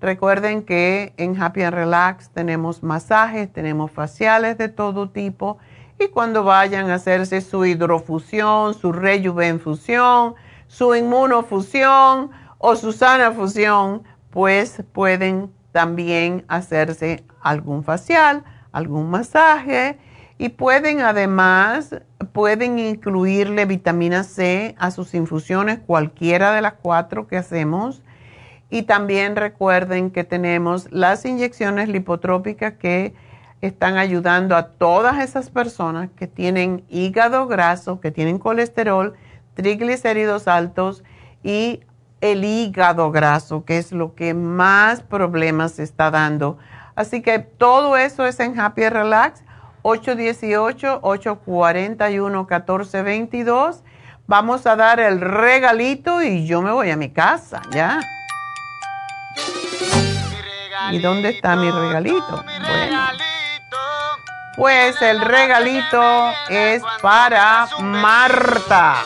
Recuerden que en Happy and Relax tenemos masajes, tenemos faciales de todo tipo y cuando vayan a hacerse su hidrofusión, su rejuvenfusión, su inmunofusión o su sana fusión, pues pueden también hacerse algún facial, algún masaje y pueden además, pueden incluirle vitamina C a sus infusiones, cualquiera de las cuatro que hacemos. Y también recuerden que tenemos las inyecciones lipotrópicas que están ayudando a todas esas personas que tienen hígado graso, que tienen colesterol, triglicéridos altos y el hígado graso, que es lo que más problemas está dando. Así que todo eso es en Happy Relax, 818-841-1422. Vamos a dar el regalito y yo me voy a mi casa, ¿ya? ¿Y dónde está mi regalito? Bueno. Pues el regalito es para Marta.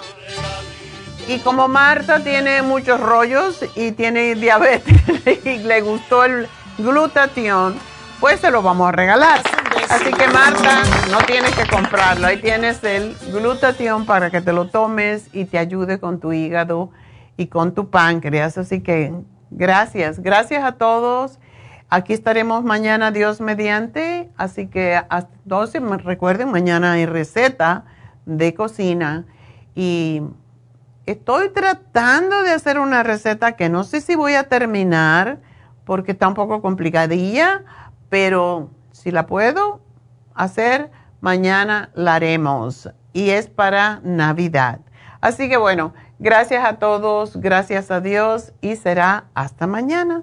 Y como Marta tiene muchos rollos y tiene diabetes y le gustó el glutatión, pues se lo vamos a regalar. Así que Marta, no tienes que comprarlo. Ahí tienes el glutatión para que te lo tomes y te ayude con tu hígado y con tu páncreas. Así que gracias. Gracias a todos. Aquí estaremos mañana, Dios mediante. Así que hasta entonces recuerden, mañana hay receta de cocina. Y estoy tratando de hacer una receta que no sé si voy a terminar porque está un poco complicadilla, pero si la puedo hacer, mañana la haremos. Y es para Navidad. Así que bueno, gracias a todos, gracias a Dios y será hasta mañana.